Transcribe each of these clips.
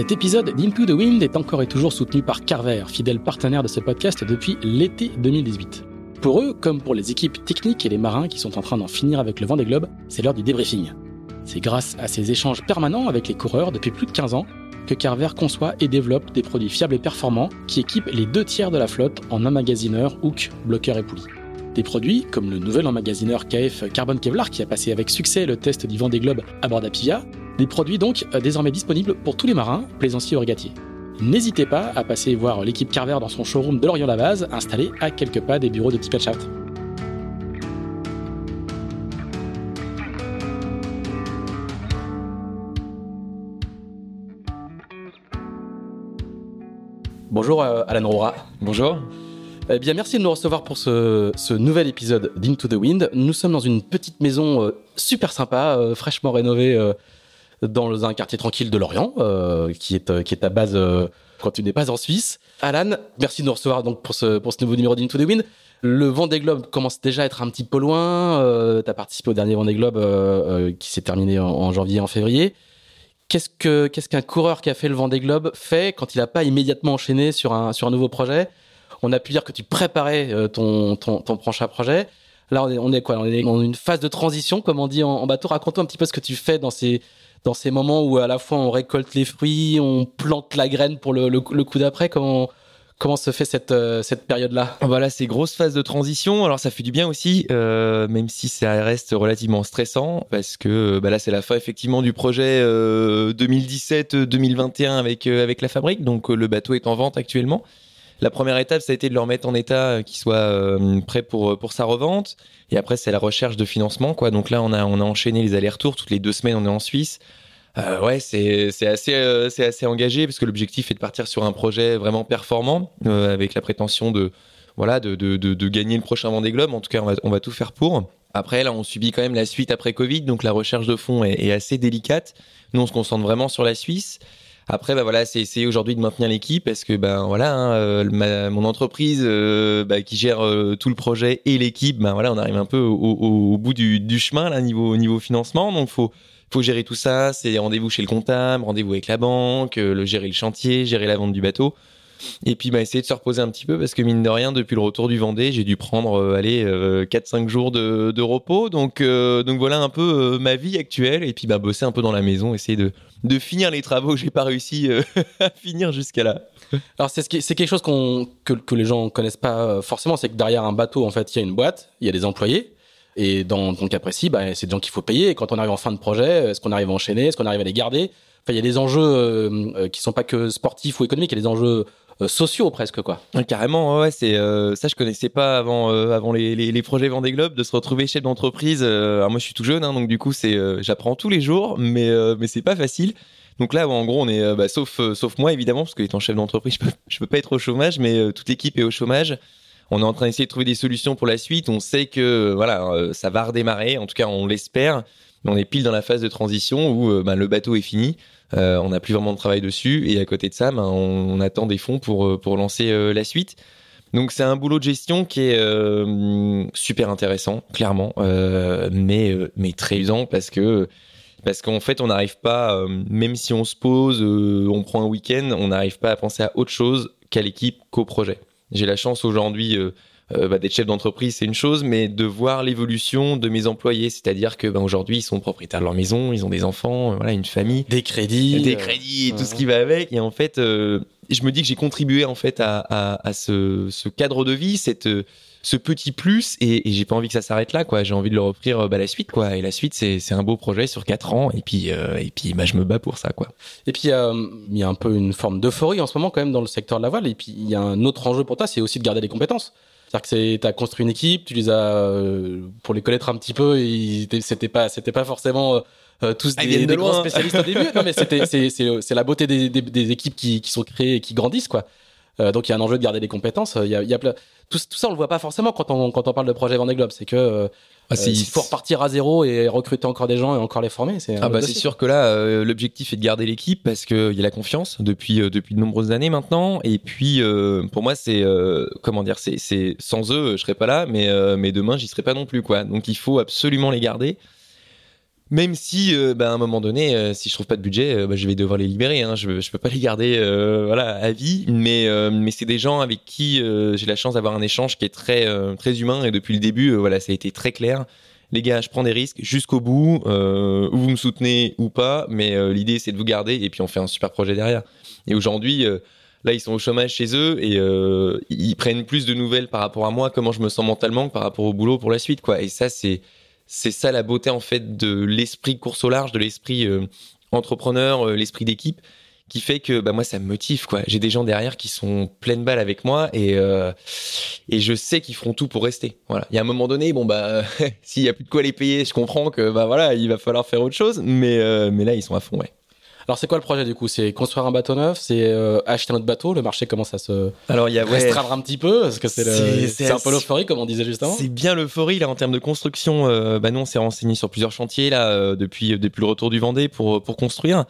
Cet épisode d'Into the Wind est encore et toujours soutenu par Carver, fidèle partenaire de ce podcast depuis l'été 2018. Pour eux, comme pour les équipes techniques et les marins qui sont en train d'en finir avec le vent des globes, c'est l'heure du débriefing. C'est grâce à ces échanges permanents avec les coureurs depuis plus de 15 ans que Carver conçoit et développe des produits fiables et performants qui équipent les deux tiers de la flotte en emmagasineurs, hook, bloqueurs et poulies. Des produits comme le nouvel emmagasineur KF Carbon Kevlar qui a passé avec succès le test du Vendée Globe à bord d'Apivia, des produits donc euh, désormais disponibles pour tous les marins, plaisanciers ou régatiers. N'hésitez pas à passer voir l'équipe Carver dans son showroom de Lorient-Lavaz, installé à quelques pas des bureaux de Shaft. Bonjour euh, Alan Roura. Bonjour. Eh bien, merci de nous recevoir pour ce, nouvel épisode d'Into the Wind. Nous sommes dans une petite maison euh, super sympa, fraîchement rénovée dans un quartier tranquille de Lorient, euh, qui est euh, qui est à base euh, quand tu n'es pas en Suisse. Alan, merci de nous recevoir donc pour ce pour ce nouveau numéro d'Into the Wind. Le Vendée Globe commence déjà à être un petit peu loin. Euh, tu as participé au dernier Vendée Globe qui s'est terminé en, janvier en février. Qu'est-ce que qu'est-ce qu'un coureur qui a fait le Vendée Globe fait quand il n'a pas immédiatement enchaîné sur un sur un nouveau projet? On a pu dire que tu préparais ton ton, ton prochain projet. Là, on est, on est quoi? On est dans une phase de transition, comme on dit en, en bateau. Raconte-nous un petit peu ce que tu fais dans ces dans ces moments où à la fois on récolte les fruits, on plante la graine pour le, coup d'après Comment comment se fait cette euh, cette période là Voilà, ces grosses phases de transition. Alors ça fait du bien aussi, euh, même si ça reste relativement stressant parce que bah là c'est la fin effectivement du projet euh, 2017-2021 avec euh, avec la fabrique. Donc le bateau est en vente actuellement. La première étape, ça a été de le remettre en état, euh, qu'il soit euh, prêt pour pour sa revente. Et après, c'est la recherche de financement, quoi. Donc là, on a on a enchaîné les allers-retours toutes les deux semaines. On est en Suisse. Euh, ouais, c'est assez euh, c'est assez engagé parce que l'objectif est de partir sur un projet vraiment performant avec la prétention de voilà de, de, de, gagner le prochain Vendée Globe. En tout cas, on va on va tout faire pour. Après, là, on subit quand même la suite après Covid, donc la recherche de fonds est, est assez délicate. Nous, on se concentre vraiment sur la Suisse. Après, bah voilà, c'est essayer aujourd'hui de maintenir l'équipe parce que ben voilà, hein, euh, mon entreprise euh, bah, qui gère euh, tout le projet et l'équipe, ben voilà, on arrive un peu au, bout du, chemin là niveau niveau financement, donc faut faut gérer tout ça. C'est rendez-vous chez le comptable, rendez-vous avec la banque, le gérer le chantier, gérer la vente du bateau. Et puis bah, essayer de se reposer un petit peu parce que mine de rien, depuis le retour du Vendée, j'ai dû prendre euh, allez euh, 4-5 jours de, repos. Donc euh, donc voilà un peu ma vie actuelle et puis bah bosser un peu dans la maison, essayer de de finir les travaux que j'ai pas réussi à finir jusqu'à là. Alors c'est c'est quelque chose qu'on que, les gens connaissent pas forcément, c'est que derrière un bateau en fait il y a une boîte, il y a des employés. Et dans ton cas précis, bah, c'est des gens qu'il faut payer. Et quand on arrive en fin de projet, est-ce qu'on arrive à enchaîner? Est-ce qu'on arrive à les garder? Enfin, il y a des enjeux euh, qui sont pas que sportifs ou économiques, il y a des enjeux euh, sociaux presque quoi. carrément, ouais, c'est euh, ça je connaissais pas avant euh, avant les, les, projets Vendée Globe de se retrouver chef d'entreprise. alors moi je suis tout jeune, hein, donc du coup c'est j'apprends tous les jours, mais mais c'est pas facile. Donc là, en gros, on est bah, sauf sauf moi évidemment parce que étant chef d'entreprise, je peux peux pas être au chômage, mais toute l'équipe est au chômage. On est en train d'essayer de trouver des solutions pour la suite. On sait que voilà, ça va redémarrer. En tout cas, on l'espère. On est pile dans la phase de transition où bah, le bateau est fini. Euh, on n'a plus vraiment de travail dessus et à côté de ça, ben, on, attend des fonds pour euh, pour lancer euh, la suite. Donc c'est un boulot de gestion qui est super intéressant, clairement, mais mais très usant parce que parce qu'en fait on n'arrive pas, même si on se pose, on prend un week-end, on n'arrive pas à penser à autre chose qu'à l'équipe, qu'au projet. J'ai la chance aujourd'hui euh, bah, d'être chef d'entreprise, c'est une chose, mais de voir l'évolution de mes employés, c'est-à-dire que bah, aujourd'hui ils sont propriétaires de leur maison, ils ont des enfants, euh, voilà, une famille, des crédits, des crédits, et tout ce qui va avec. Et en fait, euh, je me dis que j'ai contribué en fait à, à, à ce, ce, cadre de vie, cette ce petit plus et, et j'ai pas envie que ça s'arrête là quoi. J'ai envie de le reprir bah, la suite quoi. Et la suite c'est un beau projet sur quatre ans et puis euh, et puis bah je me bats pour ça quoi. Et puis euh, il y a un peu une forme d'euphorie en ce moment quand même dans le secteur de la voile et puis il y a un autre enjeu pour toi c'est aussi de garder les compétences C'est-à-dire que tu as construit une équipe, tu les as, pour les connaître un petit peu, c'était pas, c'était pas forcément tous Ah, ils des, de des grands spécialistes au début. Non, mais c'était, c'est, c'est, c'est la beauté des, des, des équipes qui, qui sont créées et qui grandissent, quoi. Euh, donc il y a un enjeu de garder des compétences. Il y a, il y a plein- tout, tout ça, on le voit pas forcément quand on, quand on parle de projet Vendée Globe. C'est que euh, Ah, euh, il faut repartir à zéro et recruter encore des gens et encore les former. C'est Ah bah c'est sûr que là euh, l'objectif est de garder l'équipe parce qu'il y a la confiance depuis depuis de nombreuses années maintenant et puis pour moi c'est comment dire c'est sans eux je serais pas là mais mais demain j'y serais pas non plus quoi donc il faut absolument les garder même si euh, bah, à un moment donné euh, si je trouve pas de budget euh, bah, je vais devoir les libérer hein. je je peux pas les garder euh, voilà à vie mais euh, mais c'est des gens avec qui j'ai la chance d'avoir un échange qui est très très humain et depuis le début voilà ça a été très clair les gars, je prends des risques jusqu'au bout, ou vous me soutenez ou pas, mais l'idée c'est de vous garder et puis on fait un super projet derrière. Et aujourd'hui, là ils sont au chômage chez eux et euh, ils prennent plus de nouvelles par rapport à moi, comment je me sens mentalement que par rapport au boulot pour la suite, quoi. Et ça c'est c'est ça la beauté en fait de l'esprit course au large, de l'esprit euh, entrepreneur, euh, l'esprit d'équipe qui fait que bah moi ça me motive quoi. J'ai des gens derrière qui sont pleines balles avec moi et euh, et je sais qu'ils feront tout pour rester. Voilà. Il y a un moment donné, bon bah s'il y a plus de quoi les payer, je comprends que bah voilà, il va falloir faire autre chose, mais mais là ils sont à fond. Alors c'est quoi le projet du coup? C'est construire un bateau neuf, c'est euh, acheter un autre bateau? Le marché commence à se Alors il y a ouais, restreindre un petit peu parce que c'est, un peu l'euphorie comme on disait juste avant. C'est bien l'euphorie là en termes de construction. Euh, bah nous on s'est renseigné sur plusieurs chantiers là euh, depuis depuis le retour du Vendée pour pour construire.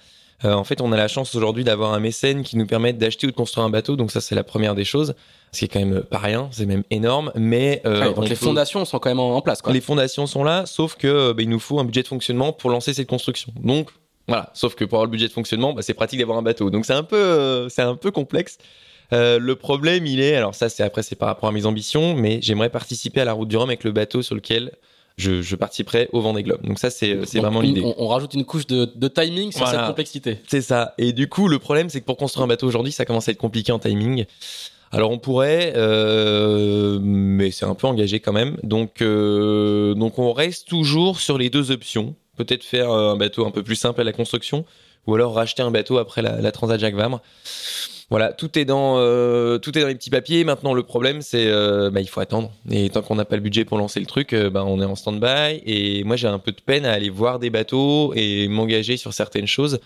Euh, en fait, on a la chance aujourd'hui d'avoir un mécène qui nous permet d'acheter ou de construire un bateau. Donc ça c'est la première des choses. Ce qui est quand même pas rien, c'est même énorme. Mais euh, donc les fondations sont quand même en, place quoi. Les fondations sont là, sauf que euh, bah, il nous faut un budget de fonctionnement pour lancer cette construction. Donc voilà, sauf que pour avoir le budget de fonctionnement, bah, c'est pratique d'avoir un bateau. Donc c'est un peu, euh, c'est un peu complexe. Euh, le problème, il est, alors ça c'est après c'est par rapport à mes ambitions, mais j'aimerais participer à la route du Rhum avec le bateau sur lequel je, je participerai au Vendée Globe. Donc ça c'est vraiment l'idée. On, on rajoute une couche de, de timing sur Voilà. cette complexité. C'est ça. Et du coup, le problème, c'est que pour construire un bateau aujourd'hui, ça commence à être compliqué en timing. Alors on pourrait, euh, mais c'est un peu engagé quand même. Donc, euh, donc on reste toujours sur les deux options. Peut-être faire euh, un bateau un peu plus simple à la construction, ou alors racheter un bateau après la, la Transat Jacques Vabre. Voilà, tout est dans euh, tout est dans les petits papiers. Maintenant, le problème, c'est euh, bah, il faut attendre. Et tant qu'on n'a pas le budget pour lancer le truc, euh, bah, on est en stand-by. Et moi, j'ai un peu de peine à aller voir des bateaux et m'engager sur certaines choses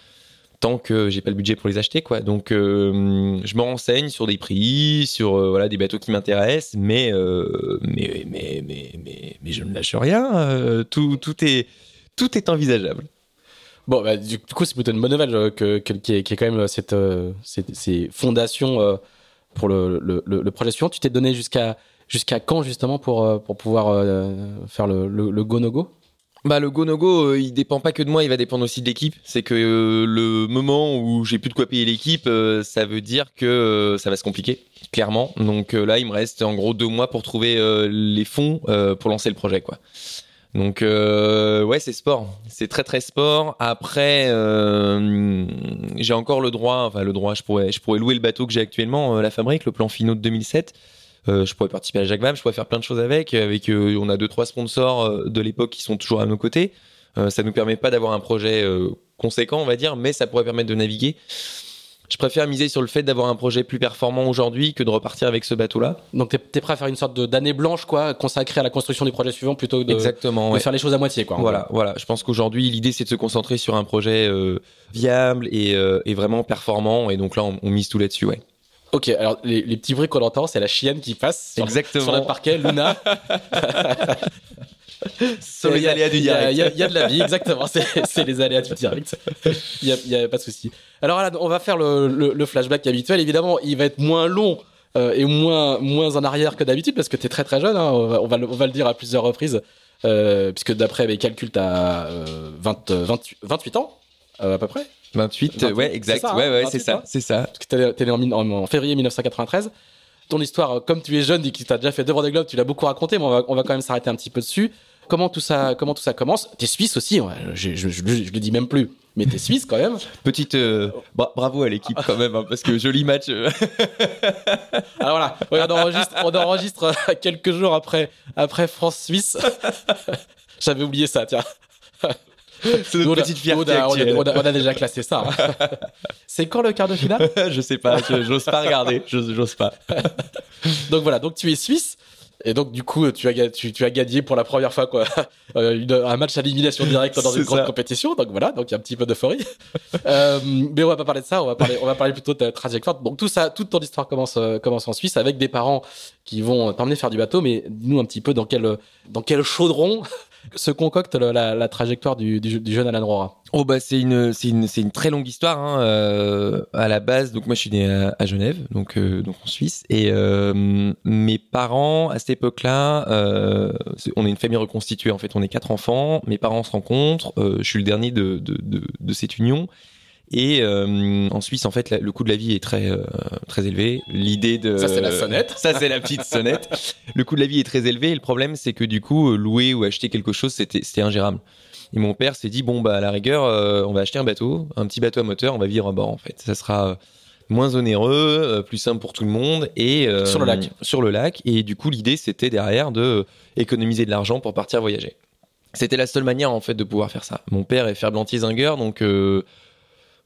tant que j'ai pas le budget pour les acheter, quoi. Donc, euh, je me renseigne sur des prix, sur voilà des bateaux qui m'intéressent, mais, mais mais mais mais mais je ne lâche rien. tout tout est tout est envisageable. Bon, bah, du coup, c'est plutôt une bonne nouvelle euh, que, que- qui, est, qui est quand même cette, euh, cette- ces fondations euh, pour le, le, le, le projet suivant. Tu t'es donné jusqu'à jusqu'à quand justement pour, euh, pour pouvoir euh, faire le, le, le go no go Bah le go no go, il dépend pas que de moi, il va dépendre aussi de l'équipe. C'est que euh, le moment où j'ai plus de quoi payer l'équipe, euh, ça veut dire que euh, ça va se compliquer, clairement. Donc euh, là, il me reste en gros deux mois pour trouver euh, les fonds euh, pour lancer le projet, quoi. Donc euh, ouais, c'est sport, c'est très très sport. Après, euh, j'ai encore le droit, enfin le droit, je pourrais, je pourrais louer le bateau que j'ai actuellement, euh, la Fabrique, le plan finaux de 2007. Euh, je pourrais participer à Jacques Vabre, je pourrais faire plein de choses avec. Avec, on a deux trois sponsors de l'époque qui sont toujours à nos côtés. Ça nous permet pas d'avoir un projet conséquent, on va dire, mais ça pourrait permettre de naviguer. Je préfère miser sur le fait d'avoir un projet plus performant aujourd'hui que de repartir avec ce bateau-là. Donc, t'es es prêt à faire une sorte d'année blanche, quoi, consacrée à la construction du projet suivant plutôt que de, Exactement. de ouais. faire les choses à moitié, quoi. Voilà, voilà. Je pense qu'aujourd'hui, l'idée, c'est de se concentrer sur un projet euh, viable et, euh, et vraiment performant. Et donc là, on, on mise tout là-dessus, ouais. Ok, alors les, les petits bruits qu'on entend, c'est la chienne qui passe sur, Exactement. sur notre parquet, Luna. Sur les Il y a- aléas du direct. Il y, a- il y a de la vie, exactement. C'est les aléas du direct. Il y a, pas de souci. Alors là, on va faire le, le- le flashback habituel. Évidemment, il va être moins long euh, et moins, moins en arrière que d'habitude parce que tu es très très jeune. hein. On, va, on va le, on va le dire à plusieurs reprises. Euh, puisque d'après mes calculs, tu as 20, euh, 28, 28 ans, euh, à peu près. 28, 28, ouais, exact. ça, ouais, hein, ouais, 28, c'est ça, hein. c'est ça. Parce que t'es en, mille- en- en février 1993. Ton histoire, comme tu es jeune et que tu as déjà fait deux Vendée Globe, tu l'as beaucoup raconté, mais on va, on va quand même s'arrêter un petit peu dessus. Comment tout ça, comment tout ça commence? T'es suisse aussi, ouais, je, je, je, je le dis même plus, mais t'es suisse quand même. Petite euh, bra- bravo à l'équipe quand même, hein, parce que joli match. euh. Alors voilà, on enregistre, on enregistre euh, quelques jours après, après France-Suisse. J'avais oublié ça, tiens. c'est notre petite fierté on a, on a- actuelle. on a- on a déjà classé ça. hein. C'est quand le quart de finale? Je sais pas, je- j'ose pas regarder, j'ose pas. Donc voilà, donc tu es suisse. Et donc, du coup, tu as, tu, tu as gagné pour la première fois quoi, euh, une, un match à élimination directe dans une grande compétition. Donc voilà, donc il y a un petit peu d'euphorie. euh, mais on va pas parler de ça, on va parler, on va parler plutôt de ta trajectoire. Donc tout ça, toute ton histoire commence, euh, commence en Suisse avec des parents qui vont t'emmener faire du bateau. Mais dis-nous un petit peu dans quel, dans quel chaudron se concocte la, trajectoire du, jeune Alan Rora. Oh bah c'est une très longue histoire hein. euh, à la base. Donc moi je suis né à, Genève donc euh, donc en Suisse. Et euh, mes parents à cette époque-là on est une famille reconstituée en fait. On est quatre enfants. Mes parents se rencontrent. Je suis le dernier de de, de, de cette union et euh, en Suisse, en fait, le coût de la vie est très euh, très élevé. L'idée de ça c'est la sonnette. ça c'est la petite sonnette. Le coût de la vie est très élevé. Et le problème, c'est que du coup, louer ou acheter quelque chose, c'était c'était ingérable. Et mon père s'est dit bon bah à la rigueur, euh, on va acheter un bateau, un petit bateau à moteur, on va vivre à bord en fait. Ça sera moins onéreux, plus simple pour tout le monde et sur le lac. Sur le lac. Et du coup, l'idée c'était derrière de économiser de l'argent pour partir voyager. C'était la seule manière en fait de pouvoir faire ça. Mon père est ferblantier zingueur, donc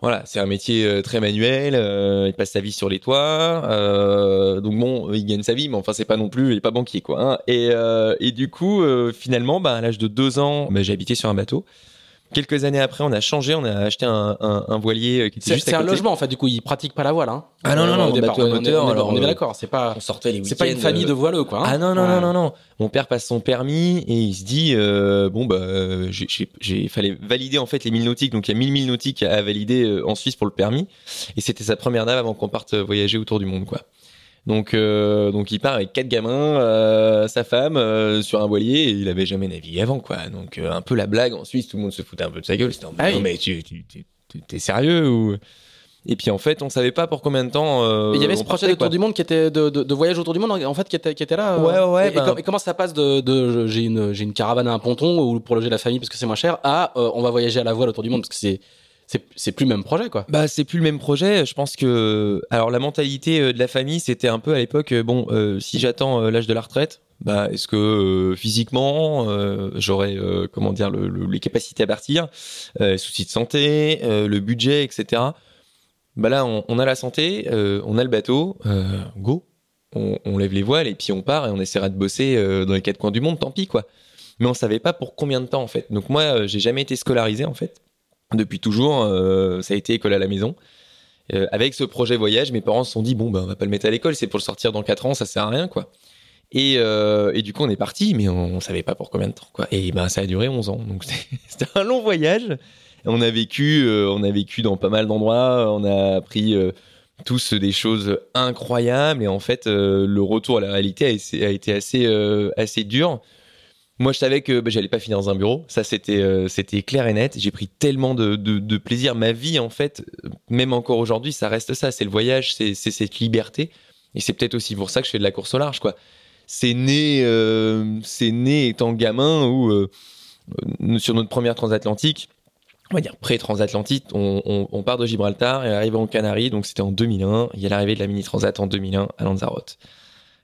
voilà, c'est un métier euh, très manuel. Euh, il passe sa vie sur les toits, euh, donc bon, il gagne sa vie, mais enfin c'est pas non plus, il est pas banquier quoi. Hein. Et, euh, et du coup, euh, finalement, bah, à l'âge de deux ans, bah, j'ai habité sur un bateau. Quelques années après, on a changé, on a acheté un, un, un voilier qui était juste C'est un logement en fait, du coup, ils pratiquent pas la voile. Hein. Ah non non non, on, moteur. On est, alors, on est d'accord, c'est pas. On sortait les C'est pas une famille de voileux quoi. Hein. Ah non non ouais. non non non. Mon père passe son permis et il se dit euh, bon bah j'ai fallait valider en fait les 1000 nautiques, donc il y a 1000 milles nautiques à valider en Suisse pour le permis et c'était sa première nave avant qu'on parte voyager autour du monde quoi. Donc, euh, donc il part avec quatre gamins, euh, sa femme euh, sur un voilier. Et il avait jamais navigué avant, quoi. Donc un peu la blague en Suisse, tout le monde se foutait un peu de sa gueule. C'était en ah non, mais tu, tu, tu, t'es sérieux ou? Et puis en fait, on savait pas pour combien de temps. Euh, il y avait ce projet de tour du monde qui était de, de, de, voyage autour du monde en fait qui était qui était là. Ouais ouais. Et, ben... et, comment ça passe de, de j'ai une j'ai une caravane à un ponton ou pour loger la famille parce que c'est moins cher à on va voyager à la voile autour du monde parce que c'est c'est plus le même projet quoi. Bah c'est plus le même projet. Je pense que alors la mentalité de la famille c'était un peu à l'époque bon euh, si j'attends euh, l'âge de la retraite bah est-ce que euh, physiquement j'aurais comment dire le, le, les capacités à partir, soucis de santé, le budget etc. Bah là on, on a la santé, on a le bateau, go. On, on, lève les voiles et puis on part et on essaiera de bosser dans les quatre coins du monde, tant pis quoi. Mais on savait pas pour combien de temps en fait. Donc moi j'ai jamais été scolarisé en fait depuis toujours, euh, ça a été école à la maison. Euh, avec ce projet voyage, mes parents se sont dit bon ben on va pas le mettre à l'école, c'est pour le sortir dans 4 ans, ça sert à rien quoi. Et, euh, et du coup on est parti, mais on, on, savait pas pour combien de temps quoi. Et ben ça a duré 11 ans, donc c'était un long voyage. On a vécu, on a vécu dans pas mal d'endroits, on a appris tous des choses incroyables et en fait le retour à la réalité a, a été assez assez dur. Moi, je savais que bah, j'allais pas finir dans un bureau. Ça, c'était euh, clair et net. J'ai pris tellement de, plaisir. Ma vie, en fait, même encore aujourd'hui, ça reste ça. C'est le voyage, c'est cette liberté. Et c'est peut-être aussi pour ça que je fais de la course au large. C'est né, euh, c'est né étant gamin où euh, sur notre première transatlantique, on va dire pré-transatlantique, on, on, on, part de Gibraltar et arrive en Canaries. Donc c'était en 2001. Il y a l'arrivée de la mini transat en 2001 à Lanzarote.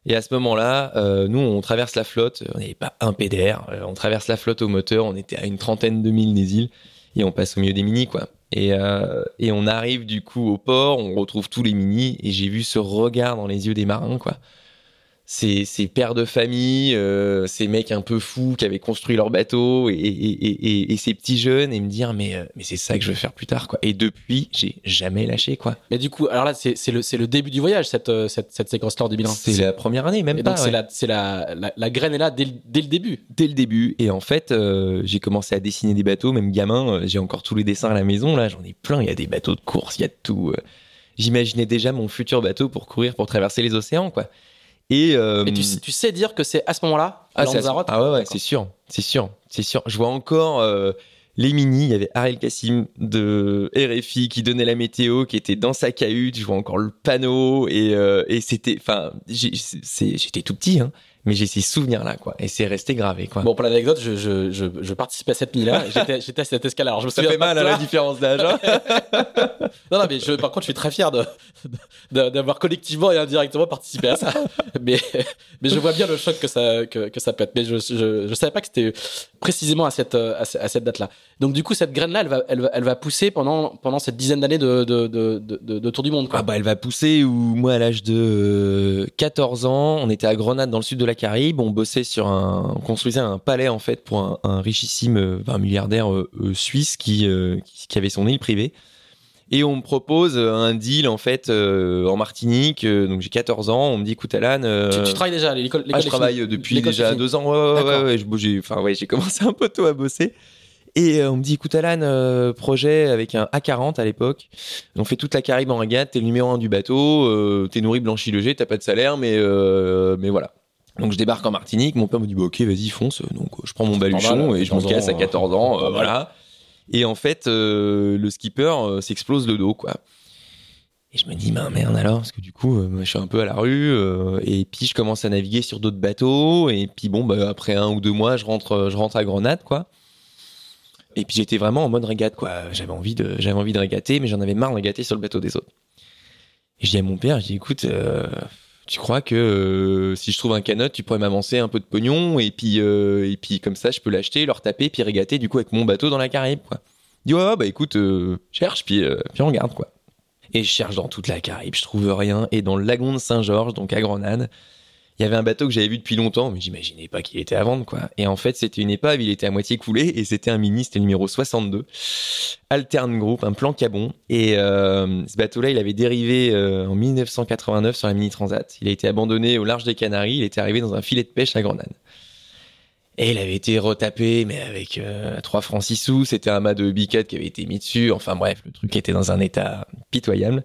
Et à ce moment-là, euh, nous, on traverse la flotte, on n'avait pas un PDR, euh, on traverse la flotte au moteur, on était à une trentaine de milles des îles, et on passe au milieu des mini, quoi. Et, euh, et on arrive du coup au port, on retrouve tous les mini, et j'ai vu ce regard dans les yeux des marins, quoi. Ces, ces pères de famille, euh, ces mecs un peu fous qui avaient construit leur bateau, et, et, et, et ces petits jeunes, et me dire, mais, euh, mais c'est ça que je veux faire plus tard, quoi. Et depuis, j'ai jamais lâché, quoi. Mais du coup, alors là, c'est le, le début du voyage, cette, cette, cette séquence-là du bilan. C'est la première année, même et pas. Donc, ouais. c'est la, la, la, la, graine est là dès, dès le début. Dès le début. Et en fait, euh, j'ai commencé à dessiner des bateaux, même gamin, j'ai encore tous les dessins à la maison, là, j'en ai plein, il y a des bateaux de course, il y a de tout. J'imaginais déjà mon futur bateau pour courir, pour traverser les océans, quoi. Et, euh, et tu, tu, sais dire que c'est à ce moment-là ah, Lanzarote ah ouais, ouais c'est sûr, c'est sûr, c'est sûr. Je vois encore euh, les mini. Il y avait Ariel Kassim de RFI qui donnait la météo, qui était dans sa cahute. Je vois encore le panneau et, euh, et c'était, enfin, j'étais tout petit, hein, mais j'ai ces souvenirs là, quoi. Et c'est resté gravé, quoi. Bon, pour l'anecdote, je, je, je, je, participais à cette nuit-là. J'étais à cette escalade. Alors, je me Ça fait mal à la différence d'âge. Hein non, non, mais je, par contre, je suis très fier de d'avoir collectivement et indirectement participé à ça. mais, mais je vois bien le choc que ça, que, que ça peut être. Mais je, je, je savais pas que c'était précisément à cette, à cette date-là. Donc du coup, cette graine-là, elle va, elle, va, elle va pousser pendant, pendant cette dizaine d'années de, de, de, de, de tour du monde. Quoi. Ah bah elle va pousser où moi à l'âge de euh, 14 ans, on était à Grenade dans le sud de la Caraïbe, on bossait sur un, on construisait un palais en fait pour un, un richissime, euh, un milliardaire euh, euh, suisse qui, euh, qui avait son île privée. Et on me propose euh, un deal en fait euh, en Martinique, euh, donc j'ai 14 ans, on me dit écoute Alan, euh, Tu, tu travailles déjà à l'école ah, je travaille depuis déjà deux ans. Ouais, ouais, ouais, j'ai, enfin, ouais, j'ai commencé un peu tôt à bosser. Et euh, on me dit, écoute Alan, euh, projet avec un A40 à l'époque. On fait toute la Caraïbe en régate, t'es le numéro un du bateau, euh, t'es nourri, blanchi, logé, t'as pas de salaire, mais, euh, mais voilà. Donc je débarque en Martinique, mon père me dit, bah, ok, vas-y, fonce. Donc euh, je prends mon baluchon et je me 14 casse à ans, 14 ans, euh, voilà. Et en fait, euh, le skipper euh, s'explose le dos, quoi. Et je me dis, ben merde alors, parce que du coup, je suis un peu à la rue, et puis je commence à naviguer sur d'autres bateaux, et puis bon, bah, après un ou deux mois, je rentre, je rentre à Grenade, quoi. Et puis j'étais vraiment en mode régate, quoi. J'avais envie de, j'avais envie de régater, mais j'en avais marre de régater sur le bateau des autres. Et je dis à mon père, je dis, écoute, tu crois que euh, si je trouve un canot, tu pourrais m'avancer un peu de pognon, et puis, euh, et puis comme ça, je peux l'acheter, le retaper, puis régater du coup avec mon bateau dans la Caraïbe, quoi. Dit, ouais, bah écoute, euh, cherche, puis, puis on regarde, quoi. Et je cherche dans toute la Caraïbe, je trouve rien. Et dans le lagon de Saint-Georges, donc à Grenade, il y avait un bateau que j'avais vu depuis longtemps, mais j'imaginais pas qu'il était à vendre, quoi. Et en fait, c'était une épave, il était à moitié coulé, et c'était un mini, c'était le numéro 62. Alterne Group, un plan cabon. Et euh, ce bateau-là, il avait dérivé euh, en 1989 sur la Mini Transat. Il a été abandonné au large des Canaries, il était arrivé dans un filet de pêche à Grenade. Et il avait été retapé, mais avec euh, 3 francs 6 sous. C'était un mât de biquette qui avait été mis dessus. Enfin bref, le truc était dans un état pitoyable.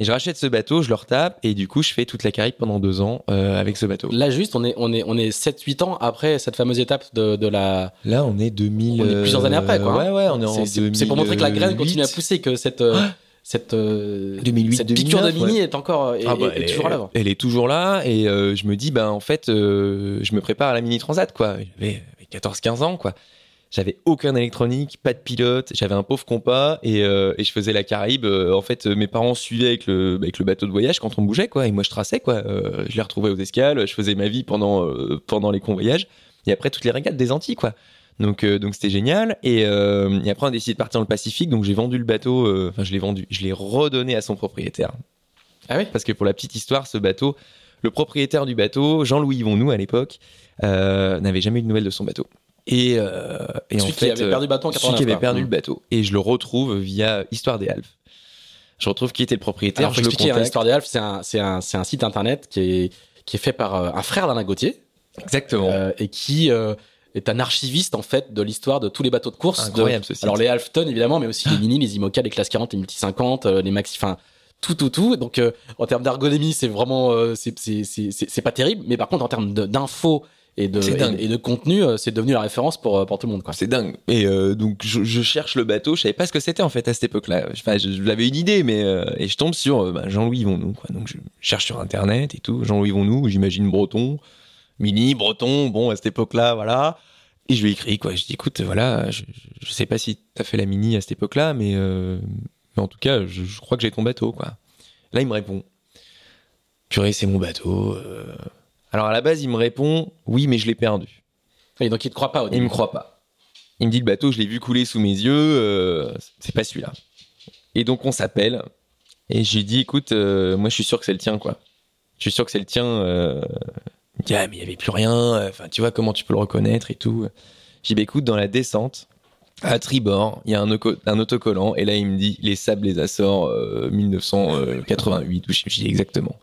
Et je rachète ce bateau, je le retape, et du coup, je fais toute la Caraïbe pendant deux ans euh, avec ce bateau. Là, juste, on est, on est, on est 7-8 ans après cette fameuse étape de, de la. Là, on est 2000. On est plusieurs années après, quoi, hein. Ouais, ouais, on est en C'est- pour montrer que la graine continue à pousser, que cette. euh, cette, euh, 2008, cette piqûre de 2009, mini est encore est, Ah bah, est- est elle, toujours est, à l'avant. elle est toujours là et euh, je me dis ben en fait euh, je me prépare à la mini transat quoi. J'avais 14-15 ans quoi. J'avais aucun électronique, pas de pilote, j'avais un pauvre compas et, euh, et je faisais la Caraïbe. Euh, en fait, euh, mes parents suivaient avec le, avec le bateau de voyage quand on bougeait quoi et moi je traçais quoi. Euh, je les retrouvais aux escales, je faisais ma vie pendant euh, pendant les convoyages et après toutes les régates des Antilles quoi. Donc euh, donc c'était génial et, euh, et après on a décidé de partir dans le Pacifique donc j'ai vendu le bateau. euh, Enfin je l'ai vendu, je l'ai redonné à son propriétaire Ah oui? Parce que pour la petite histoire, ce bateau, le propriétaire du bateau, Jean-Louis Yvonou à l'époque, euh, n'avait jamais eu de nouvelles de son bateau. Et, euh, et en fait, qui avait euh, perdu le bateau en celui 89. qui avait quoi. perdu Mm. le bateau. Et je le retrouve via Histoire des Alpes. Je retrouve qui était le propriétaire. Alors, je le hein, contacte. l'histoire des Alpes, c'est un, c'est un, c'est un site internet qui est, qui est fait par euh, un frère d'Alain Gauthier, Exactement. euh, et qui euh, est un archiviste, en fait, de l'histoire de tous les bateaux de course. de- Incroyable ce site. alors, les Halfton, évidemment, mais aussi les Mini, les Imoca, les Classe 40, les Multi 50, euh, les Maxi, enfin, tout, tout, tout. Donc, euh, en termes d'ergonomie, c'est vraiment, euh, c'est, c'est, c'est, c'est c'est pas terrible, mais par contre, en termes d'infos et de, C'est et, dingue. et de contenu, euh, c'est devenu la référence pour, euh, pour tout le monde. C'est dingue. Et euh, donc je, je cherche le bateau. Je savais pas ce que c'était en fait à cette époque-là. Enfin, l'avais une idée, mais euh, et je tombe sur bah, Jean-Louis. Quoi. Donc je cherche sur internet et tout. Jean-Louis Yvonou, j'imagine breton, mini breton. Bon à cette époque-là, voilà. Et je lui écris quoi. Je dis écoute, voilà, je, je- je sais pas si t'as fait la mini à cette époque-là, mais, euh, mais en tout cas, je, je crois que j'ai ton bateau quoi. Là, il me répond. Purée, c'est mon bateau. Alors à la base, il me répond oui, mais je l'ai perdu. Et donc, il te croit pas au Il me croit pas. Il me dit le bateau, je l'ai vu couler sous mes yeux, euh, c'est pas celui-là. Et donc on s'appelle et j'ai dit écoute, euh, moi je suis sûr que c'est le tien quoi. Je suis sûr que c'est le tien. euh. Il me dit ah mais il y avait plus rien. euh, Enfin tu vois comment tu peux le reconnaître et tout. J'ai dit écoute dans la descente à tribord il y a un, oco- un autocollant et là il me dit les sables les Açores euh, 1988 ou je je dis exactement.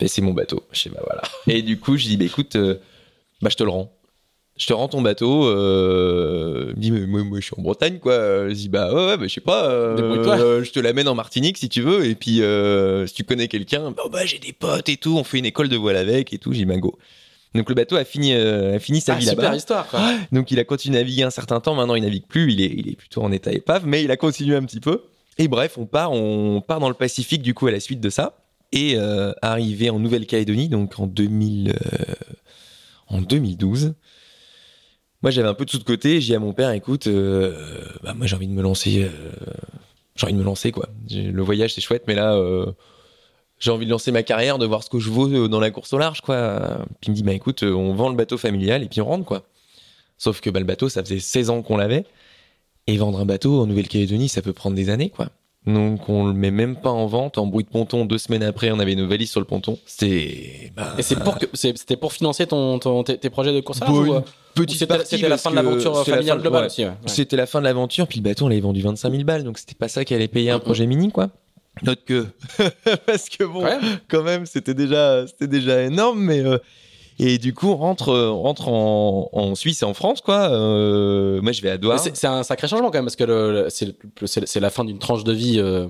Et c'est mon bateau. Je sais bah voilà. Et du coup je dis bah écoute euh, bah je te le rends je te rends ton bateau. Euh, il me dit, mais moi, moi, je suis en Bretagne, quoi. Je dis, bah ouais, ouais, bah, je sais pas. euh, euh, je te l'amène en Martinique si tu veux. Et puis, euh, si tu connais quelqu'un, bah, bah, j'ai des potes et tout. On fait une école de voile avec et tout. J'ai dit, bah, go. Donc le bateau a fini, a fini sa Ah, vie super là-bas. histoire, quoi. Donc il a continué à naviguer un certain temps. Maintenant, il navigue plus. Il est, il est plutôt en état épave, mais il a continué un petit peu. Et bref, on part, on part dans le Pacifique du coup à la suite de ça. Et euh, arrivé en Nouvelle-Calédonie, donc en 2000, euh, 2012. Moi, j'avais un peu de sous de côté. J'ai dit à mon père, écoute, euh, bah, moi, j'ai envie de me lancer. j'ai envie de me lancer, quoi. Le voyage, c'est chouette, mais là, j'ai envie de lancer ma carrière, de voir ce que je vaux dans la course au large, quoi. Puis il me dit, bah écoute, on vend le bateau familial et puis on rentre, quoi. Sauf que bah, le bateau, ça faisait 16 ans qu'on l'avait. Et vendre un bateau en Nouvelle-Calédonie, ça peut prendre des années, quoi. Donc on le met même pas en vente. En bruit de ponton, deux semaines après, on avait nos valises sur le ponton. C'était. bah, Et c'est pour que c'était pour financer ton, ton- tes, tes projets de course à Bon, ou, une euh, ou petite c'était partie, c'était la fin de l'aventure la familiale globale ouais. aussi. ouais. C'était la fin de l'aventure, puis le bateau, on l'avait vendu 25 000 balles, donc c'était pas ça qui allait payer un projet mini, quoi. Note que. Parce que bon, Ouais. quand même, c'était déjà, c'était déjà énorme, mais. euh, et du coup, on rentre, euh, on rentre en, en Suisse et en France, quoi. Euh, moi, je vais à Douarn. C'est un sacré changement quand même parce que c'est la fin d'une tranche de vie, euh,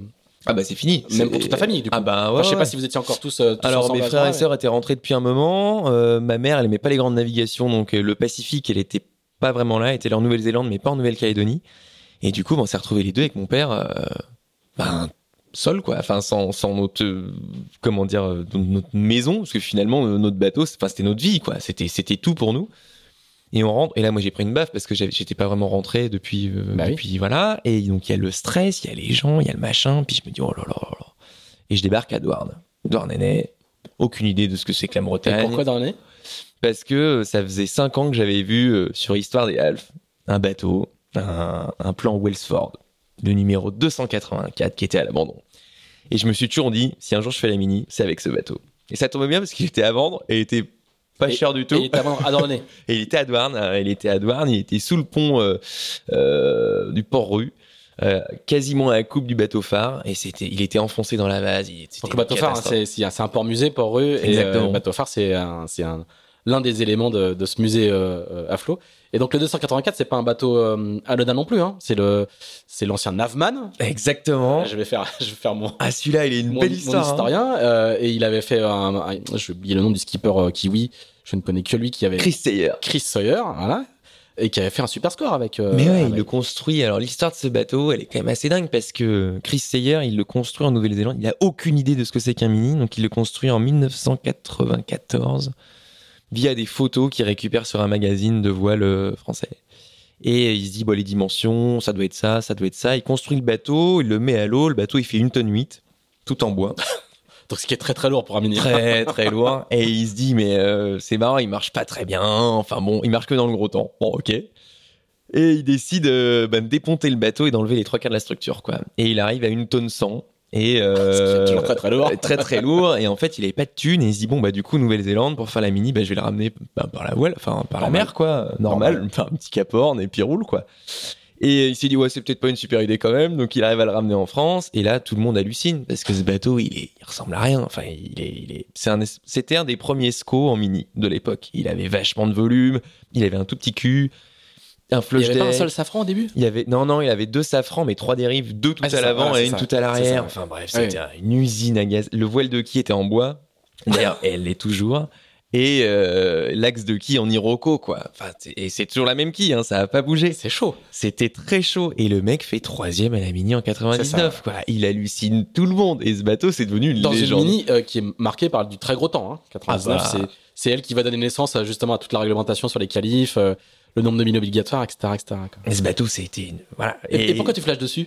Ah bah c'est fini. même pour toute ta famille. Du coup. Ah bah ouais. Enfin, je sais ouais. pas si vous étiez encore tous. euh, tous Alors mes frères et sœurs étaient rentrés depuis un moment. Euh, ma mère, elle aimait pas les grandes navigations, donc euh, le Pacifique, elle était pas vraiment là. Elle était là en Nouvelle-Zélande, mais pas en Nouvelle-Calédonie. Et du coup, on s'est retrouvés les deux avec mon père, euh, ben seul quoi. Enfin sans, sans notre euh, comment dire euh, notre maison, parce que finalement euh, notre bateau, c'était notre vie quoi. C'était c'était tout pour nous. Et on rentre. Et là, moi, j'ai pris une baffe parce que j'étais pas vraiment rentré depuis, Bah oui. depuis voilà. Et donc il y a le stress, il y a les gens, il y a le machin. Puis je me dis oh là là là là. Et je débarque à Douarn. Douarnenez, aucune idée de ce que c'est que la Et Bretagne. pourquoi dans l'année Parce que ça faisait cinq ans que j'avais vu sur Histoire des Alpes un bateau, un, un plan Wellsford, le numéro 284 qui était à l'abandon. Et je me suis toujours dit, si un jour je fais la mini, c'est avec ce bateau. Et ça tombait bien parce qu'il était à vendre et il était pas Et- cher du tout. Et il était à l'année. Et il était à Douarn, euh, il était à il était sous le pont euh, euh, du port-rue, euh, quasiment à la coupe du bateau phare, et c'était, il était enfoncé dans la vase. Il, Donc une le bateau phare, hein, c'est un port musée, port rue. Et Exactement. le bateau phare, c'est un- c'est un- l'un des éléments de, de ce musée euh, euh, à flot. Et donc le 284, c'est pas un bateau euh, anodin non plus. Hein. C'est le c'est l'ancien Navman. Exactement. Je vais faire je vais faire mon Ah, celui-là, il est une mon, belle mon histoire. hein. historien. euh, et il avait fait un, un- j'ai oublié le nom du skipper euh, kiwi. Je ne connais que lui qui avait Chris Sayer. Chris Sawyer, voilà, et qui avait fait un super score avec. Mais ouais, il le construit. Alors l'histoire de ce bateau, elle est quand même assez dingue parce que Chris Sayer, il le construit en Nouvelle-Zélande. Il a aucune idée de ce que c'est qu'un mini, donc il le construit en 1994 via des photos qu'il récupère sur un magazine de voile euh, français. Et il se dit, bon, les dimensions, ça doit être ça, ça doit être ça. Il construit le bateau, il le met à l'eau. Le bateau, il fait une tonne 8, tout en bois. Donc ce qui est très très lourd pour un mini. très très loin. Et il se dit, mais euh, c'est marrant, il marche pas très bien. Enfin bon, il marche que dans le gros temps. Bon, ok. Et il décide euh, bah, de déponter le bateau et d'enlever les trois quarts de la structure, quoi. Et il arrive à une tonne 100. Et euh, toujours très très lourd. très très lourd. Et en fait, il avait pas de thunes et il se dit, bon, bah du coup, Nouvelle-Zélande, pour faire la mini, bah, je vais le ramener bah, par la voile, enfin par la mer, quoi. Normal, Normal. enfin un petit caporne et puis roule, quoi. Et il s'est dit, ouais, c'est peut-être pas une super idée quand même. Donc il arrive à le ramener en France. Et là, tout le monde hallucine parce que ce bateau, il, est, il ressemble à rien. Enfin, il est, il est, c'est un, c'était un des premiers SCO en mini de l'époque. Il avait vachement de volume. Il avait un tout petit cul. Un Il flush y avait pas un seul safran au début? Il y avait non non, il avait deux safrans mais trois dérives, deux tout Ah, à l'avant et une ça, tout à l'arrière. Enfin bref, oui. c'était une usine à gaz. Le voile de qui était en bois. D'ailleurs, elle l'est toujours. Et euh, l'axe de qui en Iroko quoi. Enfin, et c'est toujours la même qui, hein, ça a pas bougé. C'est chaud. C'était très chaud et le mec fait troisième à la mini en 99 quoi. Il hallucine tout le monde et ce bateau c'est devenu une Dans légende. une mini euh, qui est marquée par du très gros temps. Hein. 99, Ah bah. c'est c'est elle qui va donner naissance à, justement à toute la réglementation sur les qualifs, euh, le nombre de mines obligatoires, etc. etc. Et ce bateau c'était une... voilà. Et, et pourquoi tu flashes dessus?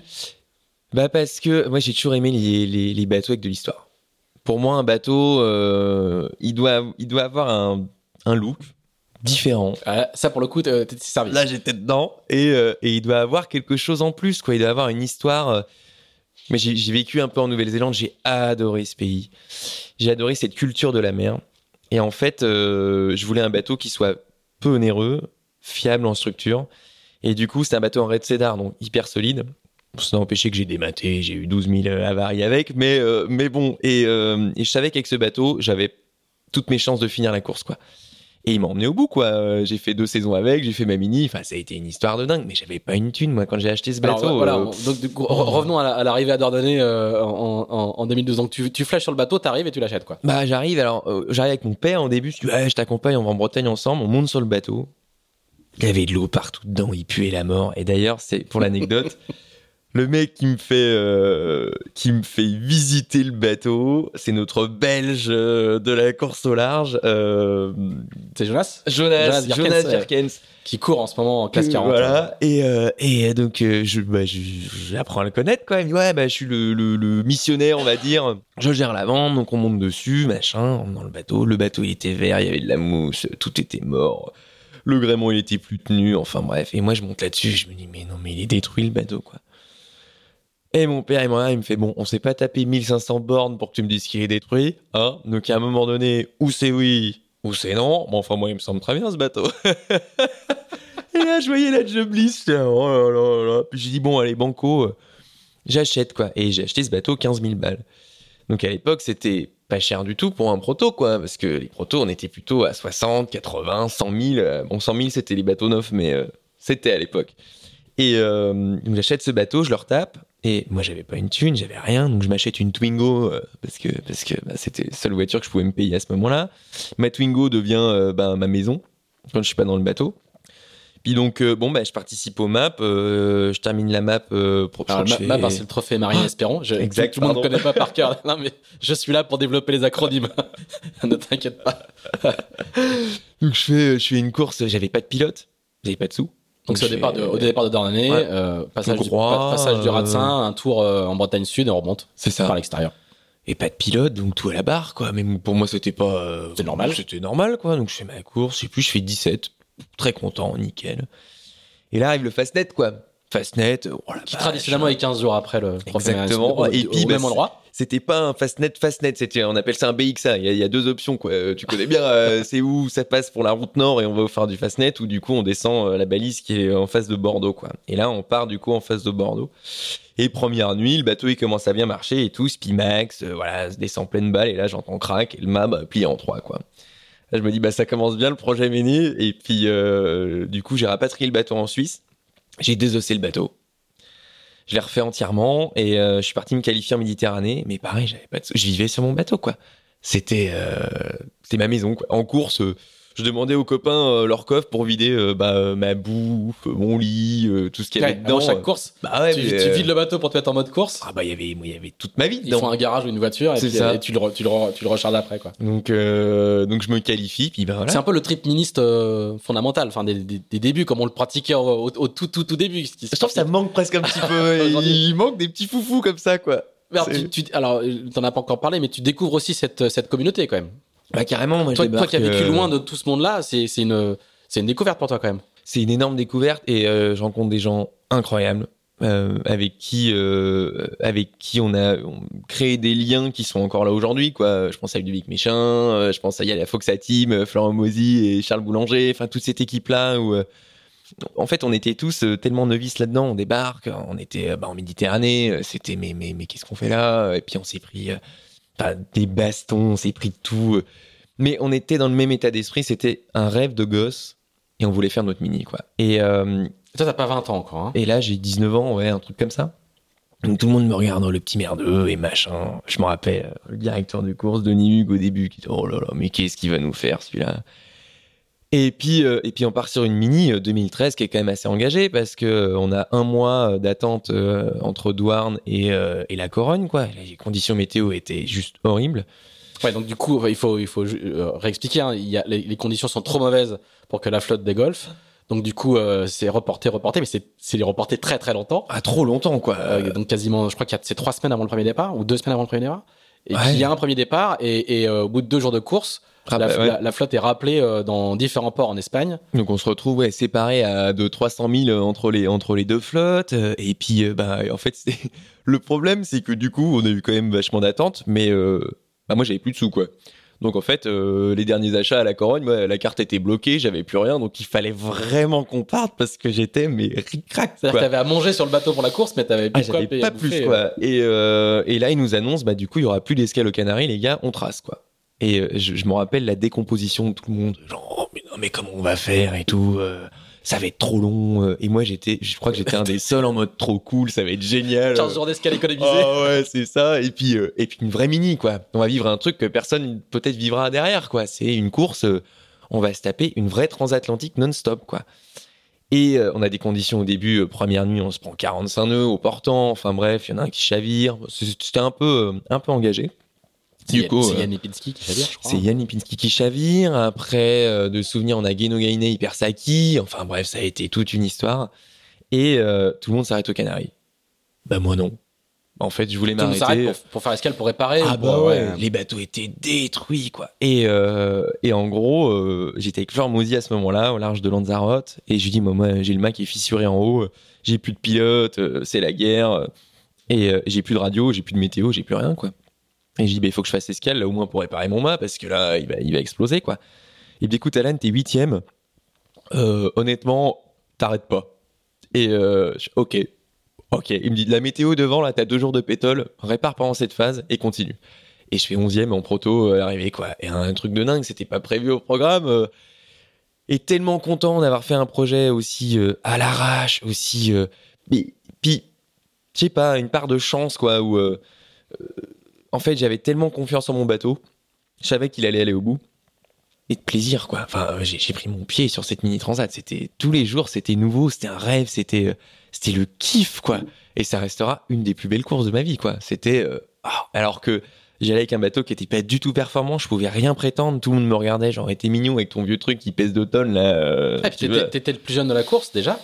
Bah parce que moi j'ai toujours aimé les, les, les bateaux avec de l'histoire. Pour moi un bateau, euh, il doit il doit avoir un, un look différent. Euh, Ça, pour le coup, t'es t'es servi. Là j'étais dedans et, euh, et il doit avoir quelque chose en plus quoi. Il doit avoir une histoire. euh, Mais j'ai j'ai vécu un peu en Nouvelle-Zélande, j'ai adoré ce pays. J'ai adoré cette culture de la mer. Et en fait, je voulais un bateau qui soit peu onéreux, fiable en structure. Et du coup, c'est un bateau en red cedar, donc hyper solide. Ça n'a empêché que j'ai dématé, j'ai eu 12 000 avaries avec, mais, euh, mais bon. Et, euh, et je savais qu'avec ce bateau, j'avais toutes mes chances de finir la course, quoi. Et il m'a emmené au bout, quoi. Euh, J'ai fait deux saisons avec, j'ai fait ma mini. Enfin, ça a été une histoire de dingue, mais j'avais pas une thune, moi, quand j'ai acheté ce Alors, bateau. voilà, euh, donc, coup, revenons à la- à l'arrivée à Dordogne euh, en, en, en 2012. Donc tu, tu flashes sur le bateau, t'arrives et tu l'achètes quoi. Bah j'arrive alors euh, j'arrive avec mon père au début je dis je t'accompagne on va en Bretagne ensemble on monte sur le bateau il y avait de l'eau partout dedans il puait la mort et d'ailleurs c'est pour l'anecdote le mec qui me fait euh, qui me fait visiter le bateau c'est notre belge euh, de la course au large euh, C'est Jonas? Jonas Jonas Jerkens, Jonas ouais. Jerkens qui court en ce moment en classe que- 40. Voilà. Et, euh, et donc, je, bah, je- j'apprends à le connaître quand même. Ouais, bah, je suis le, le, le missionnaire, on va dire. Je gère la vente, donc on monte dessus, machin, on dans le bateau. Le bateau, il était vert, il y avait de la mousse, tout était mort. Le gréement il était plus tenu, enfin bref. Et moi je monte là-dessus, je me dis mais non mais il est détruit le bateau quoi. Et mon père, il me, il me fait bon, on s'est pas tapé 1500 bornes pour que tu me dises qu'il est détruit, hein. Donc à un moment donné, où c'est oui, ou c'est non. Bon, enfin moi il me semble très bien ce bateau. et là je voyais la Jobliss, oh là là là. Puis j'ai dit bon allez banco, euh, j'achète quoi. Et j'ai acheté ce bateau 15 000 balles. Donc à l'époque c'était pas cher du tout pour un proto, quoi, parce que les protos, on était plutôt à 60, 80, 100 000. Bon, 100 000, c'était les bateaux neufs, mais euh, c'était à l'époque. Et euh, j'achète ce bateau, je le retape, et moi, j'avais pas une thune, j'avais rien, donc je m'achète une Twingo, euh, parce que, parce que bah, c'était la seule voiture que je pouvais me payer à ce moment-là. Ma Twingo devient euh, bah, ma maison, quand je suis pas dans le bateau. Puis donc, euh, bon, bah, je participe aux maps, euh, je termine la map. Euh, pour, Alors, ma- fais- map, c'est le trophée Marine Espérant. Je, Exact, Tout le monde ne connaît pas par cœur. Non, mais je suis là pour développer les acronymes. ne t'inquiète pas. Donc, je fais, je fais une course, j'avais pas de pilote, j'avais pas de sous. Donc, c'est au départ, de, au départ de Dornanay, Ouais. euh, passage, du, droit, pa- passage du euh, Ratsin, un tour euh, en Bretagne Sud et on remonte C'est ça. par l'extérieur. et pas de pilote, donc tout à la barre, quoi. Mais pour moi, c'était pas. euh, C'est normal. C'était normal, quoi. Donc je fais ma course, je sais plus, je fais 17. Très content, nickel. Et là arrive le Fastnet, quoi. Fastnet, oh la Qui vache. traditionnellement est 15 jours après le Exactement. Et puis, au bah, même endroit. C'était pas un Fastnet, Fastnet, c'était, on appelle ça un BXA. Il y a, il y a deux options, quoi. Euh, Tu connais bien, euh, c'est où ça passe pour la route nord et on va faire du Fastnet, ou du coup on descend euh, la balise qui est en face de Bordeaux, quoi. Et là, on part du coup en face de Bordeaux. Et première nuit, le bateau il commence à bien marcher et tout, Spimax, euh, voilà, se descend pleine balle et là j'entends crack et le mât bah, plié en trois, quoi. Je me dis, bah, ça commence bien le projet Méné. Et puis, euh, du coup, j'ai rapatrié le bateau en Suisse. J'ai désossé le bateau. Je l'ai refait entièrement et euh, je suis parti me qualifier en Méditerranée. Mais pareil, j'avais pas je vivais sur mon bateau, quoi. C'était, euh, c'était ma maison, quoi. En course, je demandais aux copains euh, leur coffre pour vider euh, bah, euh, ma bouffe, mon lit, euh, tout ce qu'il y avait Ouais, dedans. avant chaque course, Bah ouais, tu, mais, tu vides le bateau pour te mettre en mode course. Ah bah, il y avait, il y avait toute ma vie Ils dedans. font un garage ou une voiture et, C'est puis, ça. et tu, le, re- tu, le, re- tu le recharges après. quoi. Donc, donc, je me qualifie, puis ben voilà. C'est un peu le trip ministe fondamental, enfin des, des- des débuts comme on le pratiquait au, au- au tout, tout, tout début. ce qui se Je trouve que ça manque presque un petit peu. Il manque des petits foufous comme ça, quoi. Alors, tu, tu- alors, t'en as pas encore parlé, mais tu découvres aussi cette, cette communauté quand même. Bah carrément, moi Toi, qui as vécu euh, loin de tout ce monde-là, c'est une, une découverte pour toi quand même. C'est une énorme découverte et euh, je rencontre des gens incroyables euh, avec qui euh, avec qui on a créé des liens qui sont encore là aujourd'hui quoi. Je pense à Ludovic Méchin, euh, je pense à Yala Foxa Team, Florent Mozy et Charles Boulanger, enfin toute cette équipe là où en fait on était tous tellement novices là-dedans, on débarque, on était bah, en Méditerranée, c'était mais mais mais qu'est-ce qu'on fait là? Et puis on s'est pris euh, bah, des bastons, on s'est pris de tout. euh. Mais on était dans le même état d'esprit, c'était un rêve de gosse et on voulait faire notre mini quoi. Et, euh, toi, t'as pas 20 ans encore. Hein. et là j'ai 19 ans, ouais, un truc comme ça. Donc tout le monde me regarde, le petit merdeux et machin. Je me rappelle, euh, le directeur de course, Denis Hugues, au début, qui dit Oh là là, mais qu'est-ce qu'il va nous faire celui-là? Et puis, euh, et puis on part sur une mini euh, 2013 qui est quand même assez engagée parce que euh, on a un mois euh, d'attente euh, entre Douarn et, euh, et la Corogne, quoi. Les conditions météo étaient juste horribles. Ouais, donc du coup, il faut, il faut euh, réexpliquer. hein. Il y a, les, les conditions sont trop mauvaises pour que la flotte dégolfe. Donc du coup, euh, c'est reporté, reporté, mais c'est c'est reporté très très longtemps. Ah, trop longtemps, quoi. Euh, donc quasiment, je crois qu'il y a c'est trois semaines avant le premier départ ou deux semaines avant le premier départ. Et Ouais. puis il y a un premier départ et, et euh, au bout de deux jours de course, Ah, la, ouais. la- la flotte est rappelée euh, dans différents ports en Espagne. Donc on se retrouve ouais, séparés à de 300 000 entre les entre les deux flottes euh, et puis euh, bah en fait le problème c'est que du coup on a eu quand même vachement d'attente mais bah moi j'avais plus de sous quoi. Donc en fait les derniers achats à la Corogne moi, la carte était bloquée j'avais plus rien donc il fallait vraiment qu'on parte parce que j'étais mais ric-rac C'est-à-dire que quoi. t'avais à manger sur le bateau pour la course, mais t'avais Ah, plus quoi j'avais payer pas plus quoi. Et, et là ils nous annoncent bah du coup il y aura plus d'escale aux Canaries les gars on trace quoi. Et euh, je, je me rappelle la décomposition de tout le monde genre oh, mais non mais comment on va faire et tout. euh, ça va être trop long. euh. Et moi, j'étais, je crois que j'étais un des seuls en mode trop cool, ça va être génial. 15 jours d'escale économisée. Ah ouais, c'est ça. Et puis, euh, et puis une vraie mini, quoi. On va vivre un truc que personne peut-être vivra derrière, quoi. C'est une course, euh, on va se taper une vraie transatlantique non-stop, quoi. Et euh, on a des conditions au début, première nuit, on se prend 45 nœuds au portant, enfin bref, il y en a un qui chavire. C'était un peu, un peu engagé. C'est Du coup, c'est euh, Yann Lipinski qui chavire, je crois. c'est Yann Lipinski qui chavire. Après, euh, de souvenirs, on a Geno Gaine, Hypersaki. Enfin bref, ça a été toute une histoire. Et euh, tout le monde s'arrête aux Canaries. Bah moi non. En fait, je voulais Tout m'arrêter. pour, pour faire escale, pour réparer. Ah bah pour- ouais, les bateaux étaient détruits quoi. Et, euh, et en gros, j'étais avec Fleur à ce moment-là, au large de Lanzarote, et je lui dis moi, moi, j'ai le mât qui est fissuré en haut, j'ai plus de pilote, c'est la guerre, et j'ai plus de radio, j'ai plus de météo, j'ai plus rien quoi. Et je dis bah il faut que je fasse escale là au moins pour réparer mon mât parce que là il va, exploser quoi. Il me dit écoute Alan t'es huitième, euh, honnêtement t'arrêtes pas. Et euh, je- ok, ok. Il me dit la météo devant là t'as deux jours de pétole, répare pendant cette phase et continue. Et je fais 11e en proto euh, arrivé quoi. Et un truc de dingue, c'était pas prévu au programme. euh, et tellement content d'avoir fait un projet aussi euh, à l'arrache, aussi. mais- puis, je sais pas, une part de chance quoi. Où, en fait, j'avais tellement confiance en mon bateau, je savais qu'il allait aller au bout. Et de plaisir quoi. Enfin, j'ai pris mon pied sur cette mini transat. C'était tous les jours, c'était nouveau, c'était un rêve, c'était euh, c'était le kiff quoi. Et ça restera une des plus belles courses de ma vie quoi. C'était euh, ah, alors que J'allais avec un bateau qui était pas du tout performant, je pouvais rien prétendre, tout le monde me regardait, genre, t'es mignon avec ton vieux truc qui pèse 2 tonnes là. euh, Ah, t'étais, le plus jeune de la course déjà.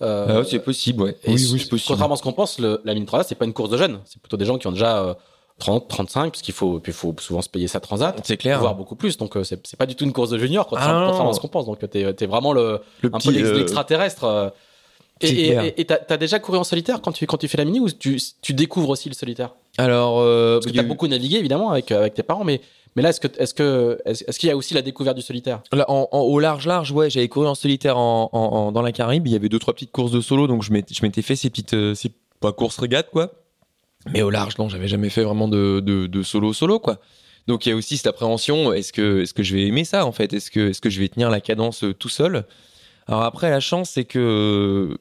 Euh, Ah c'est possible, ouais. Oui, oui, c'est possible. Contrairement à ce qu'on pense, le- la mini transat, c'est pas une course de jeunes. C'est plutôt des gens qui ont déjà 30, 35, puisqu'il faut, puis faut souvent se payer sa transat, C'est clair. voire beaucoup plus. Donc, euh, c'est, c'est pas du tout une course de junior, Ah, contrairement, à ce qu'on pense. Donc, t'es, t'es vraiment le, Le un petit, peu l'ex- l'extraterrestre. euh. Et, t'as, t'as déjà couru en solitaire quand tu, quand tu fais la mini ou tu, tu découvres aussi le solitaire? Alors, euh, Parce que a t'as eu- beaucoup navigué évidemment avec, avec tes parents, mais, mais là, est-ce, que, est-ce, que, est-ce, qu'il y a aussi la découverte du solitaire? Là, en, en- au large, large, ouais, j'avais couru en solitaire en, dans la Caraïbe. Il y avait deux, trois petites courses de solo, donc je m'étais, je m'étais fait ces petites, ces, pas courses régates, quoi. Mais au large, non, j'avais jamais fait vraiment de, de, de solo, solo, quoi. Donc il y a aussi cette appréhension. Est-ce que, est-ce que je vais aimer ça, en fait? Est-ce que, est-ce que je vais tenir la cadence euh, tout seul? Alors après, la chance, c'est que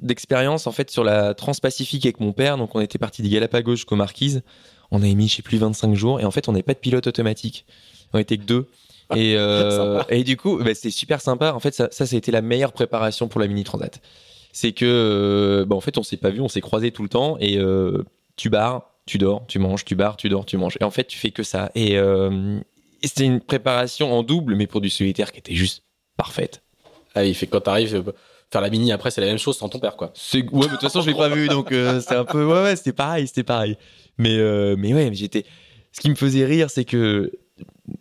d'expérience, en fait, sur la Transpacifique avec mon père, donc on était parti des Galapagos jusqu'aux Marquises. On avait mis, je sais plus, 25 jours, et en fait, on n'est pas de pilote automatique. On était que deux. Et, euh, et du coup, bah, c'était super sympa. En fait, ça, ça, a été la meilleure préparation pour la mini transat. C'est que, euh, bah, en fait, on s'est pas vu, on s'est croisé tout le temps, et euh, tu barres, tu dors, tu manges, tu barres, tu dors, tu manges. Et en fait, tu fais que ça. Et, euh, et c'était une préparation en double, mais pour du solitaire qui était juste parfaite. Ah, il fait quand t'arrives euh, faire la mini après, c'est la même chose sans ton père, quoi. Ouais, mais de toute façon, je l'ai pas vu, donc euh, c'est un peu ouais, ouais, c'était pareil, c'était pareil. Mais euh, mais ouais, j'étais. Ce qui me faisait rire, c'est que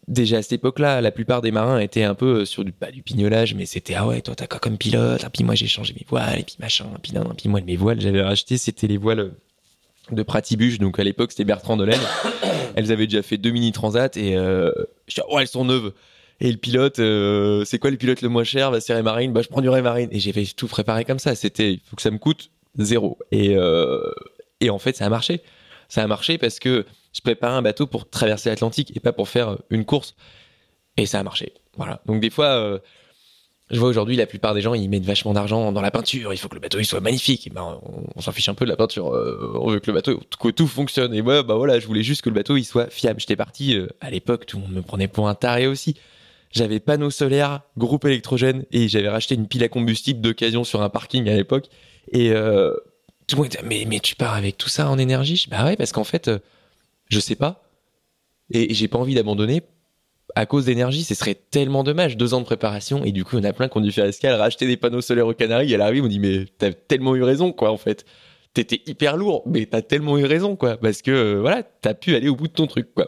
déjà à cette époque-là, la plupart des marins étaient un peu sur du pas du pignolage, mais c'était ah ouais, toi t'as quoi comme pilote, et puis moi j'ai changé mes voiles, et puis machin, et puis non, et puis moi mes voiles j'avais racheté, c'était les voiles de Pratibuche, donc à l'époque c'était Bertrand Delaine. elles avaient déjà fait deux mini transat et euh, je dis oh elles sont neuves. Et le pilote, euh, c'est quoi le pilote le moins cher? Bah c'est Raymarine, bah je prends du Raymarine. Et j'avais tout préparé comme ça. C'était, il faut que ça me coûte zéro. Et euh, et en fait ça a marché. Ça a marché parce que je préparais un bateau pour traverser l'Atlantique et pas pour faire une course. Et ça a marché. Voilà. Donc des fois, je vois aujourd'hui la plupart des gens ils mettent vachement d'argent dans la peinture. Il faut que le bateau il soit magnifique. Et ben on, s'en fiche un peu de la peinture. Euh, on veut que le bateau que tout fonctionne. Et moi bah voilà, je voulais juste que le bateau il soit fiable. J'étais parti euh, à l'époque, tout le monde me prenait pour un taré aussi. J'avais panneau solaire, groupe électrogène et j'avais racheté une pile à combustible d'occasion sur un parking à l'époque. Et euh, tout le monde était mais mais tu pars avec tout ça en énergie? Je Bah ouais parce qu'en fait je sais pas et j'ai pas envie d'abandonner à cause d'énergie, ce serait tellement dommage. Deux ans de préparation, et du coup, on a plein qui ont dû faire escale, racheter des panneaux solaires aux Canaries, et à l'arrivée, on dit, mais t'as tellement eu raison, quoi, en fait. T'étais hyper lourd, mais t'as tellement eu raison, quoi, parce que, euh, voilà, t'as pu aller au bout de ton truc, quoi.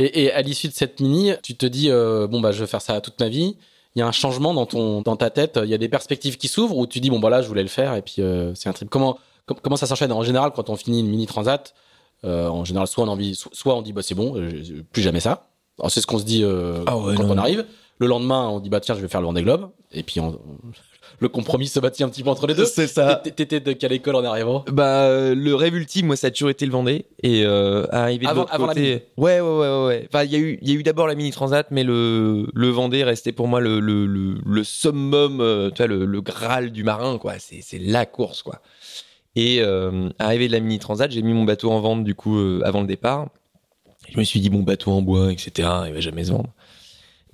Et, à l'issue de cette mini, tu te dis euh, bon bah je vais faire ça toute ma vie. Il y a un changement dans ton dans ta tête. Il y a des perspectives qui s'ouvrent où tu dis bon bah là je voulais le faire et puis euh, c'est un trip. Comment com- comment ça s'enchaîne? En général quand on finit une mini transat En général soit on envie so- soit on dit bah c'est bon plus jamais ça. Alors c'est ce qu'on se dit euh, Ah ouais, quand non, on arrive. Le lendemain on dit bah tiens je vais faire le Vendée Globe et puis on- le compromis se bâtit un petit peu entre les deux. C'est ça. T'étais de quelle école en arrivant? Bah, euh, le rêve ultime, moi, ça a toujours été le Vendée. Et euh, arriver de Avant- l'autre avant la côté. Ouais, ouais, ouais, ouais. Enfin, il y a eu, il y a eu d'abord la mini transat, mais le le Vendée restait pour moi le le le, le summum, euh, tu vois, le, le graal du marin, quoi. C'est c'est la course, quoi. Et euh, arrivé de la mini transat, j'ai mis mon bateau en vente du coup avant le départ. Je me suis dit bon bateau en bois, etc. Il va jamais se vendre.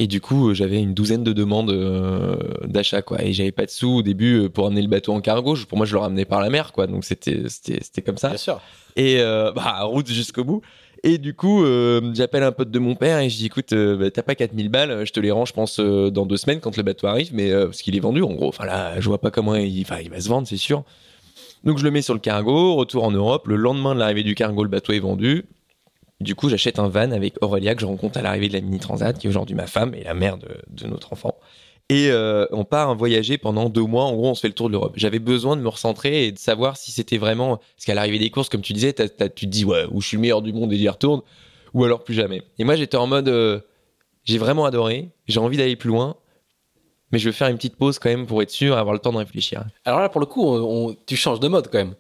Et du coup, euh, j'avais une douzaine de demandes euh, d'achat, quoi. Et j'avais pas de sous au début euh, pour amener le bateau en cargo. Pour moi, je le ramenais par la mer, quoi. Donc c'était comme ça. Bien sûr. Et euh, bah, route jusqu'au bout. Et du coup, euh, j'appelle un pote de mon père et je dis écoute, bah, t'as pas 4000 balles, je te les rends, je pense, dans deux semaines quand le bateau arrive, mais parce qu'il est vendu en gros. Enfin là, je vois pas comment il, il va se vendre, c'est sûr. Donc je le mets sur le cargo, retour en Europe. Le lendemain de l'arrivée du cargo, le bateau est vendu. Du coup, j'achète un van avec Aurélia que je rencontre à l'arrivée de la Mini Transat, qui est aujourd'hui ma femme et la mère de, notre enfant. Et euh, on part voyager pendant deux mois. En gros, on se fait le tour de l'Europe. J'avais besoin de me recentrer et de savoir si c'était vraiment. Parce qu'à l'arrivée des courses, comme tu disais, tu te dis, ouais, où je suis le meilleur du monde et j'y retourne, ou alors plus jamais. Et moi, j'étais en mode, euh, j'ai vraiment adoré, j'ai envie d'aller plus loin, mais je vais faire une petite pause quand même pour être sûr, avoir le temps de réfléchir. Alors là, pour le coup, tu changes de mode quand même.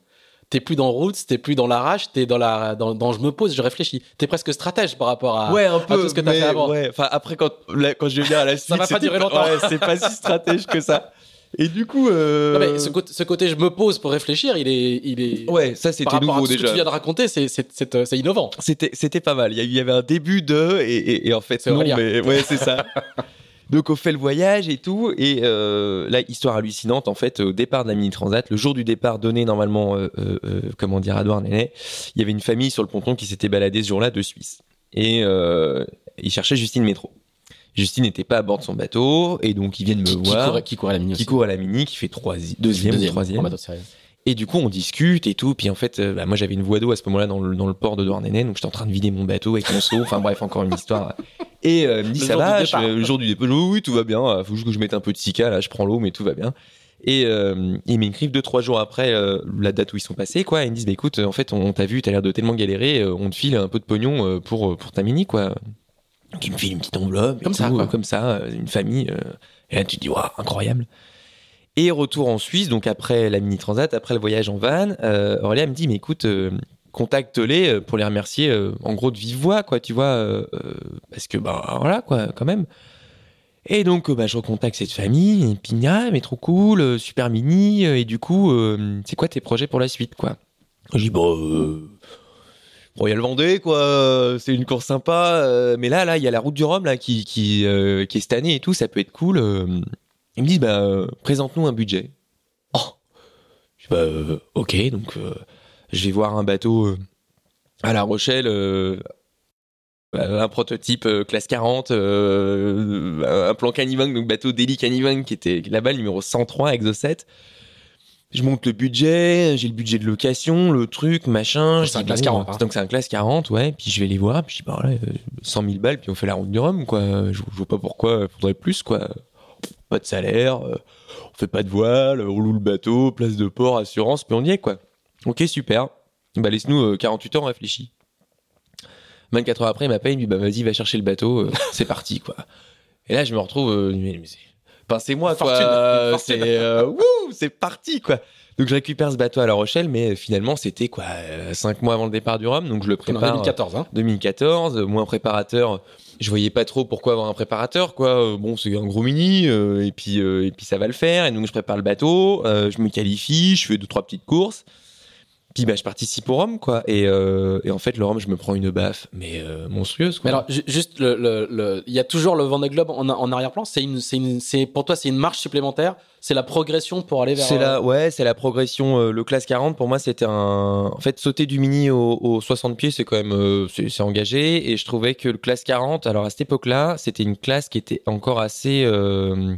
T'es plus dans Roots, t'es plus dans l'arrache, t'es dans la, dans, dans je me pose, je réfléchis. T'es presque stratège par rapport à. ouais, un peu, tout ce que t'as fait avant. Ouais, enfin après quand là, quand je venir à la suite, va pas durer longtemps. Ouais, c'est pas si stratège que ça. Et du coup, euh, Non, mais ce, côté, ce côté je me pose pour réfléchir, il est, il est. ouais, ça c'était nouveau à tout ce que déjà. tu viens de raconter, c'est, c'est, innovant. C'était c'était pas mal. Il y, avait un début de et, et- et en fait C'est non, mais ouais c'est ça. Donc on fait le voyage et tout et euh, là histoire hallucinante en fait au départ de la mini transat le jour du départ donné normalement euh, euh, euh, comment dire à Douarnenez il y avait une famille sur le ponton qui s'était baladée ce jour-là de Suisse et ils cherchaient Justine Métro. Justine n'était pas à bord de son bateau et donc ils viennent me Qui, qui voir. qui courait à la mini qui aussi. court à la mini, qui fait troisi- deuxième, ou troisième. en bateau de série. Et du coup, on discute et tout. Puis en fait, euh, bah, moi, j'avais une voie d'eau à ce moment-là dans le, dans le port de Douarnenez. Donc, j'étais en train de vider mon bateau avec mon seau. Enfin, bref, encore une histoire. Et euh, elle me dit, Le ça va je Le jour du dis, oui, tout va bien. Euh, Faut juste que je mette un peu de sika. Là, je prends l'eau, mais tout va bien. Et euh, ils m'écrivent deux, trois jours après euh, la date où ils sont passés, quoi. Et ils me disent, bah, écoute, en fait, on t'a vu, t'as l'air de tellement galérer. euh, on te file un peu de pognon pour, pour ta mini, quoi. Donc, ils me filent une petite enveloppe. Comme ça, quoi. Comme ça, une famille. et là, tu te dis, waouh, incroyable. Et retour en Suisse, donc après la mini transat, après le voyage en van, euh, me dit mais écoute, euh, contacte-les euh, pour les remercier, euh, en gros de vive voix, quoi, tu vois, parce que bah voilà quoi, quand même. Et donc bah, je recontacte cette famille, ah, mais trop cool, super mini, et du coup, c'est quoi tes projets pour la suite, quoi? Je dis bon. Euh, Royal Vendée, quoi. C'est une course sympa. mais là, là, il y a la route du Rhum, là, qui, qui, qui est cette année et tout. Ça peut être cool. Ils me disent, bah, euh, présente-nous un budget. Oh. Je dis, bah, euh, ok. Donc, euh, je vais voir un bateau à La Rochelle, euh, un prototype classe 40, euh, un plan Canivang, donc bateau Daily Canivang, qui était là-bas, numéro 103, Exo7. Je monte le budget, j'ai le budget de location, le truc, machin. C'est un classe bon, 40, hein. Donc c'est un classe 40, ouais. Puis je vais les voir, puis je dis, bah voilà, euh, 100 000 balles, puis on fait la route du Rhum, quoi. Je, je vois pas pourquoi il faudrait plus, quoi. Pas de salaire, euh, on fait pas de voile, on loue le bateau, place de port, assurance, puis on y est, quoi. Ok, super. Bah laisse-nous euh, 48 heures, on réfléchit. 24 heures après, il m'appelle, il me dit, bah vas-y, va chercher le bateau, euh, c'est parti, quoi. Et là, je me retrouve, euh, mais c'est- Enfin, c'est moi, quoi. C'est, euh, wouh, c'est parti, quoi. Donc, je récupère ce bateau à La Rochelle, mais finalement, c'était, quoi, 5 mois avant le départ du Rhum, donc je le C'est en prépare. 2014, hein. 2014, euh, moi un préparateur, je voyais pas trop pourquoi avoir un préparateur quoi. Euh, Bon, c'est un gros mini euh, et puis euh, et ça va le faire et donc je prépare le bateau, je me qualifie, je fais deux trois petites courses. Puis bah je participe au Rhum quoi et, euh, et en fait le Rhum je me prends une baffe mais euh, monstrueuse quoi. Mais alors, ju- juste, le, le, le- il y a toujours le Vendée Globe en, en arrière-plan. C'est une, c'est une, c'est pour toi, c'est une marche supplémentaire. C'est la progression pour aller vers. C'est euh, la, ouais, c'est la progression. euh, le classe 40, pour moi, c'était un. En fait, sauter du mini au, au 60 pieds, c'est quand même, euh, c'est c'est engagé. Et je trouvais que le classe 40, alors à cette époque-là, c'était une classe qui était encore assez, euh,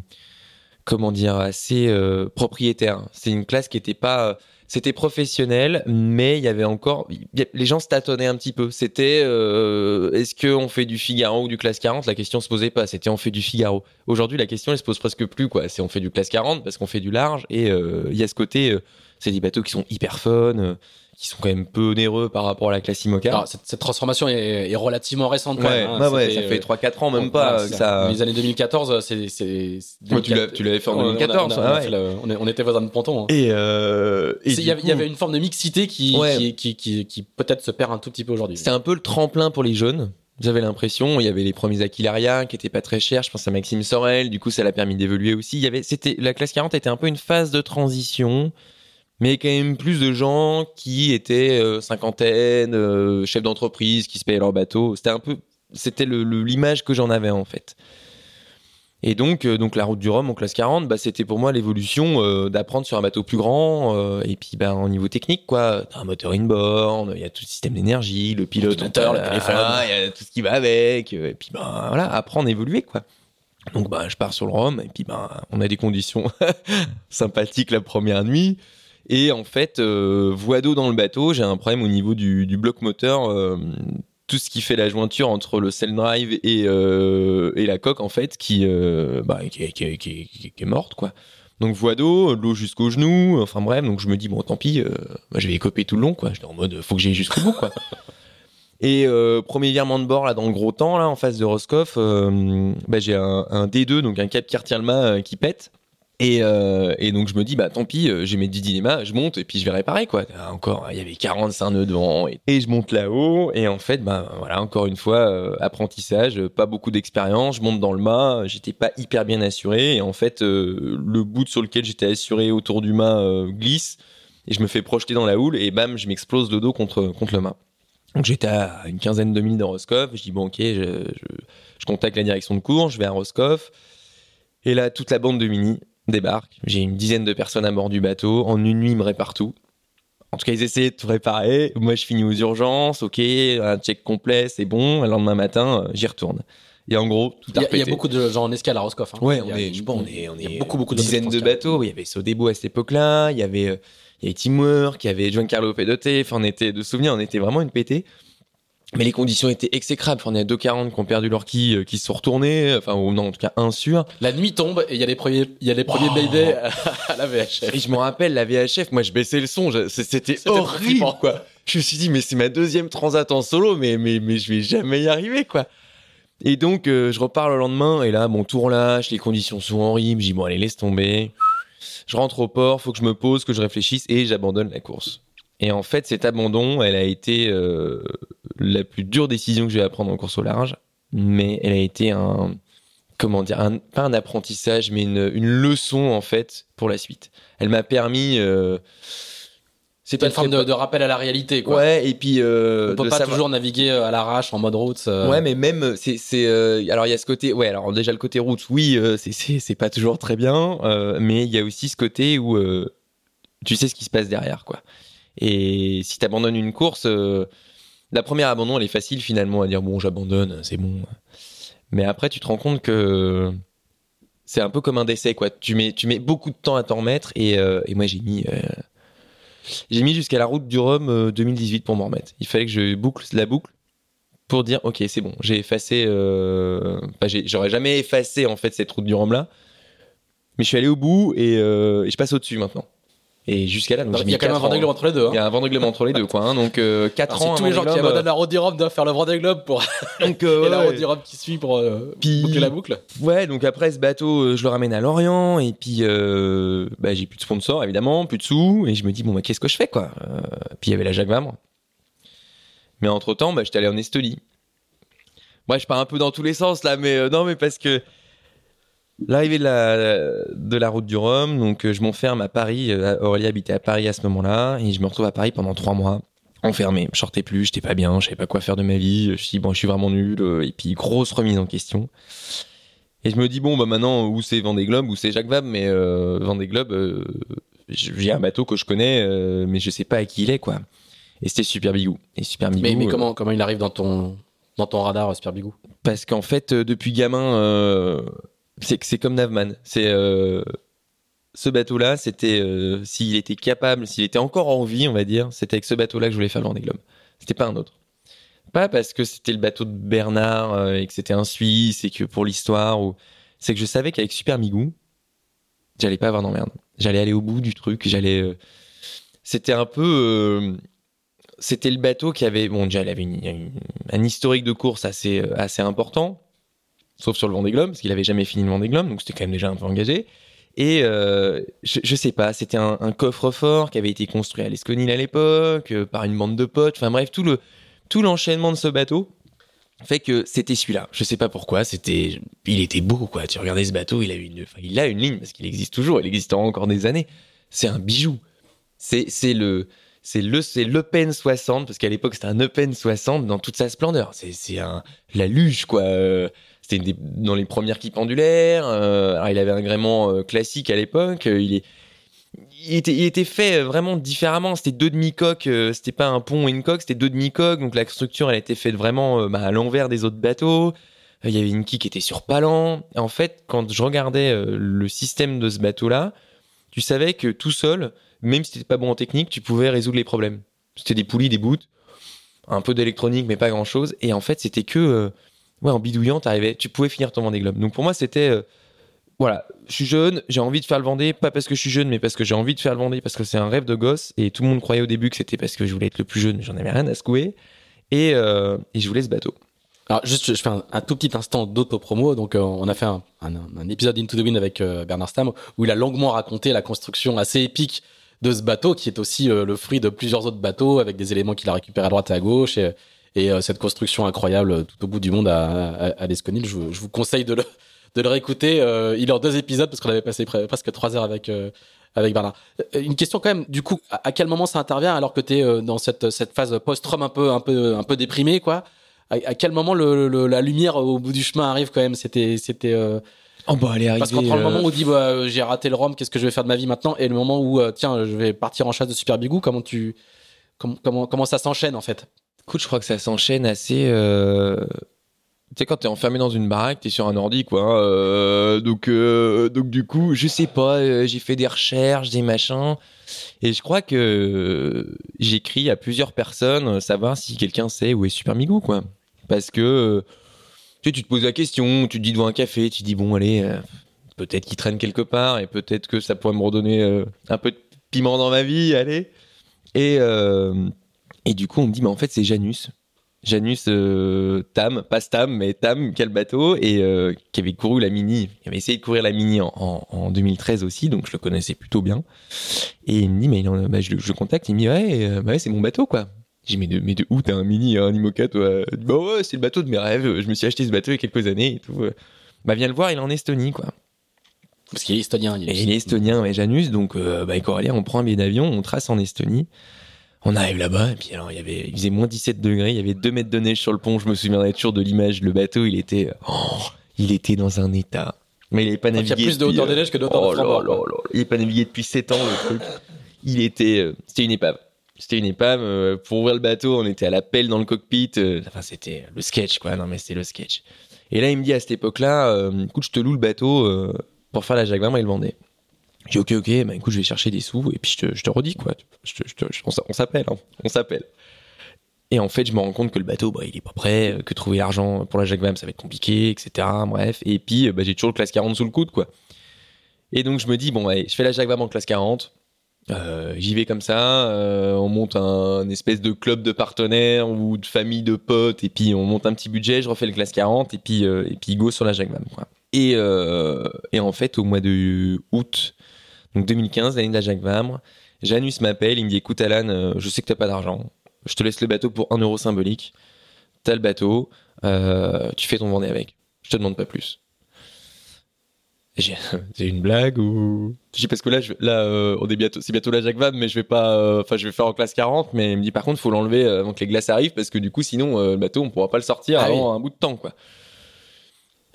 comment dire, assez euh, propriétaire. C'est une classe qui était pas. C'était professionnel, mais il y avait encore. Les gens se tâtonnaient un petit peu. C'était euh, est-ce qu'on fait du Figaro ou du classe 40 La question se posait pas. C'était on fait du Figaro. Aujourd'hui, la question elle se pose presque plus quoi. C'est on fait du classe 40 parce qu'on fait du large et euh, il y a ce côté. euh, c'est des bateaux qui sont hyper fun, qui sont quand même peu onéreux par rapport à la classe IMOCA. Alors, cette, cette transformation est, est relativement récente quand ouais, même. hein. ouais, C'était, ça fait euh, 3-4 ans même pas voilà, euh, que c'est ça. Les années 2014, c'est. c'est- c'est- Ouais, tu l'avais fait en On a- on a- 2014, on a- on a ouais. fait le- on est- on était voisins de ponton. hein. Et euh, C'est- Il y, avait- il y avait une forme de mixité qui, Ouais. qui, qui, qui, qui peut-être se perd un tout petit peu aujourd'hui. C'était un peu le tremplin pour les jeunes. J'avais l'impression, il y avait les premiers Aquilaria qui étaient pas très chers. Je pense à Maxime Sorel. Du coup, ça l'a permis d'évoluer aussi. Il y avait, c'était, la classe 40 était un peu une phase de transition, mais quand même plus de gens qui étaient euh, cinquantaine, euh, chefs d'entreprise, qui se payaient leur bateau. C'était un peu, c'était l'image que j'en avais en fait. Et donc, euh, donc la route du Rhum en classe 40, bah, c'était pour moi l'évolution euh, d'apprendre sur un bateau plus grand. euh, et puis, bah, au niveau technique, quoi, un moteur inboard, il y a tout le système d'énergie, le pilote, le téléphone. ah, il y a tout ce qui va avec. Et puis, bah, voilà, apprendre à évoluer, quoi. Donc, bah, je pars sur le Rhum, et puis, bah, on a des conditions sympathiques la première nuit. Et en fait, euh, voie d'eau dans le bateau, j'ai un problème au niveau du, du bloc moteur. euh, tout ce qui fait la jointure entre le cell drive et, euh, et la coque, en fait, qui, euh, bah, qui, est- qui qui morte, quoi. Donc voie d'eau, de l'eau jusqu'au genou, enfin bref, donc je me dis, bon, tant pis, euh, bah, je vais écoper tout le long, quoi. J'étais en mode, faut que j'aille jusqu'au bout, quoi. Et premier virement de bord là dans le gros temps là en face de Roscoff, bah, j'ai un, un D2 donc un cap qui retient le mât qui pète et, euh, et donc je me dis bah tant pis euh, j'ai mes 10 dilemmas je monte et puis je vais réparer quoi Ah, encore il y avait 45 nœuds devant et, je monte là-haut et en fait bah voilà encore une fois euh, apprentissage pas beaucoup d'expérience je monte dans le mât j'étais pas hyper bien assuré et en fait le bout sur lequel j'étais assuré autour du mât glisse et je me fais projeter dans la houle et bam je m'explose le dos contre contre le mât donc j'étais à une quinzaine de milles de Roscoff. Je dis bon ok, je, je, je contacte la direction de cours, je vais à Roscoff. Et là, toute la bande de mini débarque. J'ai une dizaine de personnes à bord du bateau. En une nuit, ils me réparent tout. En tout cas, ils essayaient de tout réparer. Moi, je finis aux urgences. Ok, un check complet, c'est bon. Le lendemain matin, euh, j'y retourne. Et en gros, tout Il y, a- il y a repété. beaucoup de gens en escale à Roscoff. hein. Ouais, on a- est, je pas, on est, on il y a beaucoup, beaucoup de dizaines de bateaux. Il y avait Sodebo à cette époque-là. Il y avait, euh, il y avait Teamwork, il y avait Giancarlo Pedote. Enfin, on était, de souvenirs, on était vraiment une pétée. Mais les conditions étaient exécrables. Enfin, on a 240 qui ont perdu leur quille, euh, qui se sont retournés. Enfin, ou non, en tout cas, un sûr. La nuit tombe et il y a les premiers, il y a les premiers Oh. Mayday à, à la VHF. Et je me rappelle, la VHF, moi, je baissais le son. C'était horrible, quoi. Je me suis dit, mais c'est ma deuxième transat en solo, mais, mais, mais je vais jamais y arriver, quoi. Et donc, euh, je repars le lendemain, et là, mon tour lâche, les conditions sont horribles. Je dis, bon, allez, laisse tomber. Je rentre au port, faut que je me pose, que je réfléchisse, et j'abandonne la course. Et en fait, cet abandon, elle a été euh, la plus dure décision que j'ai à prendre en course au large, mais elle a été un, comment dire, un, pas un apprentissage, mais une, une leçon, en fait, pour la suite. Elle m'a permis, euh, C'est une forme de, de rappel à la réalité, quoi. Ouais, et puis euh, On peut pas savoir- toujours naviguer euh, à l'arrache en mode route. euh, Ouais, mais même c'est c'est euh, alors il y a ce côté ouais alors déjà le côté route oui c'est c'est c'est pas toujours très bien mais il y a aussi ce côté où tu sais ce qui se passe derrière quoi. Et si t'abandonnes une course, euh, la première abandon elle est facile finalement à dire bon j'abandonne c'est bon. Mais après tu te rends compte que c'est un peu comme un décès quoi. Tu mets tu mets beaucoup de temps à t'en remettre et euh, moi j'ai mis euh, j'ai mis jusqu'à la route du Rhum euh, 2018 pour m'en remettre. Il fallait que je boucle la boucle pour dire ok c'est bon j'ai effacé j'aurais jamais effacé en fait cette route du Rhum là mais je suis allé au bout et, et je passe au dessus maintenant et jusqu'à là donc Il y a quand même un ans. Vendée Globe entre les deux. hein. il y a un Vendée Globe entre les deux quoi hein. donc 4 Alors, ans si un tous les gens qui abandonnent la du Rhum doivent faire le Vendée Globe pour donc, euh, et la ouais. route du Rhum qui suit pour euh, Puis- boucler la boucle. Ouais, donc après ce bateau, euh, je le ramène à Lorient et puis euh, bah, j'ai plus de sponsors évidemment, plus de sous et je me dis bon bah qu'est-ce que je fais quoi Euh, Puis il y avait la Jacques Vabre. Mais entre temps, bah, j'étais allé en Estonie. Moi, je pars un peu dans tous les sens là, mais euh, non, mais parce que l'arrivée de la de la route du Rhum, donc euh, je m'enferme à Paris. euh, Aurélie habitait à Paris à ce moment-là et je me retrouve à Paris pendant trois mois. Enfermé, je sortais plus, j'étais pas bien, je savais pas quoi faire de ma vie. Je suis bon, je suis vraiment nul. euh, Et puis, grosse remise en question. Et je me dis, bon, bah maintenant, où c'est Vendée Globe, où c'est Jacques Vabre, mais euh, Vendée Globe, euh, j'ai un bateau que je connais, euh, mais je sais pas à qui il est, quoi. Et c'était Super Bigou. Et Super Bigou. Mais, mais comment, comment il arrive dans ton, dans ton radar, Super Bigou? Parce qu'en fait, depuis gamin, c'est comme Navman. C'est euh, ce bateau-là, c'était euh, s'il était capable, s'il était encore en vie, on va dire, c'était avec ce bateau-là que je voulais faire le Vendée Globe. C'était pas un autre. Pas parce que c'était le bateau de Bernard euh, et que c'était un Suisse et que pour l'histoire ou c'est que je savais qu'avec Super Migou, j'allais pas avoir d'emmerde. J'allais aller au bout du truc, j'allais euh, c'était un peu euh, c'était le bateau qui avait bon déjà il avait une- un historique de course assez euh, assez important sauf sur le Vendée Globe parce qu'il avait jamais fini le Vendée Globe donc c'était quand même déjà un peu engagé. Et euh, je, je sais pas c'était un, coffre-fort qui avait été construit à l'Esconil à l'époque euh, par une bande de potes enfin bref tout le tout l'enchaînement de ce bateau fait que c'était celui-là. Je sais pas pourquoi c'était il était beau quoi. Tu regardais ce bateau il a une il a une ligne parce qu'il existe toujours il existera encore des années. C'est un bijou. C'est c'est le c'est le c'est l'Open 60 parce qu'à l'époque c'était un Open 60 dans toute sa splendeur. C'est c'est un la luge quoi Euh, c'était dans les premières qui pendulaires euh, alors il avait un gréement euh, classique à l'époque euh, il est il était, il était fait vraiment différemment. C'était deux demi-coques. euh, c'était pas un pont et une coque, c'était deux demi-coques. Donc la structure, elle était faite vraiment bah, à l'envers des autres bateaux. Il y avait une quille qui était sur palan. En fait, quand je regardais le système de ce bateau-là, tu savais que tout seul, même si t'étais pas bon en technique, tu pouvais résoudre les problèmes. C'était des poulies, des bouts, un peu d'électronique, mais pas grand chose. Et en fait, c'était que, ouais, en bidouillant, t'arrivais, tu pouvais finir ton Vendée Globe. Donc pour moi, c'était, euh, voilà, je suis jeune, j'ai envie de faire le Vendée, pas parce que je suis jeune, mais parce que j'ai envie de faire le Vendée, parce que c'est un rêve de gosse. Et tout le monde croyait au début que c'était parce que je voulais être le plus jeune, j'en avais rien à secouer. Et, euh, et je voulais ce bateau. Alors juste, je fais un, un tout petit instant d'auto-promo. Donc, euh, on a fait un, épisode Into the Wind avec Bernard Stam où il a longuement raconté la construction assez épique de ce bateau, qui est aussi le fruit de plusieurs autres bateaux avec des éléments qu'il a récupérés à droite et à gauche et, et euh, cette construction incroyable euh, tout au bout du monde à, à, à l'Esconil. Je, vous- je vous conseille de le, de le réécouter. Euh, il est en deux épisodes parce qu'on avait passé pre- presque trois heures avec. euh, avec Bernard. Euh, Une question quand même, du coup, à quel moment ça intervient alors que tu es dans cette, cette phase post-trom un peu, un peu, un peu déprimée, quoi? À, à quel moment le, le- la lumière au bout du chemin arrive quand même? C'était, c'était euh, Oh bah, elle est parce qu'entre le moment où on dit bah, euh, j'ai raté le Rhum, qu'est-ce que je vais faire de ma vie maintenant, et le moment où euh, tiens je vais partir en chasse de Super Bigou, comment tu, comment, comment, comment ça s'enchaîne en fait? Écoute, je crois que ça s'enchaîne assez. euh, Tu sais, quand t'es enfermé dans une baraque, t'es sur un ordi, quoi. hein, euh, Donc, euh, donc du coup, je sais pas. j'ai fait des recherches, des machins, et je crois que j'écris à plusieurs personnes, savoir si quelqu'un sait où est Super Migou, quoi. Parce que tu sais, tu te poses la question, tu te dis devant un café, tu te dis bon, allez, peut-être qu'il traîne quelque part, et peut-être que ça pourrait me redonner un peu de piment dans ma vie, allez. Et et du coup, on me dit, mais en fait, c'est Janus. Janus euh, Tam, pas Stam, mais Tam, quel bateau, et euh, qui avait couru la Mini, qui avait essayé de courir la Mini en, en, en 2013 aussi, donc je le connaissais plutôt bien. Et il me dit, mais il en- bah, je, le- contacte, il me dit, ouais, euh, bah ouais, c'est mon bateau, quoi. J'ai dit, mais de, mais de où t'as un Mini, un Imoca, toi? Il dit, Bah ouais, c'est le bateau de mes rêves, je me suis acheté ce bateau il y a quelques années et tout. Bah viens le voir, il est en Estonie, quoi. Parce qu'il est estonien. Et il est estonien, mais Janus, donc bah, avec Aurélien, on prend un billet d'avion, on trace en Estonie. On arrive là-bas, et puis alors, il, y avait, il faisait moins 17 degrés, il y avait 2 mètres de neige sur le pont, je me souviendrai toujours de l'image, le bateau, il était, oh, il était dans un état. Mais il n'avait pas Donc, il y navigué. a plus de hauteur de neige que de hauteur oh de là tremblement, là là, il n'avait pas navigué depuis 7 ans, le truc. Il était, euh, c'était une épave. C'était une épave. euh, pour ouvrir le bateau, on était à la pelle dans le cockpit. euh, enfin, c'était le sketch, quoi. Non, mais c'était le sketch. Et là, il me dit à cette époque-là, écoute, je te loue le bateau pour faire la Jacques Vabre et le Vendée. J'ai ok, ok, bah écoute, je vais chercher des sous et puis je te, redis, quoi. On s'a- on s'appelle, hein. on s'appelle. Et en fait, je me rends compte que le bateau, bah, il est pas prêt, euh, que trouver l'argent pour la Jacques ça va être compliqué, etc. Bref. Et puis, euh, bah, j'ai toujours le classe 40 sous le coude, quoi. Et donc, je me dis, bon, allez, je fais la Jacques en classe 40. Euh, J'y vais comme ça, on monte un, espèce de club de partenaires ou de famille de potes, et puis on monte un petit budget, je refais le classe 40, et puis, euh, et puis go sur la Jacques quoi. Et, et en fait, au mois de août, donc 2015, l'année de la Jacques Vabre, Janus m'appelle, il me dit écoute Alan, euh, je sais que t'as pas d'argent, je te laisse le bateau pour un euro symbolique, t'as le bateau, euh, tu fais ton Vendée avec, je te demande pas plus. J'ai- C'est une blague ou? Parce que là, je, là, euh, on est bientôt, c'est bientôt la Jacques Vabre, mais je vais pas, enfin, je vais faire en classe 40, mais il me dit par contre, faut l'enlever avant que les glaces arrivent parce que du coup, sinon, le bateau, on pourra pas le sortir Ah avant un bout de temps, quoi.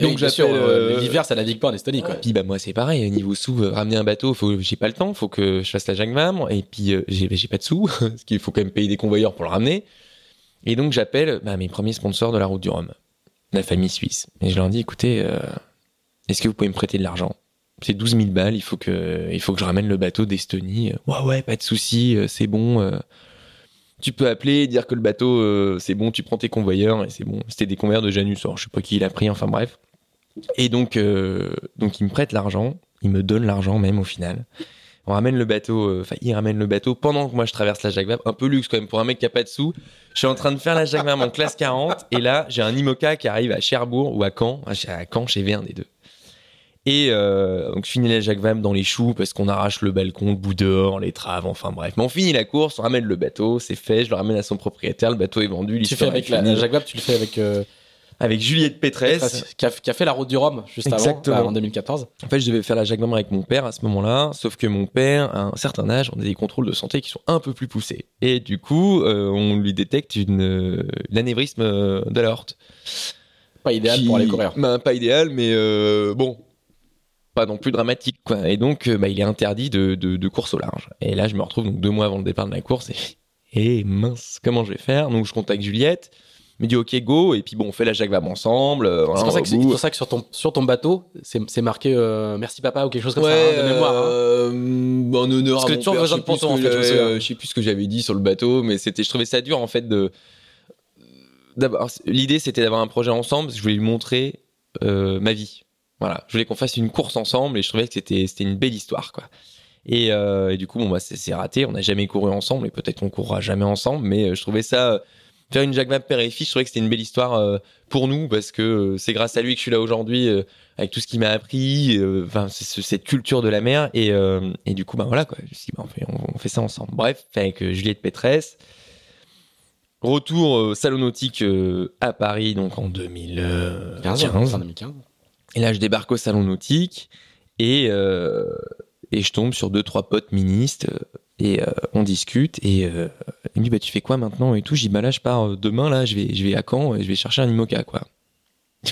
Donc, bien sûr, j'appelle, euh, euh, l'hiver, ça navigue pas en Estonie, quoi. Puis bah moi c'est pareil, niveau sous, euh, ramener un bateau, faut, j'ai pas le temps, faut que je fasse la Jacques Vabre, et puis euh, j'ai, j'ai pas de sous, parce qu'il faut quand même payer des convoyeurs pour le ramener. Et donc j'appelle bah, mes premiers sponsors de la route du Rhum, la famille suisse. Et je leur dis, écoutez, euh, est-ce que vous pouvez me prêter de l'argent? C'est 12 000 balles, il faut que, il faut que je ramène le bateau d'Estonie. Ouais ouais, pas de souci, euh, c'est bon. euh, tu peux appeler, dire que le bateau euh, c'est bon, tu prends tes convoyeurs et c'est bon. C'était des convoyeurs de Janus, alors je sais pas qui il a pris, enfin bref. Et donc, euh, donc il me prête l'argent, il me donne l'argent même au final. On ramène le bateau, euh, enfin il ramène le bateau pendant que moi je traverse la Jacques Vabre, un peu luxe quand même pour un mec qui a pas de sous. Je suis en train de faire la Jacques Vabre en classe 40 et là j'ai un Imoca qui arrive à Cherbourg ou à Caen, à Caen chez V1 des deux. Et euh, donc je finis la Jacques Vabre dans les choux parce qu'on arrache le balcon, le bout dehors, les traves, enfin bref. Mais on finit la course, on ramène le bateau, c'est fait, je le ramène à son propriétaire, le bateau est vendu. Tu fais avec la, la Jacques Vabre, tu le fais avec avec Juliette Pétresse. qui, a, qui a fait la route du Rhum juste Exactement. avant, là, en 2014. En fait, je devais faire la Jacques Vabre avec mon père à ce moment-là, sauf que mon père, à un certain âge, on a des contrôles de santé qui sont un peu plus poussés. Et du coup, euh, on lui détecte une l'anévrisme euh, de l'aorte. Pas idéal Qui- pour aller courir. Bah, pas idéal, mais euh, bon, pas non plus dramatique, quoi. Et donc, bah, il est interdit de, de, de course au large. Et là, je me retrouve donc deux mois avant le départ de la course et, et mince, comment je vais faire? Donc, je contacte Juliette. Me dit ok go et puis bon on fait la Jacques Vabre ensemble. euh, C'est hein, pour, ça que c'est bout. pour ça que sur ton, sur ton bateau, c'est c'est marqué euh, merci papa ou quelque chose comme Ouais, ça, hein, de mémoire. hein. euh, en honneur Parce à que mon toujours père, besoin je de sais ponton, en fait, je je sais plus ce que j'avais dit sur le bateau, mais c'était, je trouvais ça dur en fait de. D'abord, l'idée c'était d'avoir un projet ensemble. parce que Je voulais lui montrer ma vie. Voilà, je voulais qu'on fasse une course ensemble et je trouvais que c'était c'était une belle histoire quoi. Et, euh, et du coup bon bah c'est raté. On n'a jamais couru ensemble et peut-être qu'on courra jamais ensemble, mais je trouvais ça faire une Jacques Vabre père et fils. Je trouvais que c'était une belle histoire euh, pour nous parce que euh, c'est grâce à lui que je suis là aujourd'hui. euh, avec tout ce qu'il m'a appris, enfin cette culture de la mer et, et du coup bah voilà quoi, je me suis dit, bah, on, fait, on, on fait ça ensemble. Bref, avec Juliette Pétresse. Retour euh, salon nautique à Paris donc en 2015. 15, hein, fin 2015. Et là je débarque au salon nautique et euh, et je tombe sur deux trois potes ministres euh, et euh, on discute et euh, il me dit bah tu fais quoi maintenant et tout? Dis bah là je pars demain là, je vais je vais à Caen et je vais chercher un IMOCA quoi.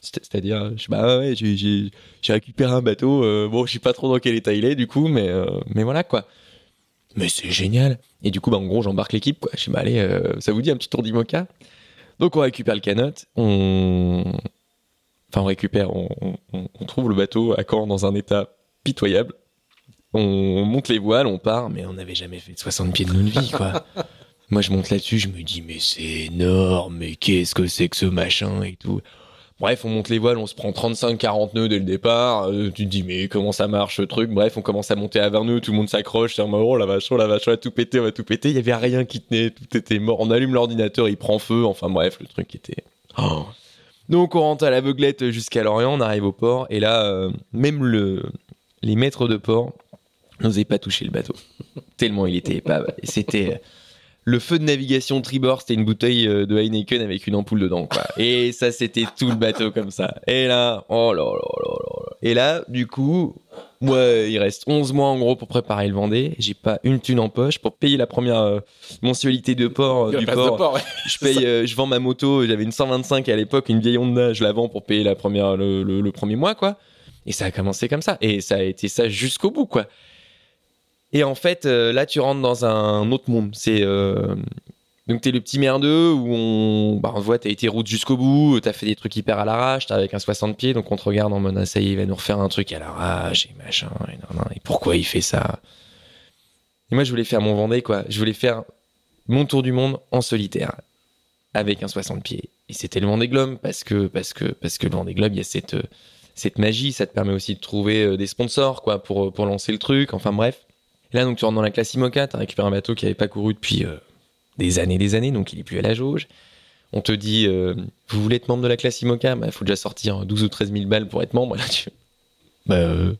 C'est-à-dire, je pas, ouais, j'ai- j'ai j'ai récupéré un bateau. bon, je sais pas trop dans quel état il est, du coup, mais, mais voilà, quoi. Mais c'est génial. Et du coup, bah, en gros, j'embarque l'équipe, quoi. Je dis, bah, allez, ça vous dit un petit tour d'Imoca? Donc, on récupère le canot. On. Enfin, on récupère, on trouve le bateau à Caen dans un état pitoyable. On monte les voiles, on part, mais on n'avait jamais fait de 60 pieds de notre vie, quoi. Moi, je monte là-dessus, je me dis, mais c'est énorme, mais qu'est-ce que c'est que ce machin et tout. Bref, on monte les voiles, on se prend 35-40 nœuds dès le départ. euh, tu te dis, mais comment ça marche ce truc? Bref, on commence à monter à 20 nœuds, tout le monde s'accroche. C'est en mode, oh la vache, oh la vache, on va tout péter, on va tout péter. Il y avait rien qui tenait, tout était mort. On allume l'ordinateur, il prend feu. Enfin bref, le truc était. Oh. Donc on rentre à l'aveuglette jusqu'à Lorient, on arrive au port, et là, euh, même le, les maîtres de port n'osaient pas toucher le bateau. Tellement il était épave. C'était. euh, Le feu de navigation tribord, c'était une bouteille euh, de Heineken avec une ampoule dedans, quoi. Et ça, c'était tout le bateau comme ça. Et là, oh là là là là là. Et là, du coup, moi, il reste 11 mois en gros pour préparer le Vendée. J'ai pas une thune en poche pour payer la première euh, mensualité de port euh, du de port. port, ouais. Je paye, euh, je vends ma moto. J'avais une 125 à l'époque, une vieille Honda. Je la vends pour payer la première, le, le- le premier mois, quoi. Et ça a commencé comme ça. Et ça a été ça jusqu'au bout, quoi. Et en fait, euh, là, tu rentres dans un autre monde. C'est euh, donc t'es le petit merdeux où on, bah, voit t'as été route jusqu'au bout, t'as fait des trucs hyper à l'arrache, t'es avec un 60 pieds, donc on te regarde en mode ah, ça y est, il va nous refaire un truc à l'arrache et machin. Et, et pourquoi il fait ça? Et moi, je voulais faire mon Vendée, quoi. Je voulais faire mon tour du monde en solitaire avec un 60 pieds. Et c'était le Vendée Globe parce que parce que parce que le Vendée Globe, il y a cette cette magie, ça te permet aussi de trouver euh, des sponsors quoi pour pour lancer le truc. Enfin bref. Et là donc tu rentres dans la classe IMOCA, tu récupéré un bateau qui avait pas couru depuis euh, des années des années, donc il est plus à la jauge. On te dit euh, vous voulez être membre de la classe IMOCA, bah faut déjà sortir 12 ou 13 000 balles pour être membre. Là tu bah euh,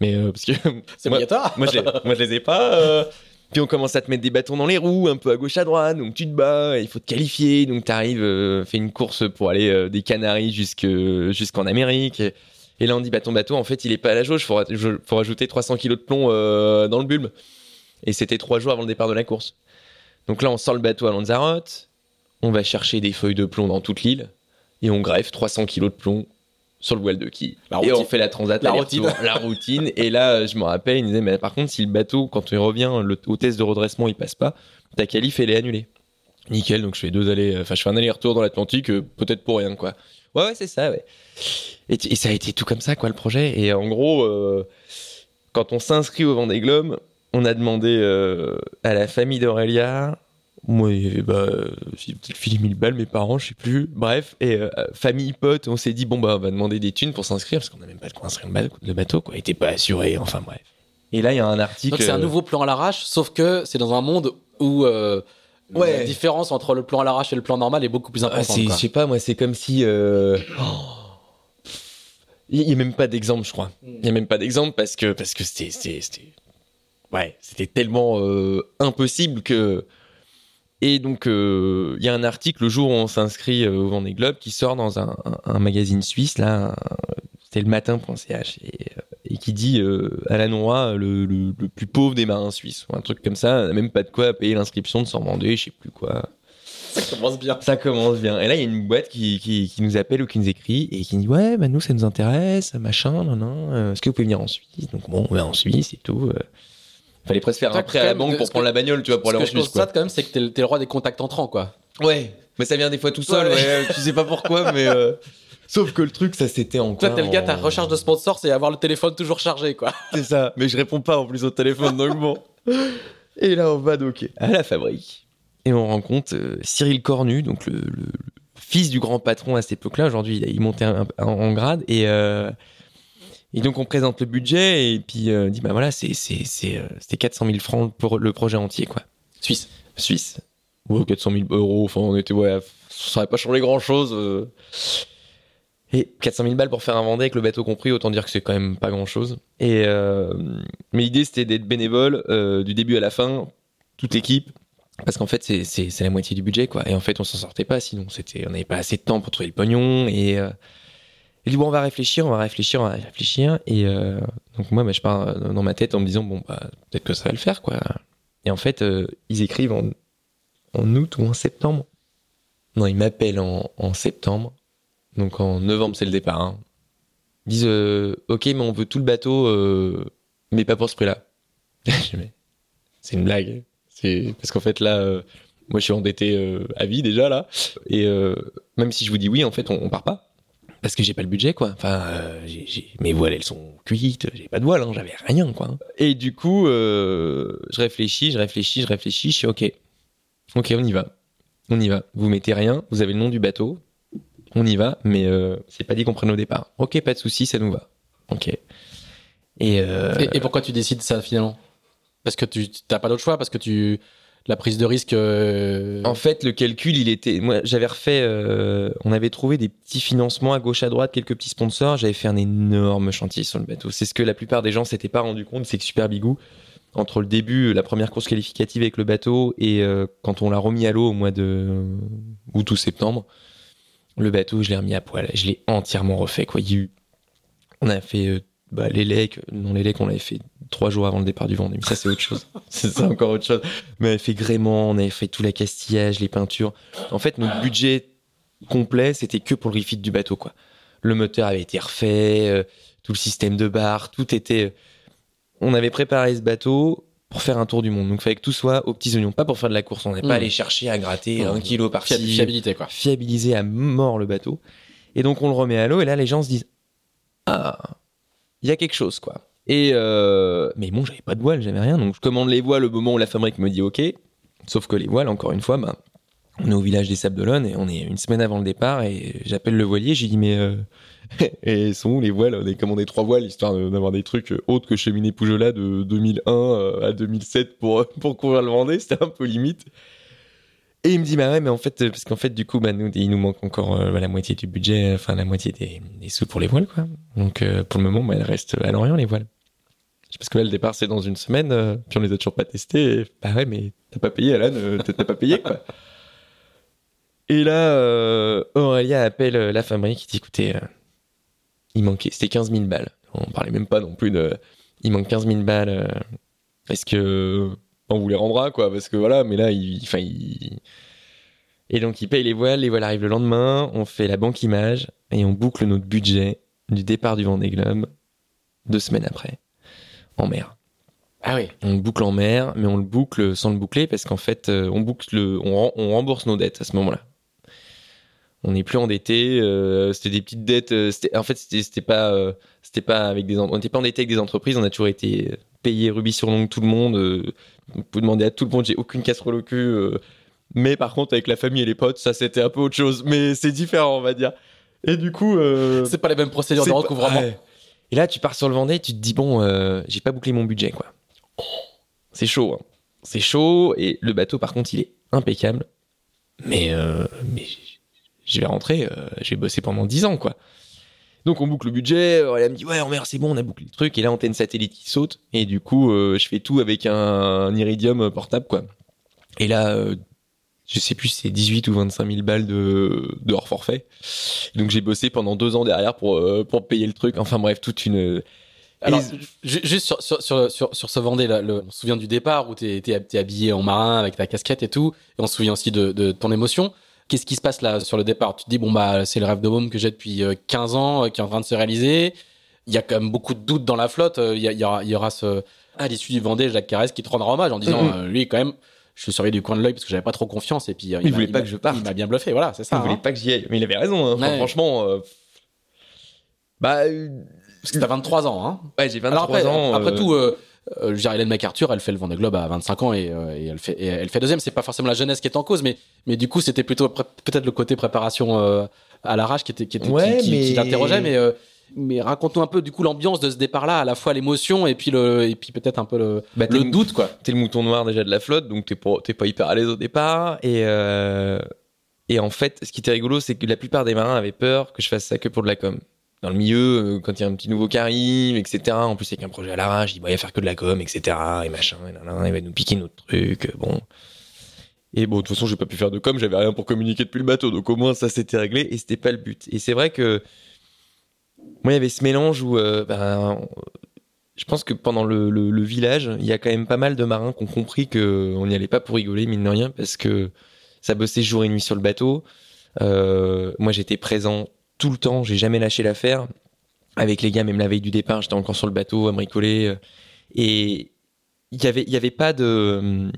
mais euh, parce que C'est moi, obligatoire. moi, moi, je les ai pas. Puis on commence à te mettre des bâtons dans les roues, un peu à gauche à droite, donc tu te bats, il faut te qualifier, donc tu arrives, euh, fais une course pour aller euh, des Canaries jusque- jusqu'en Amérique. Et, là on dit bah ton bateau en fait il est pas à la jauge, je- faut rajouter 300 kilos de plomb euh, dans le bulbe. Et c'était trois jours avant le départ de la course. Donc là on sort le bateau à Lanzarote, on va chercher des feuilles de plomb dans toute l'île et on greffe 300 kilos de plomb sur le voile de quille. La et routine. on fait la transat, La routine. la routine. Et là, je me rappelle, il me disait, mais par contre, si le bateau, quand il revient le, au test de redressement, il passe pas, ta qualif, elle est annulée. Nickel, donc je fais deux allées, enfin, je fais un aller-retour dans l'Atlantique, euh, peut-être pour rien, quoi. Ouais, ouais, c'est ça, ouais. Et, ça a été tout comme ça, quoi, le projet. Et en gros, euh, quand on s'inscrit au Vendée Globe, on a demandé euh, à la famille d'Aurélia, moi, il y avait, bah, j'ai peut-être filé 1000 balles, mes parents, je sais plus. Bref, et euh, famille, pote, on s'est dit, bon, bah, on va demander des thunes pour s'inscrire, parce qu'on n'a même pas de quoi inscrire le bateau, le bateau, quoi. Il était pas assuré, enfin, bref. Et là, il y a un article. Donc c'est un euh, nouveau plan à l'arrache, sauf que c'est dans un monde où euh, Ouais. la différence entre le plan à l'arrache et le plan normal est beaucoup plus Ah, importante. c'est, je sais pas, moi, c'est comme si. euh, Il n'y a même pas d'exemple, je crois. Il n'y a même pas d'exemple parce que parce que c'était c'était c'était ouais c'était tellement euh, impossible que et donc euh, il y a un article le jour où on s'inscrit euh, au Vendée Globe qui sort dans un, un- un magazine suisse là c'était le matin.ch et, et qui dit euh, Alan Roy le, le, le plus pauvre des marins suisses ou un truc comme ça n'a même pas de quoi payer l'inscription de s'en Vendée je sais plus quoi Ça commence bien. ça commence bien. Et là, il y a une boîte qui, qui, qui nous appelle ou qui nous écrit et qui dit Ouais, bah nous, ça nous intéresse, machin, non, non. euh, Est-ce que vous pouvez venir en Suisse? Donc, bon, on va en Suisse et tout. euh. Fallait presque faire un prêt à la banque ce pour que- prendre la bagnole, tu vois, pour Ce aller que en je Suisse. Quoi. constate quand même, c'est que t'es le- roi des contacts entrants, quoi. Ouais. Mais ça vient des fois tout seul, ouais. tu sais pas pourquoi, mais. euh, Sauf que le truc, ça c'était encore. Toi, t'es le gars, ta en- recherche de sponsor, c'est avoir le téléphone toujours chargé, quoi. C'est ça. Mais je réponds pas en plus au téléphone, donc bon. Et là, on va donc à la fabrique. Et on rencontre euh, Cyril Cornu, donc le, le- le fils du grand patron à cette époque-là. Aujourd'hui, il, montait un- un- en grade. Et, euh, et donc, on présente le budget et puis euh, on dit bah voilà, c'est c'est- c'est, euh, c'était 400 000 francs pour le projet entier, quoi. Suisse. Suisse. Ouais, 400 000 euros. Enfin, on était, ouais, ça n'aurait pas changé grand chose. Et 400 000 balles pour faire un Vendée avec le bateau compris, autant dire que c'est quand même pas grand chose. Et, euh, mais l'idée, c'était d'être bénévole euh, du début à la fin, toute l'équipe. Parce qu'en fait, c'est, c'est, c'est la moitié du budget, quoi. Et en fait, on s'en sortait pas, sinon c'était, on n'avait pas assez de temps pour trouver le pognon. Et, euh, il dit, bon, on va réfléchir, on va réfléchir, on va réfléchir. Et euh, donc, moi, bah, je pars euh, dans ma tête en me disant, bon, bah, peut-être que ça va le faire, quoi. Et en fait, euh, ils écrivent en, en août ou en septembre. Non, ils m'appellent en, en septembre. Donc en novembre, c'est le départ. hein. Ils disent, euh, ok, mais on veut tout le bateau, euh, mais pas pour ce prix-là. C'est une blague. C'est parce qu'en fait là, euh, moi je suis endetté à vie déjà là, et même si je vous dis oui, en fait, on, on part pas. Parce que j'ai pas le budget, quoi. Enfin, euh, mes voiles, elles sont cuites, j'ai pas de voiles, hein, j'avais rien, quoi. Et du coup, euh, je réfléchis, je réfléchis, je réfléchis, je suis ok. Ok, on y va. On y va. Vous mettez rien, vous avez le nom du bateau, on y va, mais euh, c'est pas dit qu'on prenne au départ. Ok, pas de souci, ça nous va. Ok. Et, euh, Et, et pourquoi tu décides ça finalement? Parce que tu t'as pas d'autre choix, parce que tu la prise de risque. euh, En fait, le calcul, il était. Moi, j'avais refait. euh, on avait trouvé des petits financements à gauche à droite, quelques petits sponsors. J'avais fait un énorme chantier sur le bateau. C'est ce que la plupart des gens s'étaient pas rendu compte. C'est que Super Bigou, entre le début, la première course qualificative avec le bateau, et euh, quand on l'a remis à l'eau au mois de août ou septembre, le bateau, je l'ai remis à poil. Je l'ai entièrement refait. Quoi. Il y a eu- On a fait bah, les legs. Non, les on l'avait fait trois jours avant le départ du Vendée. Mais ça, c'est autre chose. c'est encore autre chose. Mais on avait fait gréement, on avait fait tout l'accastillage, les peintures. En fait, notre budget complet, c'était que pour le refit du bateau, quoi. Le moteur avait été refait, euh, tout le système de barre, tout était. euh, On avait préparé ce bateau pour faire un tour du monde. Donc, il fallait que tout soit aux petits oignons, pas pour faire de la course. On n'est Mmh. pas allé chercher à gratter Mmh. un kilo fiab- par-ci fiabilité quoi. fiabiliser à mort le bateau. Et donc on le remet à l'eau et là les gens se disent ah il y a quelque chose quoi. Et euh, mais bon j'avais pas de voile j'avais rien donc je commande les voiles au moment où la fabrique me dit ok. Sauf que les voiles encore une fois ben on est au village des Sables d'Olonne et on est une semaine avant le départ et j'appelle le voilier j'ai dit mais euh, et sont où les voiles? On a commandé trois voiles histoire d'avoir des trucs autres que cheminée Poujola de 2001 euh, à 2007 pour pour couvrir le Vendée c'était un peu limite. Et il me dit, bah ouais, mais en fait, euh, parce qu'en fait, du coup, bah, nous, il nous manque encore euh, bah, la moitié du budget, enfin, la moitié des, des sous pour les voiles, quoi. Donc, euh, pour le moment, bah, elles restent à Lorient, les voiles. Parce que là, le départ, c'est dans une semaine, euh, puis on les a toujours pas testés. et, bah ouais, mais t'as pas payé, Alan, euh, t'as pas payé, quoi. Et là, euh, Aurélia appelle euh, la fabrique, il dit, écoutez, euh, il manquait, c'était 15 000 balles. On parlait même pas non plus de, il manque 15 000 balles, euh, est-ce que on vous les rendra, quoi, parce que voilà, mais là, il, enfin, il, et donc, il paye les voiles, les voiles arrivent le lendemain, on fait la banque image et on boucle notre budget du départ du Vendée Globe deux semaines après, en mer. Ah oui. On le boucle en mer, mais on le boucle sans le boucler parce qu'en fait, euh, on boucle, le, on, rem- on rembourse nos dettes à ce moment-là. On n'est plus endetté. euh, c'était des petites dettes. euh, en fait, c'était pas, euh, c'était pas avec des, on n'était pas endetté avec des entreprises. On a toujours été payé rubis sur l'ongle tout le monde. euh, vous pouvez demander à tout le monde. J'ai aucune casserole au cul. euh, mais par contre, avec la famille et les potes, ça c'était un peu autre chose. Mais c'est différent, on va dire. Et du coup, euh, C'est pas les mêmes procédures de recouvrement. ouais. Et là, tu pars sur le Vendée, tu te dis bon, euh, j'ai pas bouclé mon budget, quoi. C'est chaud, hein. c'est chaud. Et le bateau, par contre, il est impeccable. Mais, euh, mais je vais rentrer, euh, je vais bosser pendant 10 ans, quoi. Donc on boucle le budget, euh, elle me dit ouais en mer c'est bon on a bouclé le truc et là antenne satellite qui saute et du coup euh, je fais tout avec un, un iridium portable quoi. Et là euh, je sais plus si c'est 18 ou 25 000 balles de, de hors forfait. Donc j'ai bossé pendant deux ans derrière pour, euh, pour payer le truc. Enfin bref, toute une... Alors, Et- juste sur, sur, sur, sur, sur ce Vendée, là, le- on se souvient du départ où t'es es, habillé en marin avec ta casquette et tout. Et on se souvient aussi de, de ton émotion. Qu'est-ce qui se passe là sur le départ? Tu te dis, bon, bah, c'est le rêve de môme que j'ai depuis euh, 15 ans euh, qui est en train de se réaliser. Il y a quand même beaucoup de doutes dans la flotte. Euh, Il y, a- il y aura, il y aura ce, à l'issue du Vendée, Jacques Carès qui te rendra hommage en disant, Mhm. euh, lui, quand même, je suis surveillé du coin de l'œil parce que j'avais pas trop confiance et puis euh, Il m'a- voulait pas que je parte. Il m'a bien bluffé, voilà, c'est ça. Il voulait hein. pas que j'y aille. Mais il avait raison. hein. Enfin. Franchement, euh, bah, euh, Parce que t'as 23 ans, hein. ouais, j'ai 23 Alors après, ans. après euh, tout, euh, je Hélène MacArthur, elle fait le Vendée Globe à 25 ans et, euh, et elle fait, et elle fait deuxième. C'est pas forcément la jeunesse qui est en cause, mais, mais du coup, c'était plutôt peut-être le côté préparation euh, à l'arrache qui était, qui était, Ouais, qui, mais- qui l'interrogeait, mais, euh, mais raconte-nous un peu du coup l'ambiance de ce départ-là, à la fois l'émotion et puis le, et puis peut-être un peu le, bah, le doute, quoi. T'es le mouton noir déjà de la flotte, donc t'es pas, t'es pas hyper à l'aise au départ. Et, et en fait, ce qui était rigolo, c'est que la plupart des marins avaient peur que je fasse ça que pour de la com. Dans le milieu, euh, quand il y a un petit nouveau qui etc. En plus, avec un projet à l'arrache, il va y faire que de la com, etc. Et machin, et nanana, il va nous piquer notre truc. euh, Bon. Et bon, de toute façon, j'ai pas pu faire de com, j'avais rien pour communiquer depuis le bateau, donc au moins ça c'était réglé et c'était pas le but. Et c'est vrai que moi, il y avait ce mélange où, euh, ben, je pense que pendant le, village, il y a quand même pas mal de marins qui ont compris que on n'y allait pas pour rigoler, mine de rien, parce que ça bossait jour et nuit sur le bateau. Moi, j'étais présent tout le temps, j'ai jamais lâché l'affaire. Avec les gars, même la veille du départ, j'étais encore sur le bateau à bricoler. euh, Et il y avait, il y avait pas de.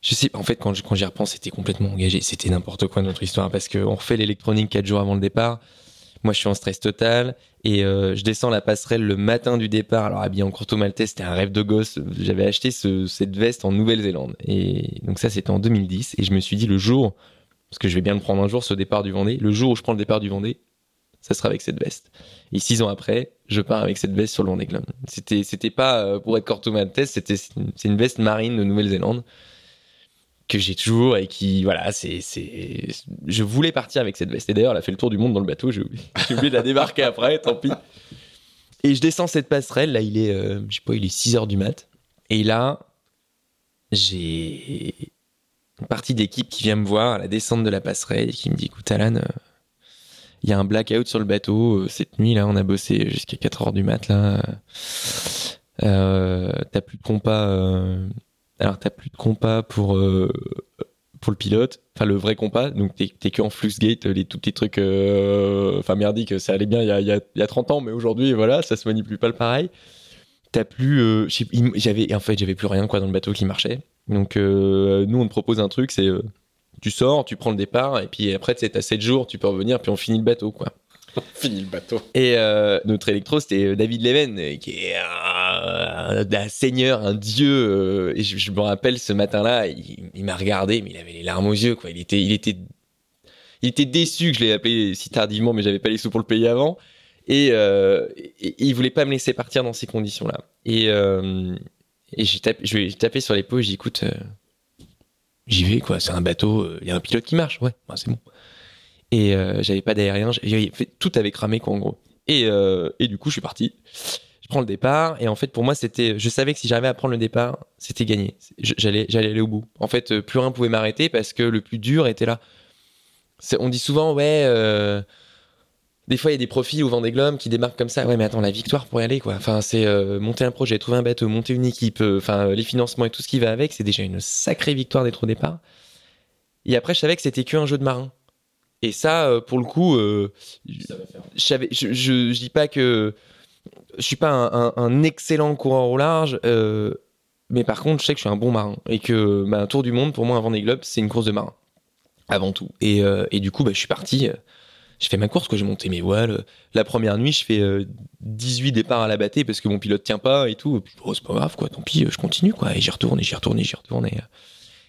Je sais, en fait, quand, quand j'y repense, c'était complètement engagé. C'était n'importe quoi notre histoire parce qu'on refait l'électronique quatre jours avant le départ. Moi, je suis en stress total et euh, je descends la passerelle le matin du départ. Alors, habillé en courto maltais, c'était un rêve de gosse. J'avais acheté ce- cette veste en Nouvelle-Zélande. Et donc, ça, c'était en 2010. Et je me suis dit, le jour, parce que je vais bien le prendre un jour, ce départ du Vendée, le jour où je prends le départ du Vendée, ça sera avec cette veste. Et six ans après, je pars avec cette veste sur le Vendée Globe. C'était, c'était pas euh, pour être courto maltais, c'était, c'est une veste marine de Nouvelle-Zélande que j'ai toujours et qui voilà c'est c'est je voulais partir avec cette veste. Et d'ailleurs elle a fait le tour du monde dans le bateau. J'ai oublié, j'ai oublié de la débarquer après tant pis. Et je descends cette passerelle. Là il est euh, je sais pas il est 6 heures du mat. Et là j'ai une partie d'équipe qui vient me voir à la descente de la passerelle et qui me dit écoute Alan euh, il y a un blackout sur le bateau euh, cette nuit là on a bossé jusqu'à 4 heures du mat euh, t'as plus de compas alors t'as plus de compas pour pour le pilote, enfin le vrai compas, donc t'es t'es que en fluxgate, les tous petits trucs, enfin merdique, ça allait bien il y a, il y, a, il y a 30 ans, mais aujourd'hui voilà, ça se manipule pas le pareil. T'as plus, j'avais en fait j'avais plus rien quoi dans le bateau qui marchait. Donc euh, nous on te propose un truc, c'est euh, tu sors, tu prends le départ et puis après tu sais t'as 7 jours, tu peux revenir puis on finit le bateau quoi. Fini le bateau. Et euh, notre électro, c'était David Leven, qui est un, un seigneur, un dieu. et je, je me rappelle ce matin-là, il, il m'a regardé, mais il avait les larmes aux yeux. Quoi. Il était, il était, il était déçu que je l'ai appelé si tardivement, mais j'avais pas les sous pour le payer avant. Et, euh, et- et il voulait pas me laisser partir dans ces conditions-là. Et, euh, et j'ai tapé, je lui tapé sur l'épaule, j'ai écoute, euh, j'y vais, quoi. C'est un bateau, euh, il y a un pilote qui marche, ouais, bah, c'est bon. Et euh, j'avais pas d'aérien, tout avait cramé quoi en gros. Et, euh, et du coup je suis parti. Je prends le départ et en fait pour moi c'était, je savais que si j'arrivais à prendre le départ, c'était gagné. J'allais j'allais aller au bout. En fait plus rien pouvait m'arrêter parce que le plus dur était là. On dit souvent ouais. Euh, des fois, il y a des profils au Vendée Globe qui démarquent comme ça. Ouais, mais attends, la victoire pour y aller, quoi. Enfin, c'est euh, monter un projet, trouver un bateau, monter une équipe, euh, enfin, les financements et tout ce qui va avec, c'est déjà une sacrée victoire d'être au départ. Et après, je savais que c'était qu'un jeu de marin. Et ça, euh, pour le coup, euh, je, savais- je, je, je dis pas que je suis pas un, un- un excellent coureur au large, euh, mais par contre, je sais que je suis un bon marin et que bah, un tour du monde pour moi, un Vendée Globe, c'est une course de marin avant tout. Et, euh, et du coup, bah, je suis parti. Euh, je fais ma course, que j'ai monté mes voiles. La première nuit, je fais euh, 18 départs à la battée parce que mon pilote tient pas et tout. Oh, c'est pas grave, quoi. Tant pis, euh, je continue, quoi. Et j'y retourne, et j'y retourne, et j'y retourne. Et, euh,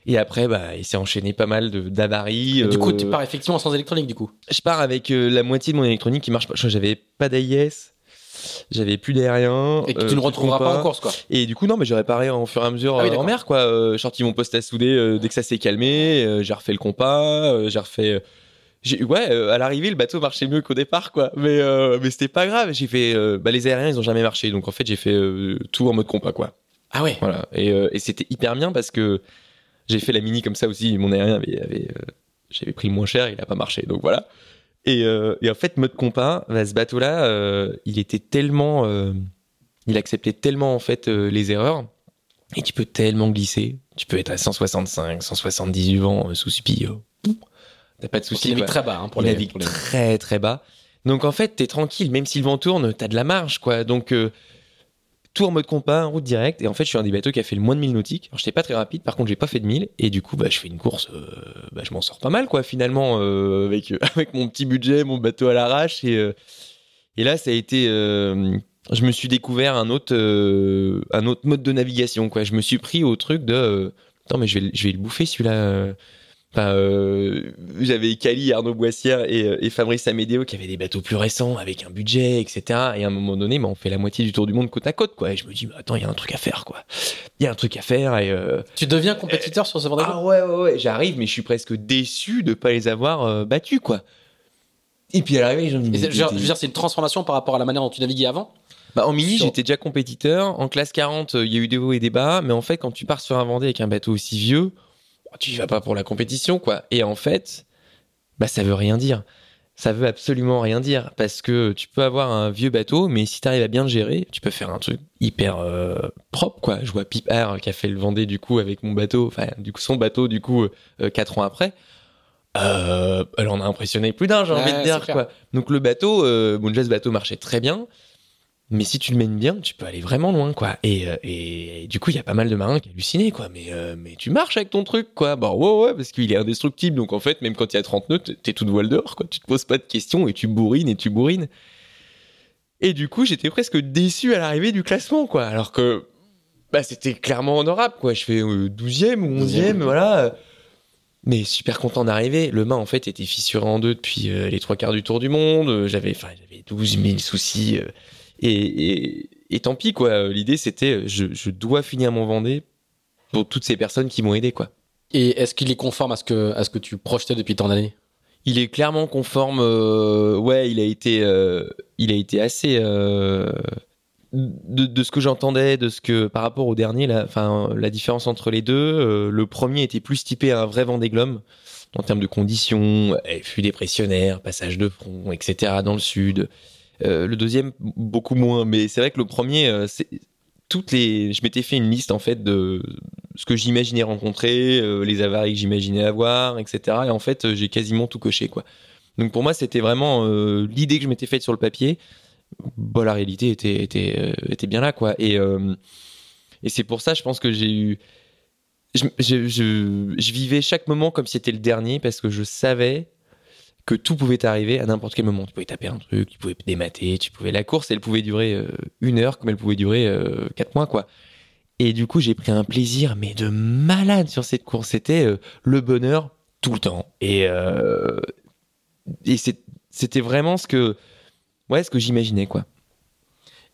et après, bah, il s'est enchaîné pas mal d'avaries. Du coup, euh, tu pars effectivement sans électronique, du coup. je pars avec euh, la moitié de mon électronique qui marche pas. J'avais pas d'AIS, j'avais plus d'aérien. Et que euh, tu ne retrouveras pas compas. en course, quoi. Et du coup, non, mais j'ai réparé en fur et à mesure Ah oui, euh, en mer, quoi. Euh, j'ai sorti mon poste à souder euh, dès que ça s'est calmé. euh, j'ai refait le compas, euh, j'ai refait. Ouais, euh, à l'arrivée, le bateau marchait mieux qu'au départ, quoi. Mais, euh, mais c'était pas grave. J'ai fait. euh, bah, les aériens, ils ont jamais marché. Donc, en fait, j'ai fait tout en mode compas, quoi. Ah ouais. Voilà. Et, et c'était hyper bien parce que j'ai fait la mini comme ça aussi. Mon aérien avait, avait, j'avais pris le moins cher, il a pas marché. Donc voilà. Et, et en fait, mode compas, bah, ce bateau-là, il était tellement, il acceptait tellement en fait les erreurs. Et tu peux tellement glisser. Tu peux être à 165, 178 vents euh, sous spi. Euh, T'as pas de Il souci. navigue quoi. très bas hein, pour il les. navigue pour les- très très bas. Donc en fait, t'es tranquille, même si le vent tourne, t'as de la marge, quoi. Donc euh, tout en mode compas, route directe. Et en fait, je suis un des bateaux qui a fait le moins de 1000 nautiques. Alors, j'étais pas très rapide, par contre, j'ai pas fait de 1000. Et du coup, bah, je fais une course, euh, bah, je m'en sors pas mal, quoi, finalement, euh, avec, avec mon petit budget, mon bateau à l'arrache. Et, euh, et là, ça a été. euh, je me suis découvert un autre, euh, un autre mode de navigation, quoi. Je me suis pris au truc de. euh, Attends, mais je vais, je vais le bouffer, celui-là. Euh. Enfin, euh, j'avais Cali, Arnaud Boissière et, euh, et Fabrice Amédéo qui avaient des bateaux plus récents avec un budget, etc. Et à un moment donné, bah, on fait la moitié du tour du monde côte à côte, quoi. Et je me dis, bah, attends, il y a un truc à faire, quoi. Il y a un truc à faire et. euh, Tu deviens compétiteur sur ce Vendée Globe ah ouais, ouais, ouais, j'arrive, mais je suis presque déçu de pas les avoir euh, battus, quoi. Et puis à l'arrivée, je me dis, je veux dire- c'est une transformation par rapport à la manière dont tu naviguais avant. bah, en mini, sur- j'étais déjà compétiteur. En classe 40, euh, il y a eu des hauts et des bas. Mais en fait, quand tu pars sur un Vendée avec un bateau aussi vieux, tu y vas pas pour la compétition, quoi. Et en fait, bah, ça veut rien dire. Ça veut absolument rien dire. Parce que tu peux avoir un vieux bateau, mais si tu arrives à bien le gérer, tu peux faire un truc hyper euh, propre, quoi. Je vois Pip Air qui a fait le Vendée, du coup, avec mon bateau. Enfin, du coup, son bateau, du coup, euh, quatre ans après. Euh, elle en a impressionné plus d'un, j'ai envie de dire, clair. quoi. Donc le bateau, euh, bon, déjà, ce bateau marchait très bien. Mais si tu le mènes bien, tu peux aller vraiment loin, quoi. Et, euh, et, du coup, il y a pas mal de marins qui hallucinaient, quoi. Mais, euh, mais tu marches avec ton truc, quoi. Bah ouais, ouais, parce qu'il est indestructible. Donc en fait, même quand il y a 30 nœuds, t'es- t'es tout de voile dehors, quoi. Tu te poses pas de questions et tu bourrines et tu bourrines. Et du coup, j'étais presque déçu à l'arrivée du classement, quoi. Alors que bah, c'était clairement honorable, quoi. Je fais euh, 12e ou 11e, voilà. Mais super content d'arriver. Le mât, en fait, était fissuré en deux depuis euh, les trois quarts du tour du monde. Euh, J'avais, enfin, j'avais 12 000 soucis. euh, et, et, et tant pis, quoi. L'idée, c'était, je, je dois finir mon Vendée pour toutes ces personnes qui m'ont aidé, quoi. Et est-ce qu'il est conforme à ce que, à ce que tu projetais depuis tant d'années? Il est clairement conforme. euh, ouais, il a été, euh, il a été assez euh, de, de ce que j'entendais, de ce que par rapport au dernier, la, enfin, la différence entre les deux. euh, le premier était plus typé à un vrai Vendée Globe en termes de conditions, flux dépressionnaire, passage de front, etc. Dans le sud. Euh, le deuxième beaucoup moins, mais c'est vrai que le premier, euh, c'est toutes les, je m'étais fait une liste en fait de ce que j'imaginais rencontrer, euh, les avaries que j'imaginais avoir, etc. Et en fait, j'ai quasiment tout coché, quoi. Donc pour moi, c'était vraiment l'idée que je m'étais faite sur le papier. Bon, la réalité était était était bien là, quoi. Et et c'est pour ça, je pense que j'ai eu, je, je, je, je vivais chaque moment comme si c'était le dernier parce que je savais que tout pouvait arriver à n'importe quel moment. Tu pouvais taper un truc, tu pouvais démater, tu pouvais la course, elle pouvait durer euh, une heure comme elle pouvait durer euh, quatre mois, quoi. Et du coup, j'ai pris un plaisir, mais de malade sur cette course. C'était euh, le bonheur tout le temps. Et, et c'était vraiment ce que, ouais, ce que j'imaginais, quoi.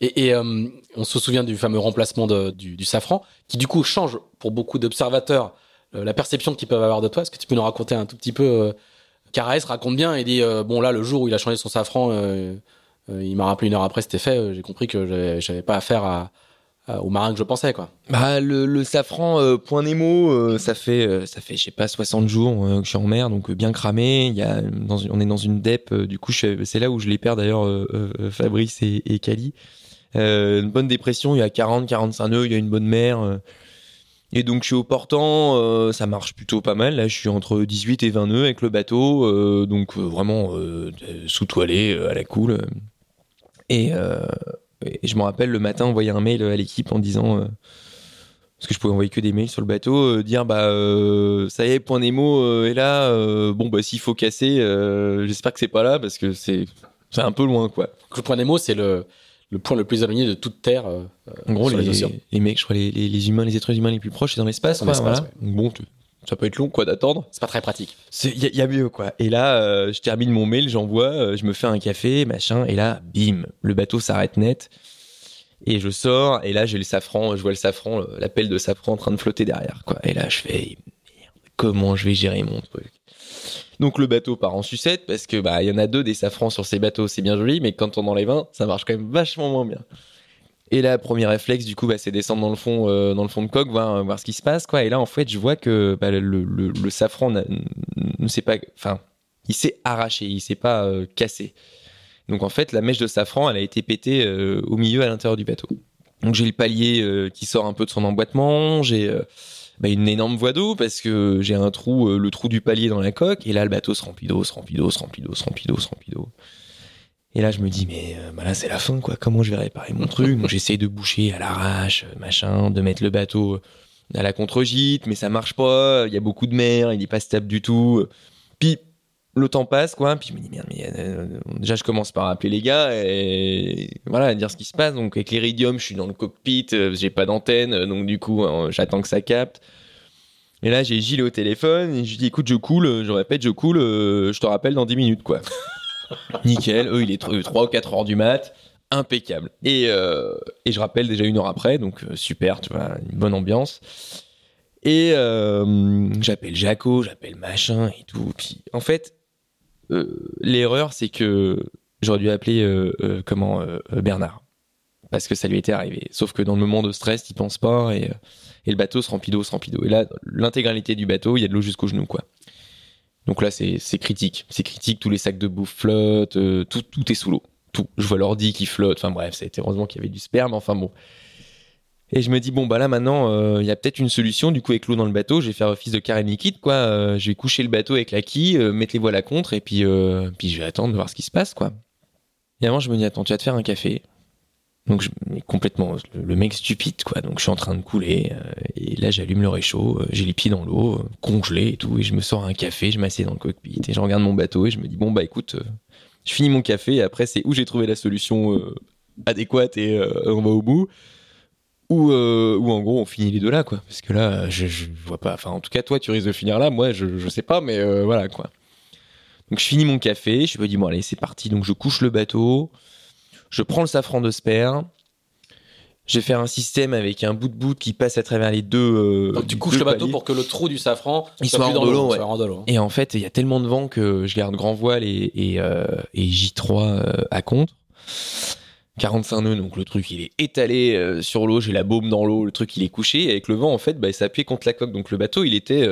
Et, on se souvient du fameux remplacement du, safran, qui du coup change pour beaucoup d'observateurs la perception qu'ils peuvent avoir de toi. Est-ce que tu peux nous raconter un tout petit peu Caraès raconte bien et dit euh, bon là le jour où il a changé son safran, euh, euh, il m'a rappelé une heure après c'était fait. J'ai compris que j'avais- pas affaire aux marins que je pensais quoi. Bah, le, safran point Nemo, ça fait, ça fait, je sais pas, 60 jours que je suis en mer, donc bien cramé. Il on est dans une dep, du coup, c'est là où je les perds d'ailleurs, Fabrice et, et Cali. Une bonne dépression, il y a 40, 45 nœuds, il y a une bonne mer. Et donc je suis au portant, euh, ça marche plutôt pas mal. Là, je suis entre 18 et 20 nœuds avec le bateau, euh, donc euh, vraiment euh, sous-toilé à la cool. Et, je me rappelle le matin envoyer un mail à l'équipe en disant, parce que je pouvais envoyer que des mails sur le bateau, dire bah ça y est, point Nemo est là. bon bah s'il faut casser, j'espère que c'est pas là parce que c'est c'est un peu loin quoi. Le point Nemo c'est le, le point le plus éloigné de toute terre. euh, En gros, les les, les mecs, je crois, les, les, humains, les êtres humains les plus proches, c'est dans l'espace. Dans quoi, l'espace, voilà. Donc Bon, tu- ça peut être long, quoi, d'attendre. C'est pas très pratique. Il y, a- y a mieux, quoi. Et là, euh, je termine mon mail, j'envoie, euh, je me fais un café, machin, et là, bim, le bateau s'arrête net. Et je sors, et là, j'ai le safran, je vois le safran, l'appel de safran en train de flotter derrière, quoi. Et là, je fais, merde, comment je vais gérer mon truc? Donc le bateau part en sucette parce que bah il y en a deux des safrans sur ces bateaux, c'est bien joli, mais quand on enlève un, ça marche quand même vachement moins bien. Et là, premier réflexe, du coup, bah, c'est descendre dans le fond, euh, dans le fond de coque, voir, voir ce qui se passe, quoi. Et là, en fait, je vois que bah, le, le, safran ne s'est pas, enfin, il s'est arraché, il s'est pas euh, cassé. Donc en fait, la mèche de safran, elle a été pétée euh, au milieu à l'intérieur du bateau. Donc j'ai le palier euh, qui sort un peu de son emboîtement, j'ai euh, bah, une énorme voie d'eau parce que j'ai un trou, euh, le trou du palier dans la coque, et là le bateau se remplit d'eau, se remplit d'eau, se remplit d'eau, se remplit d'eau, se remplit d'eau. Et là, je me dis, mais euh, bah là, c'est la fin, quoi. Comment je vais réparer mon truc? J'essaye de boucher à l'arrache, euh, machin, de mettre le bateau à la contre-gîte, mais ça marche pas. Il y a beaucoup de mer, il est pas stable du tout. Puis, le temps passe, quoi. Puis, je me dis, merde, mais euh, déjà, je commence par appeler les gars et voilà, dire ce qui se passe. Donc, avec l'Iridium, je suis dans le cockpit, j'ai pas d'antenne, donc du coup, j'attends que ça capte. Et là, j'ai Gilles au téléphone et je lui dis, écoute, je coule, je répète, je coule, je te rappelle dans 10 minutes, quoi. Nickel. Eux, il est 3 ou 4 heures du mat. Impeccable. Et, euh, et je rappelle déjà une heure après, donc euh, super, tu vois, une bonne ambiance. Et euh, j'appelle Jaco, j'appelle machin et tout. Puis en fait, l'erreur, c'est que j'aurais dû appeler comment Bernard parce que ça lui était arrivé. Sauf que dans le moment de stress, il pense pas et, et le bateau se remplit d'eau, se remplit d'eau. Et là, l'intégralité du bateau, il y a de l'eau jusqu'au genou, quoi. Donc là, c'est critique. C'est critique. Tous les sacs de bouffe flottent. Euh, tout, tout est sous l'eau. Tout. Je vois l'ordi qui flotte. Enfin bref, été heureusement qu'il y avait du sperme. Enfin bon. Et je me dis bon bah là maintenant euh, il y a peut-être une solution du coup avec l'eau dans le bateau. Je vais faire office de carré liquide quoi. Euh, je vais coucher le bateau avec la quille mettre les voiles à contre et puis puis je vais attendre de voir ce qui se passe quoi. Et avant je me dis attends tu vas te faire un café. Donc je, complètement le, mec stupide quoi. Donc je suis en train de couler euh, et là j'allume le réchaud, euh, j'ai les pieds dans l'eau, euh, congelé et tout et je me sors un café, je m'assieds dans le cockpit et je regarde mon bateau et je me dis bon bah écoute, je finis mon café et après c'est où j'ai trouvé la solution adéquate et on va au bout ou ou en gros on finit les deux là quoi parce que là je, je vois pas enfin en tout cas toi tu risques de finir là moi je je sais pas mais voilà quoi. Donc je finis mon café, je me dis bon allez c'est parti donc je couche le bateau je prends le safran de sper. Je vais faire un système avec un bout de bout qui passe à travers les deux. Euh, Donc tu couches le bateau pour que le trou du safran il soit, dans l'eau. Ouais. Et en fait, il y a tellement de vent que je garde grand voile et, et, euh, et J3 euh, à contre. 45 nœuds, donc le truc il est étalé euh, sur l'eau, j'ai la baume dans l'eau, le truc il est couché. Et avec le vent, en fait, bah, il s'appuyait contre la coque. Donc le bateau, il était,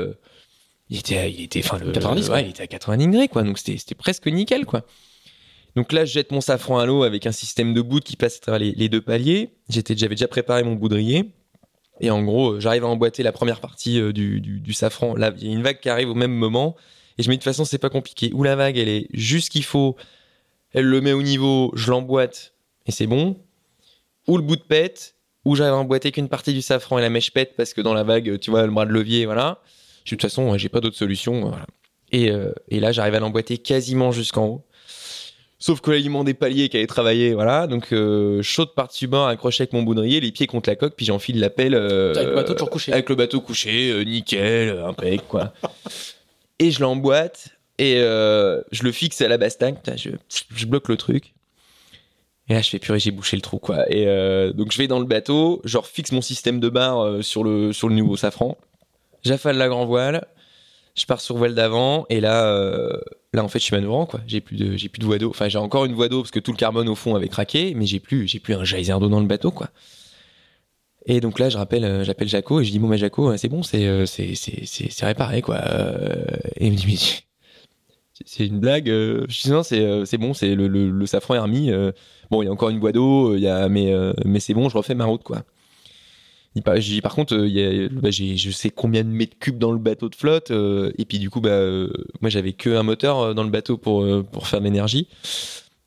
il était, il était, enfin le, 90, ouais, il était à 90 degrés quoi. Donc c'était, presque nickel quoi. Donc là, je jette mon safran à l'eau avec un système de bout qui passe à travers les, deux paliers. J'étais, j'avais déjà préparé mon boudrier. Et en gros, euh, j'arrive à emboîter la première partie euh, du, safran. Là, il y a une vague qui arrive au même moment. Et je me dis, de toute façon, c'est pas compliqué. Ou la vague, elle est juste qu'il faut. Elle le met au niveau, je l'emboîte et c'est bon. Ou le bout de pète, ou j'arrive à emboîter qu'une partie du safran et la mèche pète parce que dans la vague, tu vois, le bras de levier, voilà. De toute façon, j'ai pas d'autre solution. Voilà. Et, euh, et là, j'arrive à l'emboîter quasiment jusqu'en haut. Sauf que l'aliment des paliers qui avait travaillé, voilà. Donc, euh, chaude par-dessus bord, accroché avec mon boudrier, les pieds contre la coque, puis j'enfile la pelle. Euh, avec le bateau toujours couché. Avec le bateau couché, euh, nickel, impec, quoi. et je l'emboîte, et euh, je le fixe à la bastagne, je, je bloque le truc. Et là, je fais purée, j'ai bouché le trou, quoi. Et euh, donc, je vais dans le bateau, je fixe mon système de barre euh, sur le, sur le nouveau safran. J'affale la grand voile, je pars sur voile d'avant, et là, Là, en fait, je suis manœuvrant, quoi. J'ai plus de, j'ai plus de voie d'eau. Enfin, j'ai encore une voie d'eau parce que tout le carbone au fond avait craqué, mais j'ai plus, j'ai plus un geyser d'eau dans le bateau, quoi. Et donc là, je rappelle, euh, j'appelle Jaco et je dis bon, bah Jaco, c'est bon, c'est, euh, c'est, c'est, c'est, réparé, quoi. Euh, et il me dit mais c'est une blague. Je dis non, c'est, c'est bon, c'est le, safran est remis. Bon, il y a encore une voie d'eau, il a, mais, c'est bon, je refais ma route, quoi. Par contre, euh, y bah, j'ai je sais combien de mètres cubes dans le bateau de flotte. Euh, et puis du coup, bah, euh, moi j'avais que un moteur dans le bateau pour, pour faire de l'énergie.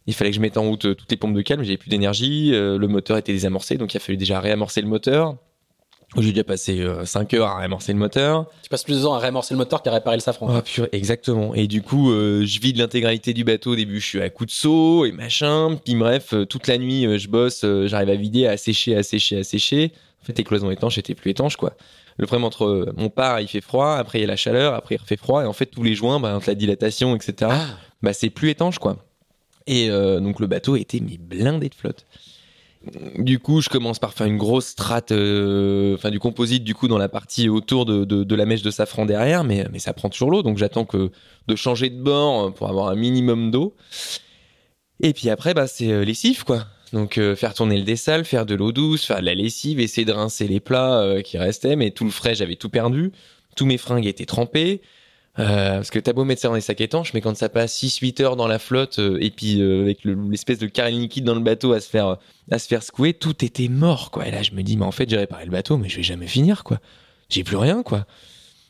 Il fallait que je mette en route toutes les pompes de calme, j'avais plus d'énergie, le moteur était désamorcé, donc il a fallu déjà réamorcer le moteur. J'ai déjà passé 5 heures à réamorcer le moteur. Tu passes plus de temps à réamorcer le moteur qu'à réparer le safran. Ah, purée, exactement. Et du coup, je vide l'intégralité du bateau. Au début, je suis à coup de seau et machin. Puis bref, toute la nuit, je bosse, j'arrive à vider, à sécher, à sécher, à sécher. En fait, les cloisons étanches étaient plus étanches, quoi. Le problème entre euh, mon part, il fait froid, après il y a la chaleur, après il refait froid, et en fait, tous les joints, bah, entre la dilatation, etc., ah. bah, c'est plus étanche, quoi. Et euh, donc, le bateau était mis blindé de flotte. Du coup, je commence par faire une grosse strate, euh, enfin du composite du coup dans la partie autour de, la mèche de safran derrière, mais ça prend toujours l'eau, donc j'attends que de changer de bord pour avoir un minimum d'eau. Et puis après, bah c'est lessive quoi. Donc euh, faire tourner le dessal, faire de l'eau douce, faire de la lessive, essayer de rincer les plats euh, qui restaient, mais tout le frais, j'avais tout perdu. Tous mes fringues étaient trempées. Euh, parce que t'as beau mettre ça dans les sacs étanches, mais quand ça passe 6-8 heures dans la flotte, et puis avec l'espèce de carré liquide dans le bateau à se faire à se faire secouer, tout était mort, quoi. Et là, je me dis, mais en fait, j'ai réparé le bateau, mais je vais jamais finir, quoi. J'ai plus rien, quoi.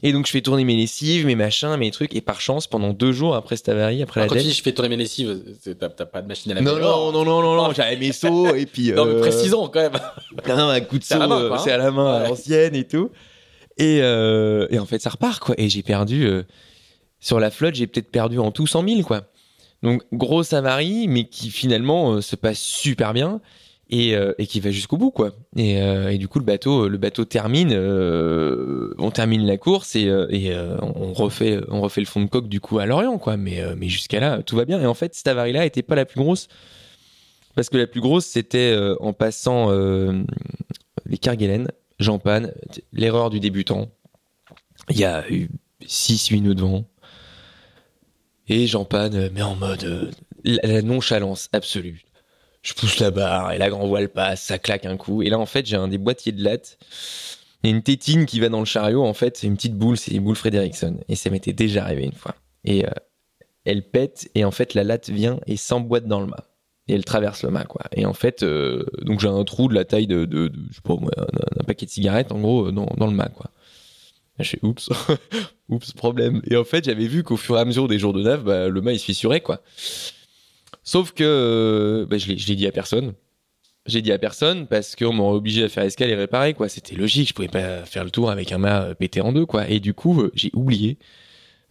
Et donc je fais tourner mes lessives, mes machins, mes trucs, et par chance, pendant deux jours après cette avarie, après la Quand tu dette. dis je fais tourner mes lessives, t'as pas de machine à laver. Non, non, non, non, non, non, j'avais mes seaux, et puis. Non, mais euh, précisons quand même. Non, un coup de seau, euh, hein. c'est à la main, à l'ancienne et tout. Et, euh, et en fait, ça repart, quoi. Et j'ai perdu, euh, sur la flotte, j'ai peut-être perdu en tout 100 000, quoi. Donc, grosse avarie, mais qui finalement euh, se passe super bien et, qui va jusqu'au bout, quoi. Et, du coup, le bateau, le bateau termine, on termine la course et, on refait, on refait le fond de coque du coup à Lorient, quoi. Mais, jusqu'à là, tout va bien. Et en fait, cette avarie-là était pas la plus grosse parce que la plus grosse, c'était en passant les Kerguelen, Jean Pan, l'erreur du débutant. Il y a eu 6-8 nœuds de vent. Et Jean Pan, euh, mais en mode euh, la, la nonchalance absolue. Je pousse la barre et la grand voile passe, ça claque un coup. Et là, en fait, j'ai un des boîtiers de latte. Il une tétine qui va dans le chariot. En fait, c'est une petite boule, c'est une boule Frederickson. Et ça m'était déjà arrivé une fois. Et euh, elle pète et en fait, la latte vient et s'emboîte dans le mât et elle traverse le mât quoi. Et en fait, euh, donc j'ai un trou de la taille de, je sais pas moi, un, un paquet de cigarettes en gros euh, dans, le mât quoi. Là, je fais oups, oups problème. Et en fait, j'avais vu qu'au fur et à mesure des jours de neuf, bah, le mât il se fissurait quoi. Sauf que euh, bah, je l'ai dit à personne. J'ai dit à personne parce qu'on m'aurait obligé à faire escale et réparer quoi. C'était logique, je pouvais pas faire le tour avec un mât pété en deux quoi. Et du coup, j'ai oublié.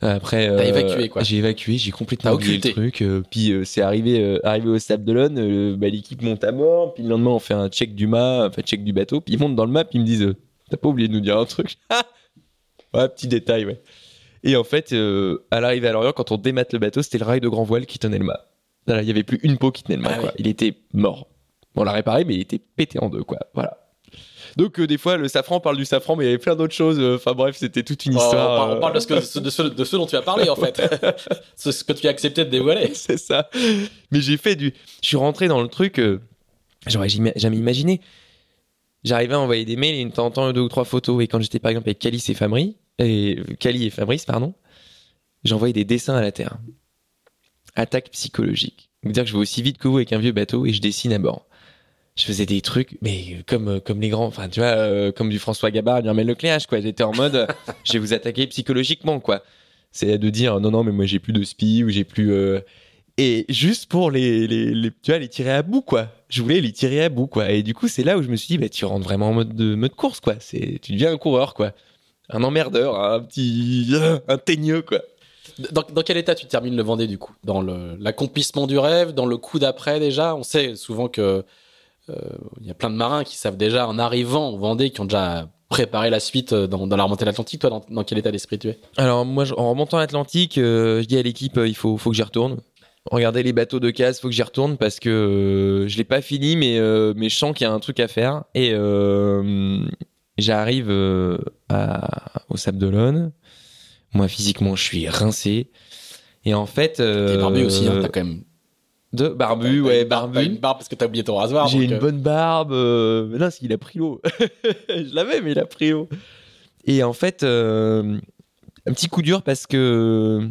Après, T'as évacué, quoi. J'ai évacué, j'ai complètement oublié le truc. euh, puis euh, c'est arrivé, euh, arrivé au Sable d'Olonne, euh, bah, l'équipe monte à bord. Puis le lendemain, on fait un check du mât, enfin check du bateau. Puis ils montent dans le mât, puis ils me disent, euh, t'as pas oublié de nous dire un truc? Ouais, petit détail, ouais. Et en fait, euh, à l'arrivée à Lorient, quand on démate le bateau, c'était le rail de grand voile qui tenait le mât. Il y avait plus une peau qui tenait le mât. Ah quoi. Il était mort. On l'a réparé, mais il était pété en deux, quoi. Voilà. Donc euh, des fois, le safran parle du safran, mais il y avait plein d'autres choses. euh, Enfin bref, c'était toute une On, histoire. parle- on euh, parle de ce, que- de, ce, de ce dont tu as parlé en fait. ce, ce que tu as accepté de dévoiler. c'est ça. Mais j'ai fait du. Je suis rentré dans le truc. J'aurais jamais imaginé. J'arrivais à envoyer des mails et une temps en temps deux ou trois photos. Et quand j'étais par exemple avec Cali et Fabri, et Cali et Fabrice, pardon, j'envoyais des dessins à la terre. Attaque psychologique. Dire que je vais aussi vite que vous avec un vieux bateau et je dessine à bord. Je faisais des trucs, mais comme comme les grands, enfin tu vois, euh, comme du François Gabard, du Hermel Lecléache, quoi. J'étais en mode, je vais vous attaquer psychologiquement, quoi. C'est de dire non non mais moi j'ai plus de spi ou j'ai plus euh, et juste pour les, les, les tu vois les tirer à bout quoi. Je voulais les tirer à bout quoi. Et du coup c'est là où je me suis dit bah tu rentres vraiment en mode de mode course quoi. C'est tu deviens un coureur quoi. Un emmerdeur un petit un teigneux quoi. Dans, dans quel état tu termines le Vendée du coup? Dans le- l'accomplissement du rêve, dans le coup d'après déjà? On sait souvent que euh, il y a plein de marins qui savent déjà en arrivant au Vendée, qui ont déjà préparé la suite euh, dans, dans la remontée de l'Atlantique. Toi, dans, dans quel état d'esprit tu es? Alors moi en remontant l'Atlantique euh, je dis à l'équipe euh, il faut faut que j'y retourne regardez les bateaux de casse faut que j'y retourne parce que euh, je l'ai pas fini mais euh, mais je sens qu'il y a un truc à faire et euh, j'arrive euh, au Sable d'Olonne moi physiquement je suis rincé et en fait T'es euh, barbu aussi, hein, t'as quand même. De barbu ouais t'as barbu. une barbe parce que t'as oublié ton rasoir. j'ai une euh, bonne barbe euh, mais non il a pris l'eau. Je l'avais mais il a pris l'eau. Et en fait euh, un petit coup dur parce que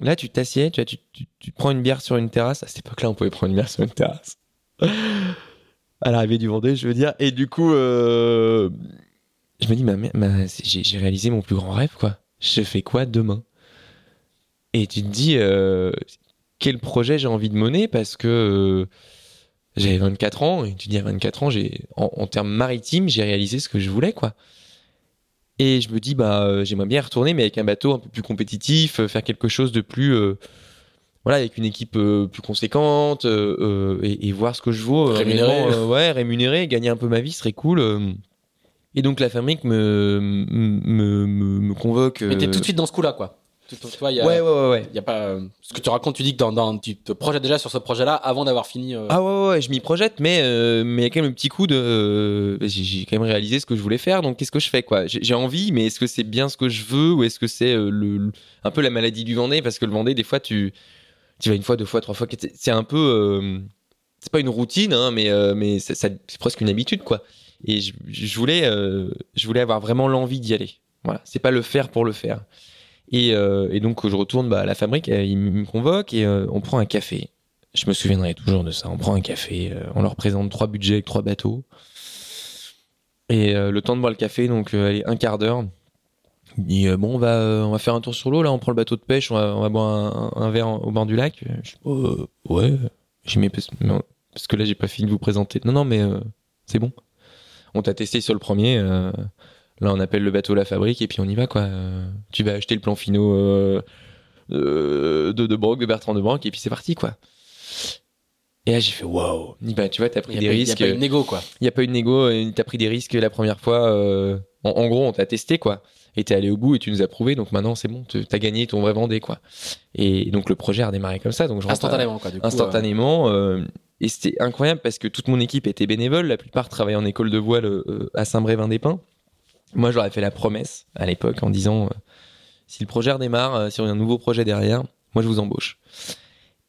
là tu t'assieds tu, tu, tu, tu prends une bière sur une terrasse. À cette époque là on pouvait prendre une bière sur une terrasse. À l'arrivée du Vendée je veux dire. Et du coup euh, je me dis ma, j'ai réalisé mon plus grand rêve quoi. Je fais quoi demain? Et tu te dis euh, quel projet j'ai envie de mener parce que euh, j'avais 24 ans et tu dis à 24 ans j'ai en, en termes maritimes j'ai réalisé ce que je voulais quoi et je me dis bah euh, j'aimerais bien retourner mais avec un bateau un peu plus compétitif euh, faire quelque chose de plus euh, voilà avec une équipe plus conséquente et, et voir ce que je vaux Rémunéré. ouais rémunéré gagner un peu ma vie serait cool et donc la fabrique me me, me, me convoque Mais t'es tout de suite dans ce coup-là, quoi. Toi, il y a, ouais ouais ouais y a pas. euh, Ce que tu racontes, tu dis que dans, dans- tu te projettes déjà sur ce projet-là avant d'avoir fini. euh, Ah ouais, ouais, je m'y projette, mais euh, mais il y a quand même un petit coup de. j'ai quand même réalisé ce que je voulais faire, donc qu'est-ce que je fais quoi? J'ai envie, mais est-ce que c'est bien ce que je veux ou est-ce que c'est le, le- un peu la maladie du Vendée? Parce que le Vendée, des fois, tu tu vas une fois, deux fois, trois fois, c'est un peu. c'est pas une routine, hein, mais mais ça- ça- c'est presque une habitude quoi. Et je, je voulais je voulais avoir vraiment l'envie d'y aller. Voilà, c'est pas le faire pour le faire. Et, euh, et donc je retourne bah, à la fabrique, ils me convoquent et euh, on prend un café. Je me souviendrai toujours de ça. On prend un café, euh, on leur présente trois budgets avec trois bateaux. Et euh, le temps de boire le café, donc allez, un quart d'heure. Il dit bon on va on va faire un tour sur l'eau là on prend le bateau de pêche on va, boire un, verre au bord du lac je euh, ouais j'ai mis parce, que là j'ai pas fini de vous présenter non non mais c'est bon on t'a testé sur le premier là on appelle le bateau la fabrique et puis on y va quoi Euh, tu vas acheter le plan finaux euh, de, de de Brock de Bertrand de Brock et puis c'est parti quoi et là j'ai fait dit, bah tu vois t'as pris y des pas- il y a risques pas eu de négo, quoi. il n'y a pas eu de négo, euh, t'as pris des risques la première fois. euh, en, en gros, on t'a testé, quoi. Et t'es allé au bout et tu nous as prouvé, donc maintenant c'est bon, tu- t'as gagné ton vrai Vendée, quoi. Et donc le projet a redémarré comme ça. Donc je rentre à- Instantanément, quoi. Du coup, instantanément. euh, et c'était incroyable parce que toute mon équipe était bénévole. La plupart travaillaient en école de voile euh, à Saint-Brévin-des-Pins. Moi, ai fait la promesse à l'époque en disant euh, si le projet redémarre, euh, si on a un nouveau projet derrière, moi je vous embauche.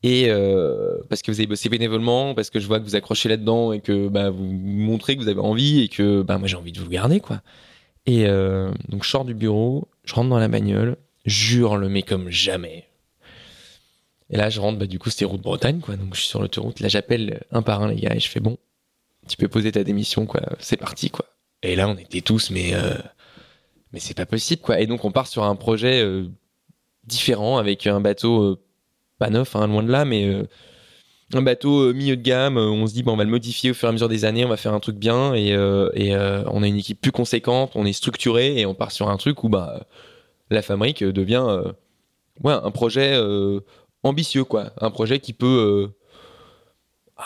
Et euh, parce que vous avez bossé bénévolement, parce que je vois que vous accrochez là-dedans et que bah, vous montrez que vous avez envie et que bah, moi j'ai envie de vous garder quoi. Et donc je sors du bureau, je rentre dans la bagnole, jure le mais comme jamais. Et là je rentre, bah du coup c'était route Bretagne quoi, donc je suis sur l'autoroute, là j'appelle un par un les gars et je fais bon, tu peux poser ta démission quoi, c'est parti quoi. Et là on était tous mais euh, mais c'est pas possible quoi. Et donc on part sur un projet euh, différent avec un bateau euh, pas neuf, hein, loin de là, mais un bateau milieu de gamme. on se dit bon, on va le modifier au fur et à mesure des années, on va faire un truc bien et, et on a une équipe plus conséquente, on est structuré et on part sur un truc où bah la fabrique devient un projet ambitieux quoi, un projet qui peut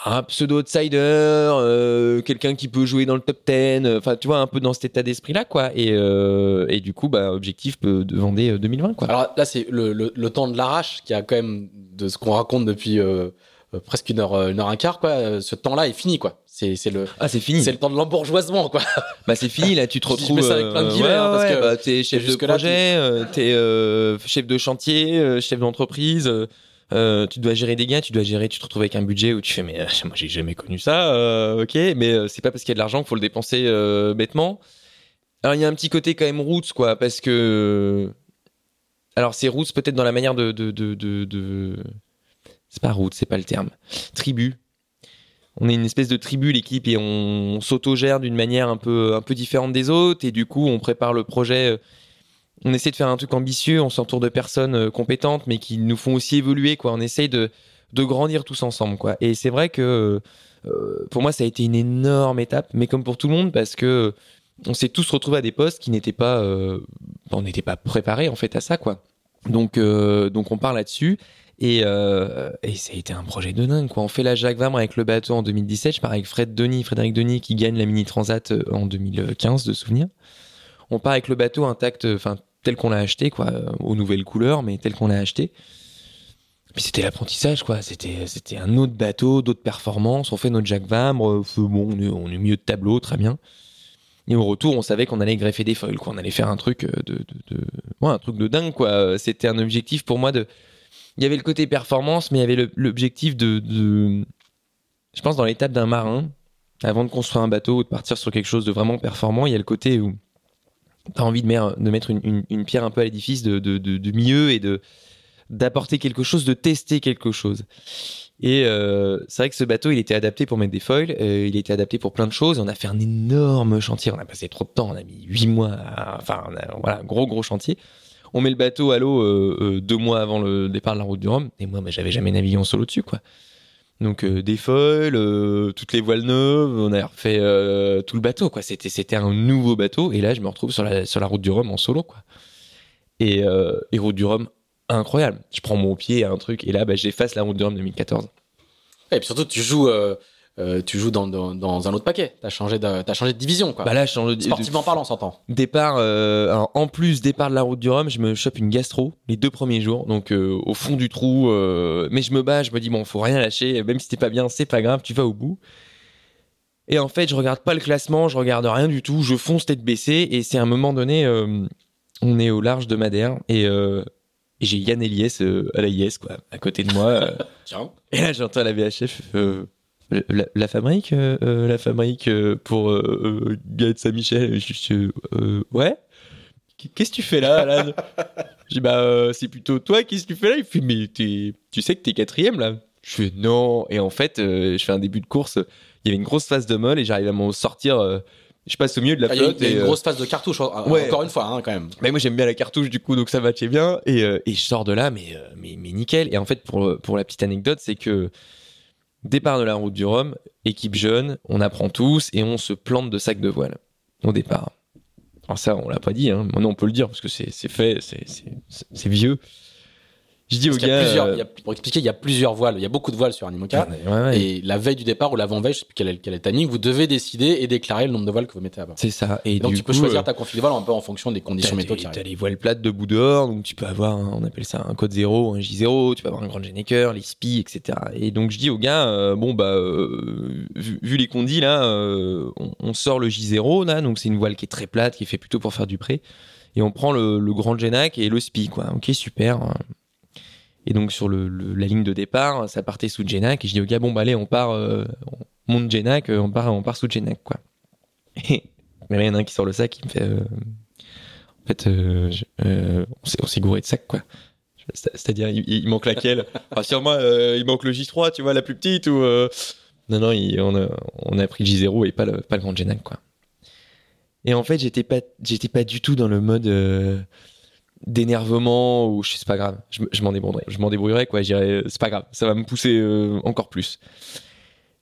un pseudo outsider, euh, quelqu'un qui peut jouer dans le top 10, enfin tu vois un peu dans cet état d'esprit là quoi et, euh, et du coup bah objectif euh, de Vendée euh, 2020 quoi. Alors là, c'est le, le, le temps de l'arrache qui a quand même, de ce qu'on raconte depuis euh, euh, presque une heure, euh, une heure un quart, quoi. euh, Ce temps-là est fini, quoi. C'est c'est le, ah c'est fini. c'est le temps de l'embourgeoisement, quoi. Bah c'est fini là, tu te retrouves. ça avec plein de euh, guillemets, ouais, hein, parce ouais, que bah, t'es chef de projet, euh, t'es euh, chef de chantier, euh, chef d'entreprise. Euh, tu dois gérer des gars, tu dois gérer, tu te retrouves avec un budget où tu fais mais euh, moi j'ai jamais connu ça, euh, ok, mais c'est pas parce qu'il y a de l'argent qu'il faut le dépenser bêtement. Alors il y a un petit côté quand même roots quoi, parce que alors c'est roots peut-être dans la manière de de de c'est pas roots, c'est pas le terme, tribu on est une espèce de tribu l'équipe et on, s'autogère d'une manière un peu un peu différente des autres et du coup on prépare le projet on essaie de faire un truc ambitieux on s'entoure de personnes euh, compétentes mais qui nous font aussi évoluer quoi on essaye de de grandir tous ensemble quoi et c'est vrai que euh, pour moi ça a été une énorme étape mais comme pour tout le monde parce que on s'est tous retrouvés à des postes qui n'étaient pas euh, on n'était pas préparés en fait à ça quoi donc donc on part là-dessus et, et ça a été un projet de dingue, quoi. On fait la Jacques Vabre avec le bateau en 2017. Je pars avec Fred Denis, Frédéric Denis, qui gagne la Mini Transat en 2015, de souvenir. On part avec le bateau intact, enfin, tel qu'on l'a acheté, quoi, euh, aux nouvelles couleurs, mais tel qu'on l'a acheté. Puis c'était l'apprentissage, quoi. C'était, c'était un autre bateau, d'autres performances. On fait notre Jacques Vabre. euh, on est, mieux de tableau, très bien. Et au retour, on savait qu'on allait greffer des foils, quoi. On allait faire un truc euh, de, un truc de dingue, quoi. C'était un objectif pour moi de, il y avait le côté performance, mais il y avait l'objectif de, de, je pense, dans l'étape d'un marin, avant de construire un bateau ou de partir sur quelque chose de vraiment performant, il y a le côté où tu as envie de, mettre une, pierre un peu à l'édifice de, mieux et d'apporter quelque chose, de tester quelque chose. Et euh, c'est vrai que ce bateau, il était adapté pour mettre des foils, euh, il était adapté pour plein de choses. On a fait un énorme chantier, on a passé trop de temps, on a mis huit mois, enfin voilà, gros gros chantier. On met le bateau à l'eau euh, deux mois avant le départ de la route du Rhum. Et moi, bah, j'avais jamais navigué en solo dessus, quoi. Donc euh, des foils, euh, toutes les voiles neuves, on a refait euh, tout le bateau, quoi. C'était c'était un nouveau bateau. Et là, je me retrouve sur la sur la route du Rhum en solo, quoi. Et, et route du Rhum, incroyable. Je prends mon pied à un truc et là, bah, j'efface la route du Rhum 2014. Et puis surtout, tu joues, euh, tu joues dans, dans, dans un autre paquet. T'as changé de, t'as changé de division, quoi. Bah là, je change de, Sportivement parlant, on s'entend. Départ, euh, alors, en plus départ de la route du Rhum, je me chope une gastro les deux premiers jours, donc euh, au fond du trou. euh, mais je me bats, je me dis bon, faut rien lâcher, même si t'es pas bien, c'est pas grave, tu vas au bout. Et en fait, je regarde pas le classement, je regarde rien du tout, je fonce tête baissée, et c'est à un moment donné, on est au large de Madère, et, et j'ai Yann Eliès euh, à la IS, quoi, à côté de moi. euh, et là, j'entends la VHF. euh, la, la fabrique, euh, euh, la fabrique euh, pour euh, Gaët Saint-Michel. Je suis ouais. Qu'est-ce que tu fais là, Alan? Je dis bah c'est plutôt toi. Qu'est-ce que tu fais là? Il fait mais t'es- tu sais que t'es quatrième là. Je fais non. Et en fait, je fais un début de course. Il y avait une grosse phase de molle et j'arrive à m'en sortir je passe au milieu de la Ah, Il y a, flotte. il y a et, une euh, grosse phase de cartouche, ouais. encore une fois, hein, quand même. mais moi j'aime bien la cartouche du coup donc ça matchait bien et, et je sors de là mais, mais mais nickel et en fait pour pour la petite anecdote c'est que départ de la route du Rhum équipe jeune on apprend tous et on se plante de sacs de voile au départ alors ça on l'a pas dit hein. maintenant on peut le dire parce que c'est fait c'est vieux je dis y a euh, il y a- pour expliquer, il y a plusieurs voiles. Il y a beaucoup de voiles sur Animoca. ouais, ouais, Et la veille du départ ou l'avant-veille, je sais plus quel est, quel est le timing, vous devez décider et déclarer le nombre de voiles que vous mettez à bord. c'est ça et Donc du tu peux choisir euh, ta config de voile un peu en fonction des conditions météo T'as arrivent. les voiles plates de bout dehors, donc tu peux avoir, un- on appelle ça un code 0, un J0, tu peux avoir un grand Genecker, les SPI, etc. Et donc je dis aux gars, euh, bon bah, euh, vu, vu les condis là, euh, on, on sort le J0 là, donc c'est une voile qui est très plate, qui est fait plutôt pour faire du pré, et on prend le, le grand Genac et le SPI quoi. Ok super. Et donc sur la ligne de départ, ça partait sous Genac et je dis aux gars, bon bah allez, on part, euh, on monte Genac, euh, on part, on part sous Genac quoi. Et mais il y en a un qui sort le sac, il me fait. euh, en fait, on s'est- gouré de sac, quoi. C'est- C'est-à-dire, il, manque laquelle? Rassure-moi, euh, il manque le J3, tu vois, la plus petite ou. Non, non, on, a, pris le J0 et pas le, grand Genac, quoi. Et en fait, j'étais pas, du tout dans le mode d'énervement ou je sais pas grave. Je, me- je m'en débrouillerai, je m'en débrouillerai, quoi. Je dirais, c'est pas grave, ça va me pousser euh, encore plus.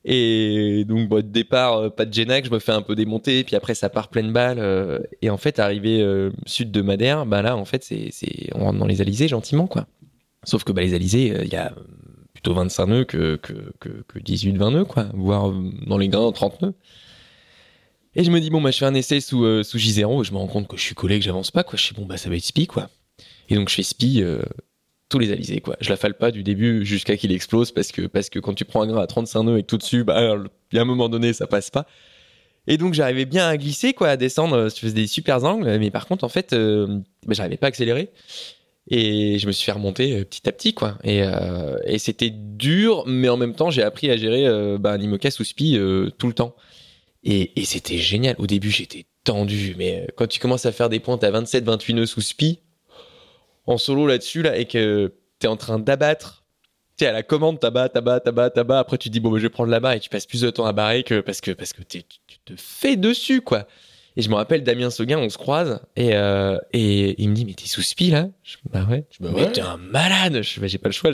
Et donc, bon, de départ, euh, pas de Genac, je me fais un peu démonter, puis après, ça part pleine balle. euh, et en fait, arrivé euh, sud de Madère, bah là, en fait, c'est, c'est, on rentre dans les alizés gentiment, quoi. Sauf que bah, les alizés, euh, il y a euh, plutôt 25 nœuds que, que, que, que 18-20 nœuds, quoi. Voire euh, dans les grains, 30 nœuds. Et je me dis, bon, bah, je fais un essai sous, euh, sous J0, et je me rends compte que je suis collé, que j'avance pas, quoi. Je sais, bon, bah, ça va être SPI, quoi. Et donc, je fais SPI, euh, tous les alizés, quoi. Je la fale pas du début jusqu'à qu'il explose, parce que, quand tu prends un grain à 35 nœuds et tout dessus, bah, a un moment donné, ça passe pas. Et donc, j'arrivais bien à glisser, à descendre, euh, je faisais des super angles, mais par contre, en fait, euh, bah, j'arrivais pas à accélérer. Et je me suis fait remonter euh, petit à petit, quoi. Et, c'était dur, mais en même temps, j'ai appris à gérer bah, un IMOCA sous SPI tout le temps. Et, et c'était génial. Au début, j'étais tendu, mais euh, quand tu commences à faire des pointes à 27-28 nœuds sous SPI, en solo là-dessus, là, et que t'es en train d'abattre, tu sais, à la commande, t'abats, t'abats, t'abats, t'abats, après tu te dis, bon, bah, je vais prendre la barre, et tu passes plus de temps à barrer que parce que, parce que t'es- tu te fais dessus, quoi. Et je me rappelle Damien Seguin, on se croise, et, euh, et il me dit, mais t'es sous SPI, là? Je, bah ouais. Bah mais ouais. t'es un malade! Je, bah, j'ai pas le choix,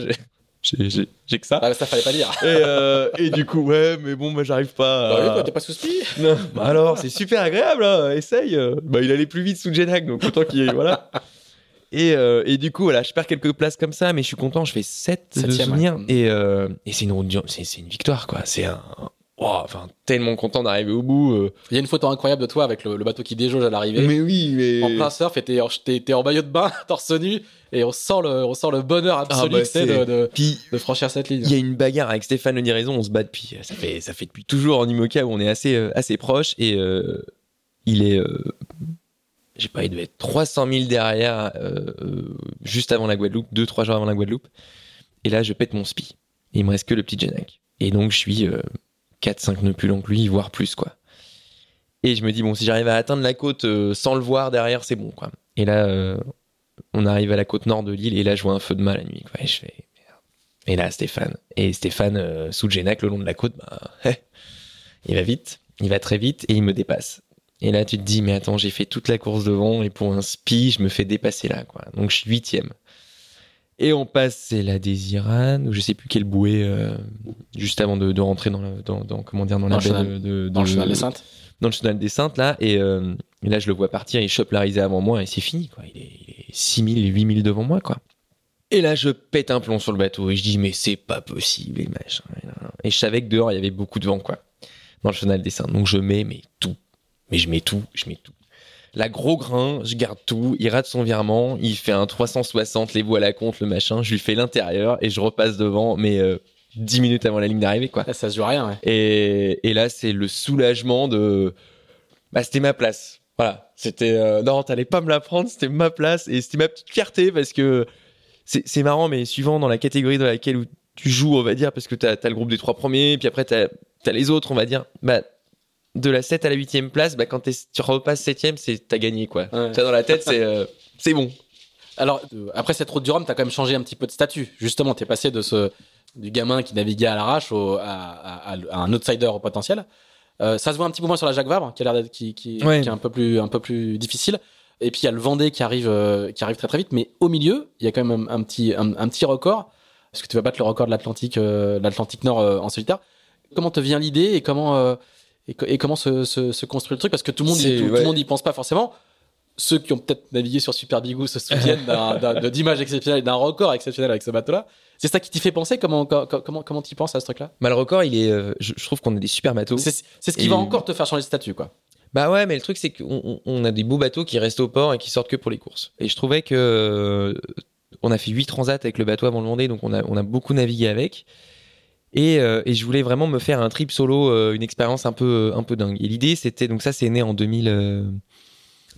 j'ai, que ça. Ah, ça fallait pas dire. Et, euh, et du coup, ouais, mais bon, bah, j'arrive pas Bah oui, à... t'es pas sous Non, bah alors, c'est super agréable, hein, essaye. Bah, il allait plus vite sous Genac, donc autant qu'il y ait, voilà. Et, euh, et du coup, voilà, je perds quelques places comme ça, mais je suis content, je fais 7 de Septième, souvenirs. ouais. Et, euh, et c'est une, route du- c'est, c'est une victoire, quoi. C'est un. Oh, enfin, tellement content d'arriver au bout. euh. Il y a une photo incroyable de toi avec le, le bateau qui déjauge à l'arrivée. Mais oui, mais. En plein surf, et t'es en, maillot de bain, torse nu, et on sent le, on sent le bonheur absolu Ah bah, c'est- de, de, Puis, de franchir cette ligne. il y a une bagarre avec Stéphane Le Diraison, on se bat depuis. Ça fait, ça fait depuis toujours en Imoca où on est assez, euh, assez proche. Et euh, il est. euh, je sais pas, il devait être 300 000 derrière, juste avant la Guadeloupe, 2-3 jours avant la Guadeloupe. Et là, je pète mon spi. Et il me reste que le petit Genac. Et donc, je suis 4-5 nœuds plus long que lui, voire plus, quoi. Et je me dis, bon, si j'arrive à atteindre la côte euh, sans le voir derrière, c'est bon, quoi. Et là, euh, on arrive à la côte nord de l'île, et là, je vois un feu de main la nuit. Et là, Stéphane. Et Stéphane, euh, sous le Genac, le long de la côte, bah, il va vite, il va très vite, et il me dépasse. Et là, tu te dis, mais attends, j'ai fait toute la course devant, et pour un spi, je me fais dépasser là, quoi. Donc, je suis huitième. Et on passe, c'est la Désirane, ou je sais plus quelle bouée, euh, juste avant de, de rentrer dans, le, dans, dans, comment dire, dans la Dans baie chenal. de, de- Dans le chenal des Saintes. dans le chenal des Saintes, là, et, euh, et là, je le vois partir, il chope la risée avant moi, et c'est fini, quoi. Il est, il est 6000, 8000 devant moi, quoi. Et là, je pète un plomb sur le bateau, et je dis, mais c'est pas possible, et machin. Et je savais que dehors, il y avait beaucoup de vent, quoi, dans le chenal des Saintes. Donc, je mets, mais tout. Mais je mets tout, je mets tout. La gros grain, je garde tout, il rate son virement, il fait un 360, les voiles à compte, le machin, je lui fais l'intérieur, et je repasse devant, mais euh, 10 minutes avant la ligne d'arrivée, quoi. Ça se joue à rien, ouais. Et, et là, c'est le soulagement de. Bah, c'était ma place. Voilà. C'était. euh, non, t'allais pas me la prendre, c'était ma place. Et c'était ma petite fierté parce que c'est c'est marrant, mais suivant dans la catégorie dans laquelle où tu joues, on va dire, parce que t'as as le groupe des trois premiers, puis après t'as as les autres, on va dire. Bah, de la 7 à la 8 place, bah, quand tu repasses 7 c'est t'as gagné, quoi. Ouais. T'as dans la tête, c'est euh, c'est bon. Alors, euh, après cette route du Rhum, t'as quand même changé un petit peu de statut. Justement, t'es passé de ce, du gamin qui naviguait à l'arrache à, à- à- à un outsider au potentiel. Euh, ça se voit un petit peu moins sur la Jacques Vabre, qui a l'air d'être qui, qui, Ouais. qui est un peu plus un peu plus difficile. Et puis il y a le Vendée qui arrive qui arrive très très vite, mais au milieu, il y a quand même un, un petit un, un petit record parce que tu vas battre le record de l'Atlantique l'Atlantique Nord en solitaire. Comment te vient l'idée et comment et, co- et comment se, se, se construit le truc parce que tout le monde y, tout le monde y pense pas forcément. Ceux qui ont peut-être navigué sur Super Bigou se souviennent d'images exceptionnelles, d'un record exceptionnel avec ce bateau-là. C'est ça qui t'y fait penser Comment co- co- comment comment t'y penses à ce truc-là? Bah, le record, il est, euh, je, je trouve qu'on a des super bateaux. C'est ce qui Et- va encore te faire changer de statut, quoi. Bah ouais, mais le truc c'est qu'on on- on a des beaux bateaux qui restent au port et qui sortent que pour les courses. Et je trouvais que euh, on a fait huit transats avec le bateau avant le Vendée, donc on a on a beaucoup navigué avec. Et, euh, et je voulais vraiment me faire un trip solo, euh, une expérience un peu un peu dingue. Et l'idée c'était donc ça c'est né en 2000 euh,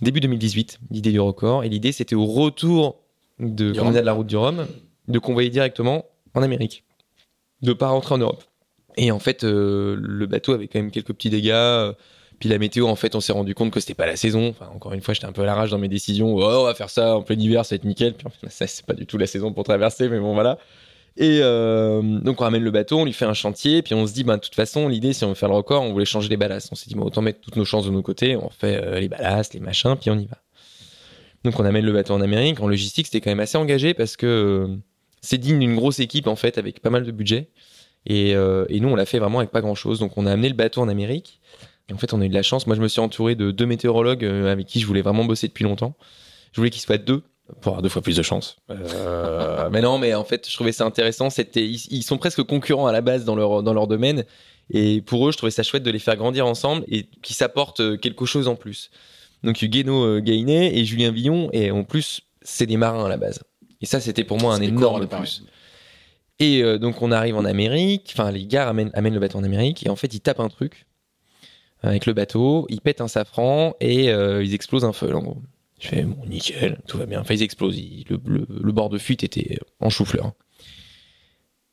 début 2018, l'idée du record. Et l'idée c'était au retour de de la route du Rhum de convoyer directement en Amérique, de pas rentrer en Europe. Et en fait, euh, le bateau avait quand même quelques petits dégâts. euh, puis la météo, en fait, on s'est rendu compte que c'était pas la saison. Enfin, encore une fois, j'étais un peu à la rage dans mes décisions. Oh, on va faire ça en plein hiver, ça va être nickel. Puis en fait, ça, c'est pas du tout la saison pour traverser, mais bon, voilà. Et euh, donc, on ramène le bateau, on lui fait un chantier, puis on se dit, bah, de toute façon, l'idée, si on veut faire le record, on voulait changer les ballasts. On s'est dit, bah, autant mettre toutes nos chances de nos côtés. On fait euh, les ballasts, les machins, puis on y va. Donc, on amène le bateau en Amérique. En logistique, c'était quand même assez engagé parce que euh, c'est digne d'une grosse équipe, en fait, avec pas mal de budget. Et, et nous, on l'a fait vraiment avec pas grand chose. Donc, on a amené le bateau en Amérique. Et en fait, on a eu de la chance. Moi, je me suis entouré de deux météorologues avec qui je voulais vraiment bosser depuis longtemps. Je voulais qu'ils soient deux pour avoir deux fois plus de chance. Euh, mais non, mais en fait, je trouvais ça intéressant. C'était, ils, ils sont presque concurrents à la base dans leur dans leur domaine. Et pour eux, je trouvais ça chouette de les faire grandir ensemble et qu'ils s'apportent euh, quelque chose en plus. Donc, Guéno euh, Gainet et Julien Villon. Et en plus, c'est des marins à la base. Et ça, c'était pour moi un énorme plus. Et euh, donc on arrive en Amérique, enfin les gars amènent, amènent le bateau en Amérique et en fait ils tapent un truc avec le bateau, ils pètent un safran et euh, ils explosent un feu en gros. Je fais bon nickel, tout va bien. Enfin ils explosent, le, bord de fuite était en chou-fleur.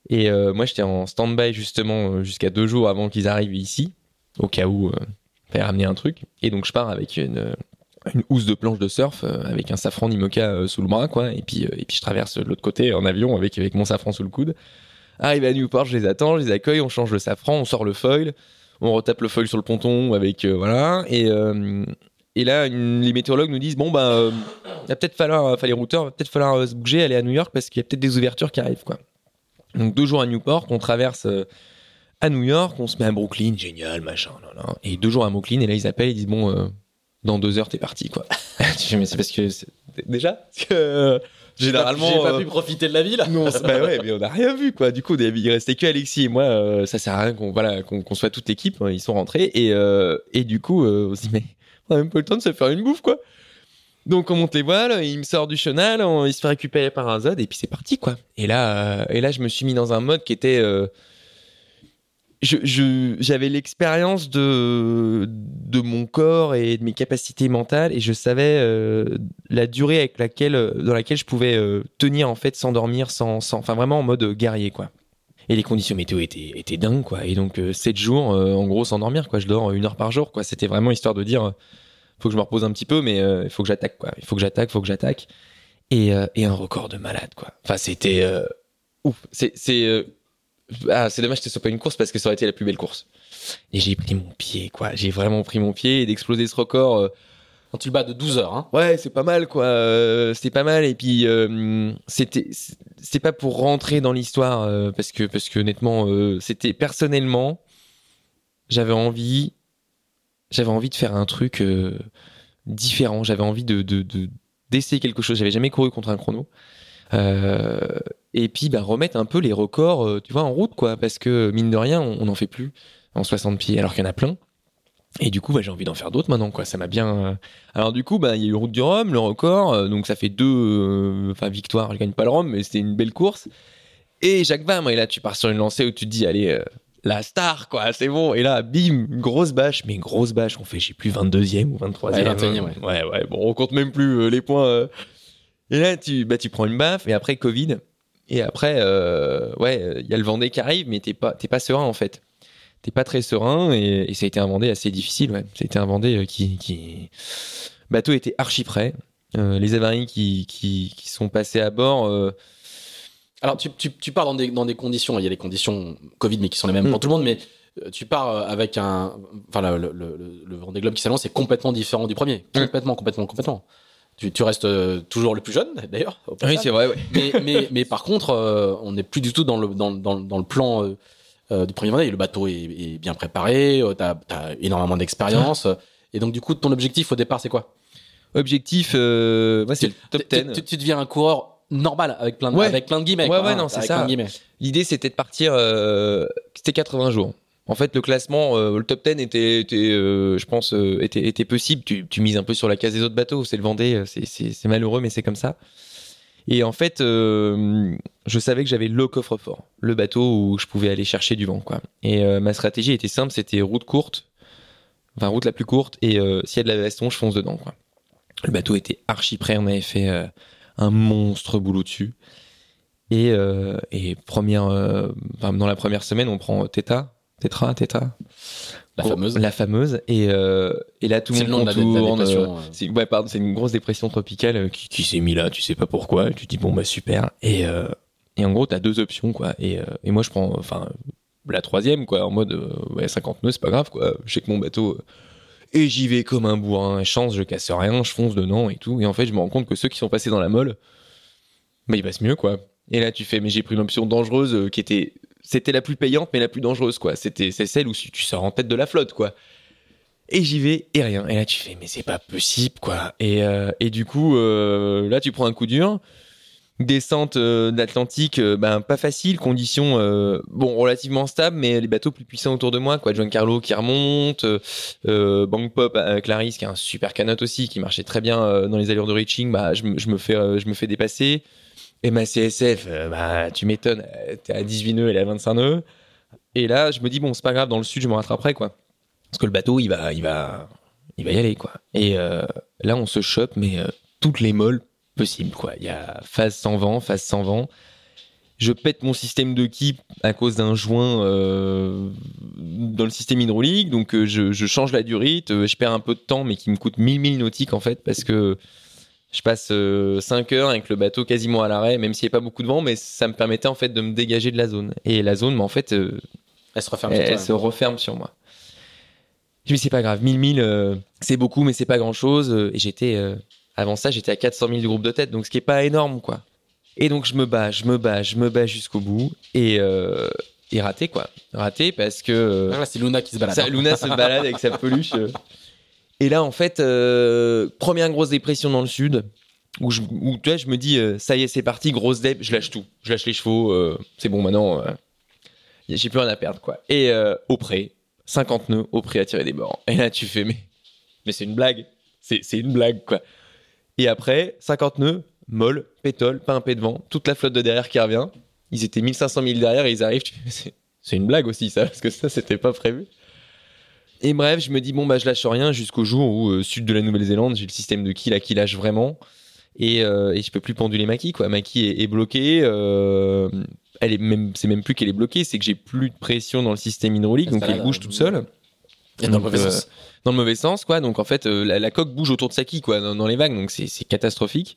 Et euh, moi j'étais en stand-by justement euh, jusqu'à deux jours avant qu'ils arrivent ici, au cas où euh, fallait ramener un truc. Et donc je pars avec une une housse de planche de surf euh, avec un safran euh, sous le bras quoi et puis euh, je traverse l'autre côté en avion avec mon safran sous le coude arrive à Newport je les attends je les accueille on change le safran on sort le foil on retape le foil sur le ponton avec euh, voilà et euh, et là une- les météorologues nous disent bon euh, il va peut-être falloir enfin les routeurs va peut-être falloir euh, se bouger aller à New York parce qu'il y a peut-être des ouvertures qui arrivent quoi donc deux jours à Newport on traverse euh, à New York on se met à Brooklyn génial machin là, là. et deux jours à Brooklyn et là ils appellent ils disent bon euh, dans deux heures t'es parti quoi mais c'est parce que déjà? Parce que euh, généralement j'ai pas euh, pu profiter de la ville. non, c'est- bah ouais, mais on n'a rien vu quoi. Du coup, il restait que Alexis et moi. euh, ça sert à rien qu'on voilà qu'on qu'on soit toute l'équipe. hein, Ils sont rentrés et euh, et du coup, euh, on se dit mais même pas le temps de se faire une bouffe quoi. Donc on monte les voiles, il me sort du chenal, on- il se fait récupérer par un Zod et puis c'est parti quoi. Et là, euh, et là, je me suis mis dans un mode qui était euh, j'avais l'expérience de, de mon corps et de mes capacités mentales et je savais euh, la durée avec laquelle, dans laquelle je pouvais tenir en fait sans dormir, sans, sans, enfin vraiment en mode guerrier quoi. Et les conditions météo étaient, étaient dingues quoi. Et donc 7 jours euh, en gros sans dormir quoi. Je dors une heure par jour quoi. C'était vraiment histoire de dire euh, faut que je me repose un petit peu mais euh, il faut que j'attaque quoi. Il faut que j'attaque, faut que j'attaque. Et, euh, et un record de malade quoi. Enfin c'était euh, ouf. C'est c'est euh, ah, c'est dommage que ce soit pas une course parce que ça aurait été la plus belle course. Et j'ai pris mon pied, quoi. J'ai vraiment pris mon pied et d'exploser ce record. Quand tu le bats de 12 heures, hein. ouais, c'est pas mal, quoi. Euh, c'était pas mal. Et puis, euh, c'était, c'est pas pour rentrer dans l'histoire euh, parce que, parce que honnêtement, euh, c'était personnellement, j'avais envie, j'avais envie de faire un truc différent. J'avais envie de, de, de- d'essayer quelque chose. J'avais jamais couru contre un chrono. Et puis bah, remettre un peu les records, tu vois, en route, quoi, parce que mine de rien, on n'en fait plus en 60 pieds, alors qu'il y en a plein. Et du coup, bah, j'ai envie d'en faire d'autres maintenant, quoi. Ça m'a bien. euh, Alors du coup, bah, il y a eu Route du Rhum, le record, euh, donc ça fait deux, euh, enfin victoires. Je gagne pas le Rhum, mais c'était une belle course. Et Jacques Vabre, et là, tu pars sur une lancée où tu te dis, allez, euh, la star, quoi, c'est bon. Et là, bim, une grosse bâche, mais grosse bâche. On fait, je sais plus, 22e ou 23e. Ouais, 21e, ouais. ouais, ouais. Bon, on compte même plus les points. Et là, tu, bah, tu prends une baffe, et après Covid. Et après, ouais, il y a le Vendée qui arrive, mais t'es pas, t'es pas serein en fait. T'es pas très serein, et, et ça a été un Vendée assez difficile. Ouais, ça a été un Vendée euh, qui, qui, bateau était archi prêt. Euh, les avaries qui, qui, qui sont passés à bord. euh, Alors, tu, tu, tu pars dans des, dans des conditions, il y a les conditions Covid, mais qui sont les mêmes Mm. pour tout le monde, mais tu pars avec un, enfin le, le, le, le Vendée Globe qui s'annonce est complètement différent du premier, complètement, complètement, complètement. Tu, tu restes toujours le plus jeune d'ailleurs. Oui, c'est vrai. Ouais. mais, mais, mais par contre, euh, on n'est plus du tout dans le, dans, dans, dans le plan du premier Vendée. Le bateau est, est bien préparé, euh, t'as as énormément d'expérience. Et donc, du coup, ton objectif au départ, c'est quoi? Objectif, euh, moi, c'est le top Tu- 10. Tu, tu deviens un coureur normal avec plein de, Ouais. avec plein de guillemets. Ouais, quoi, ouais, hein, non, c'est ça. L'idée, c'était de partir. Euh, c'était 80 jours. En fait, le classement, euh, le top 10 était, était euh, je pense, euh, était, était possible. Tu, tu mises un peu sur la case des autres bateaux. C'est le Vendée. euh, c'est malheureux, mais c'est comme ça. Et en fait, euh, je savais que j'avais le coffre-fort, le bateau où je pouvais aller chercher du vent, quoi. Et euh, ma stratégie était simple, c'était route courte, enfin route la plus courte, et euh, s'il y a de la baston, je fonce dedans, quoi. Le bateau était archi prêt, on avait fait un monstre boulot dessus. Et, et première, dans la première semaine, on prend Theta, Tetra, Theta, La fameuse. la fameuse, et, euh, et là tout le monde contourne, euh, c'est ouais, pardon, c'est une grosse dépression tropicale euh, qui, qui s'est mis là, tu sais pas pourquoi. Et tu dis bon bah super. Et euh, et en gros t'as deux options quoi. Et euh, et moi je prends enfin la troisième quoi en mode ouais 50 nœuds c'est pas grave quoi. Je sais que mon bateau et j'y vais comme un bourrin. Chance je casse rien, je fonce dedans et tout. Et en fait je me rends compte que ceux qui sont passés dans la molle, bah ils passent mieux quoi. Et là tu fais mais j'ai pris l'option dangereuse euh, qui était c'était la plus payante mais la plus dangereuse quoi. C'était c'est celle où tu sors en tête de la flotte quoi. Et j'y vais et rien. Et là tu fais mais c'est pas possible quoi. Et euh, et du coup euh, là tu prends un coup dur. Descente euh, d'Atlantique, ben pas facile, conditions bon relativement stables, mais les bateaux plus puissants autour de moi, quoi. Giancarlo qui remonte, Bang Pop, Clarisse qui a un super canot aussi, qui marchait très bien dans les allures de reaching, bah je, me- fais je me fais dépasser. Et ma CSF, euh, bah tu m'étonnes, euh, t'es à 18 nœuds, elle est à 25 nœuds. Et là je me dis bon c'est pas grave, dans le sud je me rattraperai quoi, parce que le bateau il va il va il va y aller quoi. Et euh, là on se chope mais toutes les molles possibles quoi. Il y a phase sans vent, phase sans vent. Je pète mon système de qui à cause d'un joint dans le système hydraulique, donc je, change la durite, je perds un peu de temps mais qui me coûte 1000 milles nautiques en fait parce que je passe 5 heures avec le bateau quasiment à l'arrêt, même s'il n'y a pas beaucoup de vent, mais ça me permettait en fait de me dégager de la zone. Et la zone, mais en fait, euh, Elle se referme elle, sur toi. elle se referme sur moi. Je me dis, c'est pas grave, 1000 milles, euh, c'est beaucoup, mais c'est pas grand chose. Et j'étais, euh, avant ça, j'étais à 400 000 du groupe de tête, donc ce qui est pas énorme, quoi. Et donc, je me bats, je me bats, je me bats jusqu'au bout. Et, euh, et raté, quoi. Raté parce que. euh, Ah, c'est Luna qui se balade. ça, Luna se balade avec sa peluche. Et là, en fait, euh, première grosse dépression dans le sud, où, je, me dis, euh, ça y est, c'est parti, grosse dep, je lâche tout. Je lâche les chevaux, euh, c'est bon, maintenant, j'ai plus rien à perdre, quoi. Et au pré, 50 nœuds, au pré à tirer des bords. Et là, tu fais, mais, mais c'est une blague. C'est une blague, quoi. Et après, 50 nœuds, molle, pétole, pas un pet de vent, toute la flotte de derrière qui revient. Ils étaient 1500 000 derrière et ils arrivent. c'est une blague aussi, ça, parce que ça, c'était pas prévu. Et bref, je me dis, bon, bah, je lâche rien jusqu'au jour où, euh, sud de la Nouvelle-Zélande, j'ai le système de qui là qui lâche vraiment. Et, euh, et je peux plus penduler ma quille, quoi. Ma quille est, est bloquée. euh, elle est même, c'est même plus qu'elle est bloquée, c'est que j'ai plus de pression dans le système hydraulique, Parce donc elle bouge toute seule. Et dans le mauvais euh, sens. dans le mauvais sens, quoi. Donc en fait, euh, la, la coque bouge autour de sa quille, quoi, dans, dans les vagues. Donc c'est catastrophique.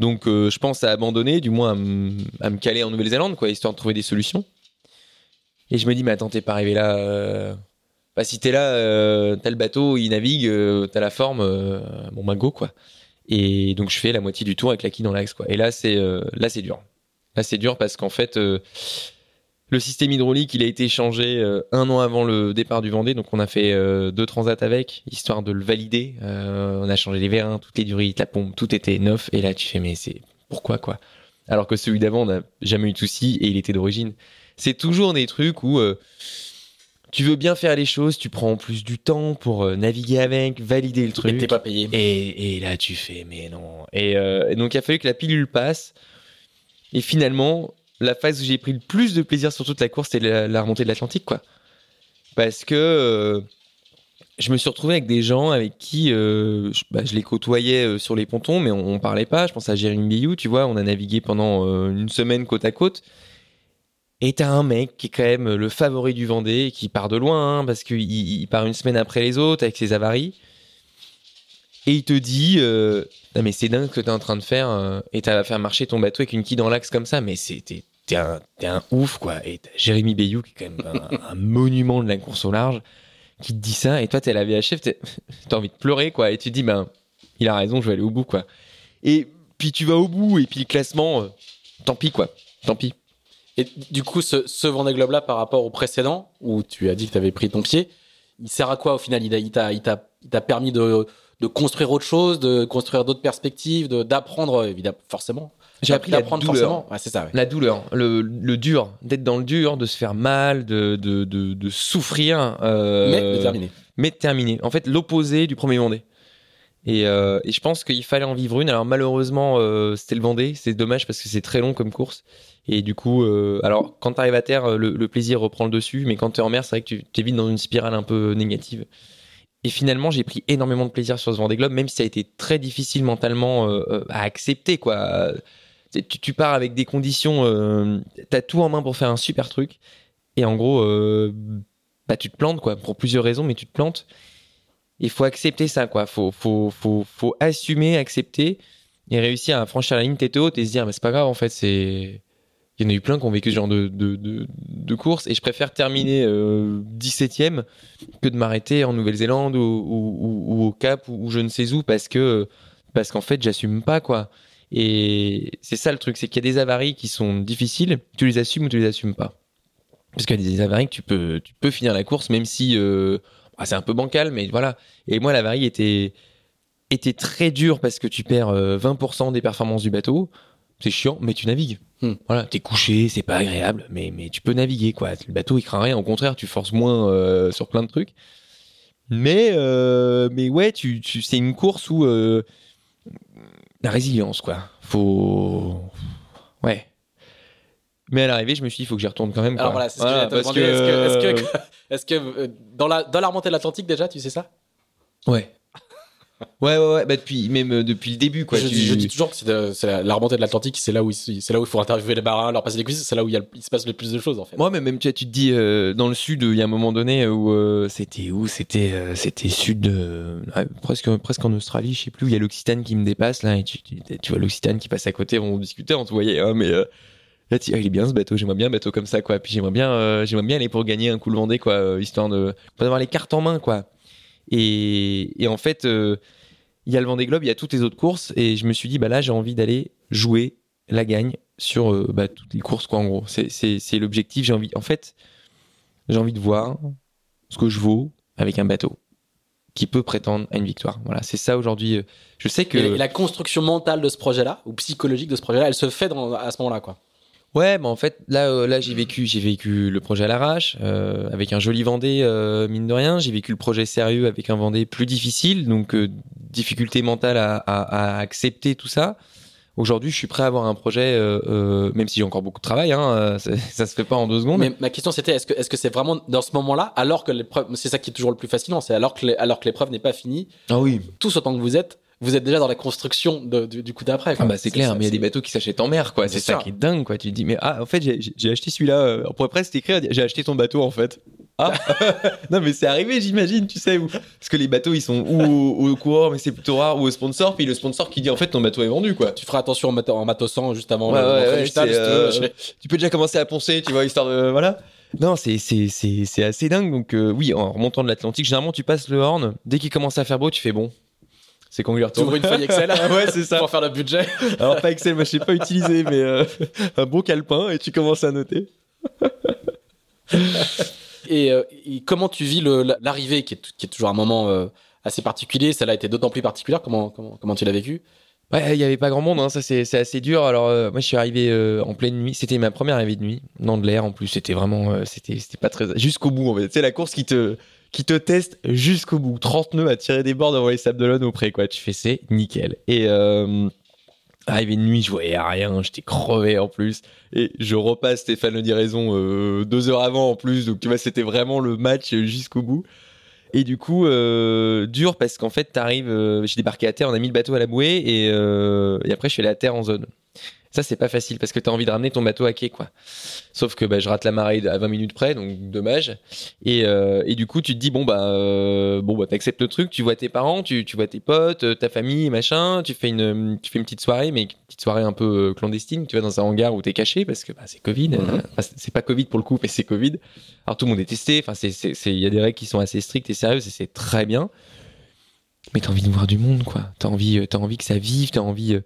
Donc je pense à abandonner, du moins à, à me caler en Nouvelle-Zélande, quoi, histoire de trouver des solutions. Et je me dis, mais attends, t'es pas arrivé là. Euh... Bah, si t'es là, euh, t'as le bateau, il navigue, euh, t'as la forme, euh, bon bah go, quoi. Et donc je fais la moitié du tour avec la quille dans l'axe, quoi. Et là c'est euh, là c'est dur. Là c'est dur parce qu'en fait euh, le système hydraulique il a été changé euh, un an avant le départ du Vendée, donc on a fait euh, deux transats avec histoire de le valider. Euh, on a changé les vérins, toutes les durites, la pompe, tout était neuf. Et là tu fais mais c'est pourquoi quoi? Alors que celui d'avant on n'a jamais eu de souci et il était d'origine. C'est toujours des trucs où euh, tu veux bien faire les choses, tu prends en plus du temps pour euh, naviguer avec, valider le Et truc. t'es pas payé. Et, et là, tu fais, mais non. Et, euh, et donc, il a fallu que la pilule passe. Et finalement, la phase où j'ai pris le plus de plaisir sur toute la course, c'était la, la remontée de l'Atlantique, quoi. Parce que euh, je me suis retrouvé avec des gens avec qui euh, je, bah, je les côtoyais euh, sur les pontons, mais on, on parlait pas. Je pense à Jérémy Biou, tu vois, on a navigué pendant une semaine côte à côte. Et t'as un mec qui est quand même le favori du Vendée, qui part de loin, hein, parce qu'il il part une semaine après les autres avec ses avaries. Et il te dit, euh, non mais c'est dingue ce que t'es en train de faire, euh, et t'as faire marcher ton bateau avec une quille dans l'axe comme ça, mais t'es un, un ouf, quoi. Et t'as Jérémy Bayou, qui est quand même un, monument de la course au large, qui te dit ça. Et toi, t'es la VHF, t'as envie de pleurer, quoi. Et tu te dis, ben, il a raison, je vais aller au bout, quoi. Et puis tu vas au bout, et puis le classement, euh, tant pis, quoi. Tant pis. Et du coup, ce, ce Vendée Globe là, par rapport au précédent, où tu as dit que tu avais pris ton pied, il sert à quoi au final? Il t'a, permis de, de construire autre chose, de construire d'autres perspectives, d'apprendre évidemment, forcément? J'ai appris la d'apprendre douleur. forcément? Ouais, c'est ça. ouais. La douleur, le, le dur, d'être dans le dur, de se faire mal, de, de, de, de souffrir. euh, Mais déterminé. mais terminé. En fait, l'opposé du premier Vendée. Et, euh, et je pense qu'il fallait en vivre une. Alors malheureusement, euh, c'était le Vendée. C'est dommage parce que c'est très long comme course. Et du coup, euh, alors quand tu arrives à terre, euh, le, plaisir reprend le dessus. Mais quand tu es en mer, c'est vrai que tu t'es vite dans une spirale un peu négative. Et finalement, j'ai pris énormément de plaisir sur ce Vendée Globe, même si ça a été très difficile mentalement euh, à accepter. quoi. Tu, pars avec des conditions, euh, t'as tout en main pour faire un super truc. Et en gros, bah, tu te plantes, quoi, pour plusieurs raisons, mais tu te plantes. Il faut accepter ça, quoi. Faut, faut, faut, faut assumer, accepter et réussir à franchir la ligne tête haute et se dire, mais c'est pas grave, en fait, c'est. Il y en a eu plein qui ont vécu ce genre de, de, de, de course et je préfère terminer euh, 17ème que de m'arrêter en Nouvelle-Zélande ou, au Cap ou, je ne sais où parce que parce qu'en fait j'assume pas quoi. Et c'est ça le truc c'est qu'il y a des avaries qui sont difficiles. Tu les assumes ou tu les assumes pas? Parce qu'il y a des avaries que tu peux tu peux finir la course même si euh, bah, c'est un peu bancal mais voilà. Et moi l'avarie était était très dure parce que tu perds euh, 20% des performances du bateau c'est chiant mais tu navigues. Hmm. voilà t'es couché c'est pas agréable mais mais tu peux naviguer quoi. Le bateau il craint rien au contraire tu forces moins euh, sur plein de trucs. Mais euh, mais ouais tu, tu c'est une course où euh, la résilience quoi. Faut ouais. Mais à l'arrivée je me suis dit il faut que j'y retourne quand même Alors voilà, c'est ce que parce demander. Est-ce que, est-ce que- que, est-ce que, dans la, dans la remontée de l'Atlantique déjà, tu sais ça? Ouais ouais ouais ouais bah depuis même euh, depuis le début quoi je, tu- dis- je dis toujours que c'est, la, la remontée de l'Atlantique, c'est là où il, c'est là où il faut interviewer les marins, leur passer des quiz, c'est là où il, y a le- il se passe le plus de choses en fait. Moi, mais même tu, te dis euh, dans le sud, il y a un moment donné où euh, c'était où? C'était euh, c'était sud, ouais, presque presque en Australie, je sais plus où il y a l'Occitane qui me dépasse là, et tu, vois l'Occitane qui passe à côté, on discutait, on te voyait, hein, mais là tu ah, il est bien ce bateau, j'aimerais bien un bateau comme ça quoi, puis j'aimerais bien j'aimerais bien aller pour gagner un coup le Vendée quoi, histoire de pour avoir les cartes en main quoi. Et, en fait, euh, il y a le Vendée Globe, il y a toutes les autres courses, et je me suis dit bah là j'ai envie d'aller jouer la gagne sur euh, bah, toutes les courses quoi en gros. C'est l'objectif. J'ai envie en fait j'ai envie de voir ce que je vaux avec un bateau qui peut prétendre à une victoire. Voilà c'est ça aujourd'hui euh, je sais que Et, la construction mentale de ce projet-là, ou psychologique de ce projet-là, elle se fait à ce moment-là quoi. Ouais mais en fait là euh, là j'ai vécu j'ai vécu le projet à l'arrache euh, avec un joli Vendée euh, mine de rien. J'ai vécu le projet sérieux avec un Vendée plus difficile donc euh, difficulté mentale à, à, à accepter tout ça. Aujourd'hui, je suis prêt à avoir un projet, euh, euh, même si j'ai encore beaucoup de travail, hein, euh, ça, ça se fait pas en deux secondes. Mais ma question c'était est-ce que est-ce que c'est vraiment dans ce moment-là, alors que l'épreuve, c'est ça qui est toujours le plus fascinant, c'est alors que alors que l'épreuve n'est pas finie, Ah oui, tous autant que vous êtes, vous êtes déjà dans la construction de- du, du coup d'après. Ah bah c'est clair, mais il y a des bateaux qui s'achètent en mer, quoi. C'est ça qui est dingue, quoi. Tu te dis, mais ah, en fait, j'ai- acheté celui-là. euh, On pourrait presque écrire, j'ai acheté ton bateau, en fait. Ah Non, mais c'est arrivé, j'imagine, tu sais. Où... Parce que les bateaux, ils sont ou au, au coureur, mais c'est plutôt rare, ou au sponsor, puis le sponsor qui dit, en fait, ton bateau est vendu, quoi. Tu feras attention en, mat- en matossant juste avant Ouais, le- ouais, l'entrée ouais, du stade, c'est, si tu veux. euh, Tu peux déjà commencer à poncer, tu vois, histoire de. Voilà. Non, c'est c'est- c'est- c'est assez dingue. Donc, euh, oui, en remontant de l'Atlantique, généralement, tu passes le horn. Dès qu'il commence à faire beau, tu fais bon. C'est il Tu retourne. ouvres une feuille Excel ouais, c'est ça. pour faire le budget. Alors pas Excel, moi je sais pas utiliser, mais euh, un bon calepin et tu commences à noter. Et, euh, et comment tu vis l'arrivée, qui est, qui est toujours un moment euh, assez particulier Celle-là a été d'autant plus particulière. Comment, comment, comment tu l'as vécu Ouais, il y avait pas grand monde, hein, ça c'est assez dur. Alors euh, moi je suis arrivé euh, en pleine nuit, c'était ma première arrivée de nuit, dans de l'air en plus, c'était vraiment, euh, c'était c'était pas très jusqu'au bout en fait. C'est la course qui te qui te teste jusqu'au bout, 30 nœuds à tirer des bords devant les sables d'Olonne au près quoi. Tu fais c'est nickel. Et euh, arrivé de nuit, je voyais rien, j'étais crevé en plus. Et je repasse Stéphane Le Diraison euh, deux heures avant en plus, donc tu vois c'était vraiment le match jusqu'au bout. Et du coup, euh, dur parce qu'en fait, t'arrives, j'ai débarqué à terre, on a mis le bateau à la bouée et, et après, je suis allé à terre en zone. Ça, c'est pas facile parce que tu as envie de ramener ton bateau à quai, quoi. Sauf que bah, je rate la marée à 20 minutes près, donc dommage. Et, euh, et du coup, tu te dis, bon, bah, euh, bon, bah, t'acceptes le truc, tu vois tes parents, tu, tu vois tes potes, ta famille, machin, tu fais une, tu fais une petite soirée, mais une petite soirée un peu euh, clandestine, tu vas dans un hangar où t'es caché parce que bah, c'est Covid. Mhm. Enfin, c'est pas Covid pour le coup, mais c'est Covid. Alors tout le monde est testé, enfin, il y a des règles qui sont assez strictes et sérieuses et c'est très bien. Mais t'as envie de voir du monde, quoi. T'as envie, t'as envie que ça vive, t'as envie.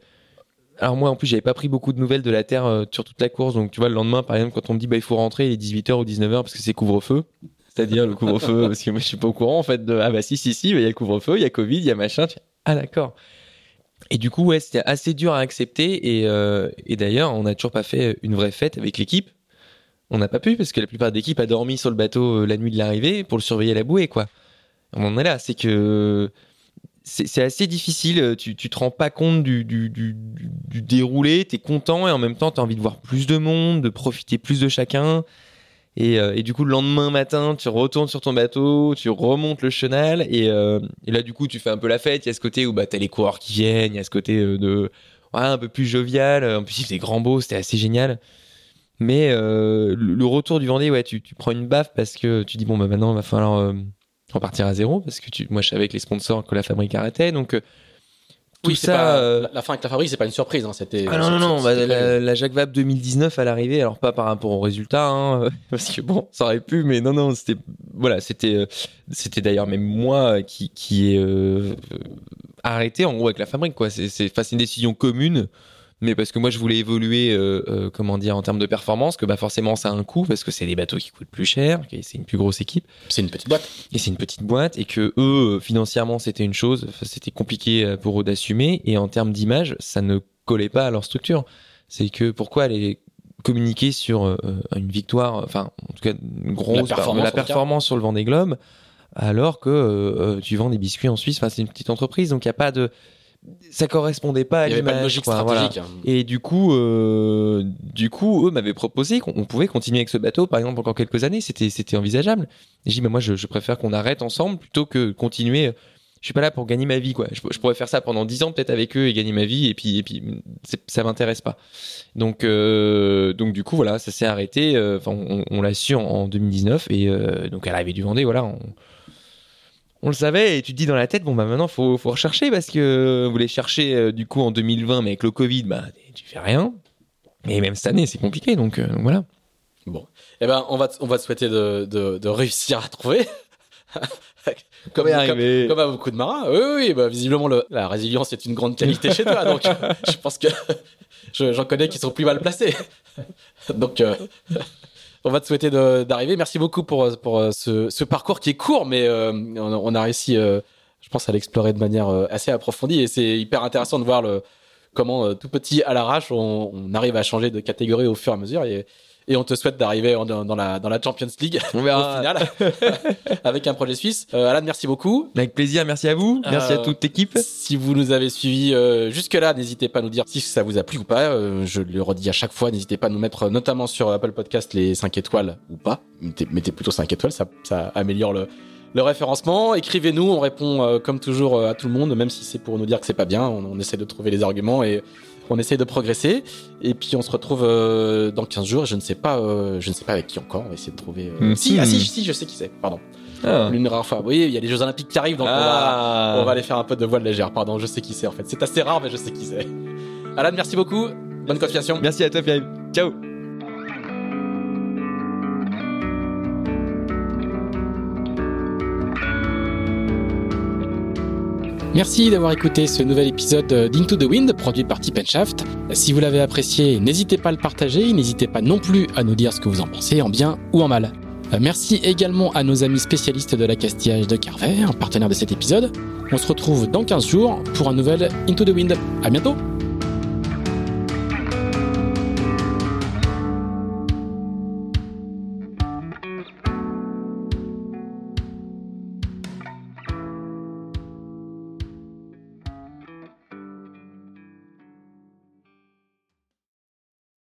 Alors moi en plus j'avais pas pris beaucoup de nouvelles de la Terre euh, sur toute la course. Donc tu vois le lendemain par exemple quand on me dit bah il faut rentrer il est 18h ou 19h parce que c'est couvre-feu. C'est-à-dire le couvre-feu parce que moi je suis pas au courant en fait de ah bah si si si il y a le couvre-feu il y a Covid il y a machin Tu ah d'accord. Et du coup ouais c'était assez dur à accepter. Et, euh, d'ailleurs on n'a toujours pas fait une vraie fête avec l'équipe. On n'a pas pu parce que la plupart de l'équipe a dormi sur le bateau euh, la nuit de l'arrivée pour le surveiller à la bouée quoi. On en est là c'est que c'est assez difficile. euh, Tu, te rends pas compte du, déroulé, tu es content et en même temps tu as envie de voir plus de monde, de profiter plus de chacun. Et, euh, et du coup, le lendemain matin, tu retournes sur ton bateau, tu remontes le chenal et, euh, et là, du coup, tu fais un peu la fête. Il y a ce côté où bah, tu as les coureurs qui viennent, il y a ce côté de un peu plus jovial. En plus, il faisait grand beau, c'était assez génial. Mais le retour du Vendée, ouais, tu, prends une baffe parce que tu dis bon, bah maintenant, il va falloir repartir à zéro parce que tu, moi, je savais que les sponsors que la fabrique arrêtait. Donc, euh, tout Oui, ça. pas- euh, la, la fin avec la fabrique, c'est pas une surprise. Hein, c'était. ah non, non, non, bah, la, la Jacques Vabre 2019 à l'arrivée, alors pas par rapport au résultat, hein, parce que bon, ça aurait pu, mais non, non, c'était, voilà, c'était, euh, c'était d'ailleurs même moi qui, qui est euh, arrêté en gros avec la fabrique, quoi. C'est, c'est une décision commune, mais parce que moi je voulais évoluer, euh, euh, comment dire, en termes de performance, que bah forcément ça a un coût, parce que c'est des bateaux qui coûtent plus cher, c'est une plus grosse équipe. C'est une petite boîte. Et c'est une petite boîte et que eux, euh, financièrement, c'était une chose, c'était compliqué euh, pour eux d'assumer. Et en termes d'image, ça ne collait pas à leur structure. C'est que pourquoi aller communiquer sur euh, une victoire, enfin, en tout cas, une grosse La performance, la performance sur le Vendée Globe, alors que euh, euh, tu vends des biscuits en Suisse. Enfin, c'est une petite entreprise, donc il y a pas de, ça correspondait pas à Il y avait pas de l'image. logique quoi, voilà. stratégique. hein. Et du coup, euh, du coup, eux m'avaient proposé qu'on on pouvait continuer avec ce bateau, par exemple, encore quelques années. C'était, c'était envisageable. J'ai dit, mais moi, je, je préfère qu'on arrête ensemble plutôt que continuer. Je suis pas là pour gagner ma vie, quoi. Je, je pourrais faire ça pendant dix ans peut-être avec eux et gagner ma vie, et puis, et puis, ça m'intéresse pas. Donc, euh, donc du coup, voilà, ça s'est arrêté. euh, Enfin, on, on l'a su en, en 2019, et euh, donc à l'arrivée du Vendée, voilà, on, on le savait. Et tu te dis dans la tête, bon bah maintenant, faut, faut rechercher parce que vous voulez chercher euh, du coup en 2020, mais avec le Covid, bah tu fais rien. Et même cette année, c'est compliqué, donc, euh, donc voilà. Bon, eh ben, on va, on va te souhaiter de, de, de réussir à trouver. comme, comme, comme à beaucoup de marins. Oui, oui, bah, visiblement, le, la résilience est une grande qualité chez toi. Donc, je pense que je- j'en connais qui sont plus mal placés. Donc, euh, on va te souhaiter d'arriver. Merci beaucoup pour, pour euh, ce, parcours qui est court, mais euh, on, a- réussi, euh, je pense, à l'explorer de manière assez approfondie. Et c'est hyper intéressant de voir comment, tout petit à l'arrache, on, on arrive à changer de catégorie au fur et à mesure. Et on te souhaite d'arriver dans, la, dans la Champions League On au verra. final avec un projet suisse. Euh, Alan, merci beaucoup. Avec plaisir, merci à vous, merci à Euh, toute l'équipe. Si vous nous avez suivis euh, jusque-là, n'hésitez pas à nous dire si ça vous a plu ou pas. Euh, je le redis à chaque fois, n'hésitez pas à nous mettre notamment sur Apple Podcast les 5 étoiles ou pas. Mettez, mettez plutôt 5 étoiles, ça, ça améliore le, le référencement. Écrivez-nous, on répond euh, comme toujours euh, à tout le monde, même si c'est pour nous dire que c'est pas bien. On, on essaie de trouver les arguments et on essaie de progresser. Et puis on se retrouve euh, dans 15 jours. Je ne sais pas, euh, je ne sais pas avec qui encore. On va essayer de trouver. euh, Mhm. Si, ah si, si, je sais qui c'est. Pardon. Ah. L'une rare fois. Oui, il y a les Jeux Olympiques qui arrivent, donc on va. Ah. On va aller faire un peu de voile légère, pardon, je sais qui c'est en fait. C'est assez rare, mais je sais qui c'est. Alan, merci beaucoup. Bonne continuation. Merci à toi, Pierre. Ciao. Merci d'avoir écouté ce nouvel épisode d'Into the Wind produit par Tip Shaft. Si vous l'avez apprécié, n'hésitez pas à le partager, n'hésitez pas non plus à nous dire ce que vous en pensez, en bien ou en mal. Euh, Merci également à nos amis spécialistes de l'accastillage de Carver, partenaire de cet épisode. On se retrouve dans 15 jours pour un nouvel Into the Wind. À bientôt!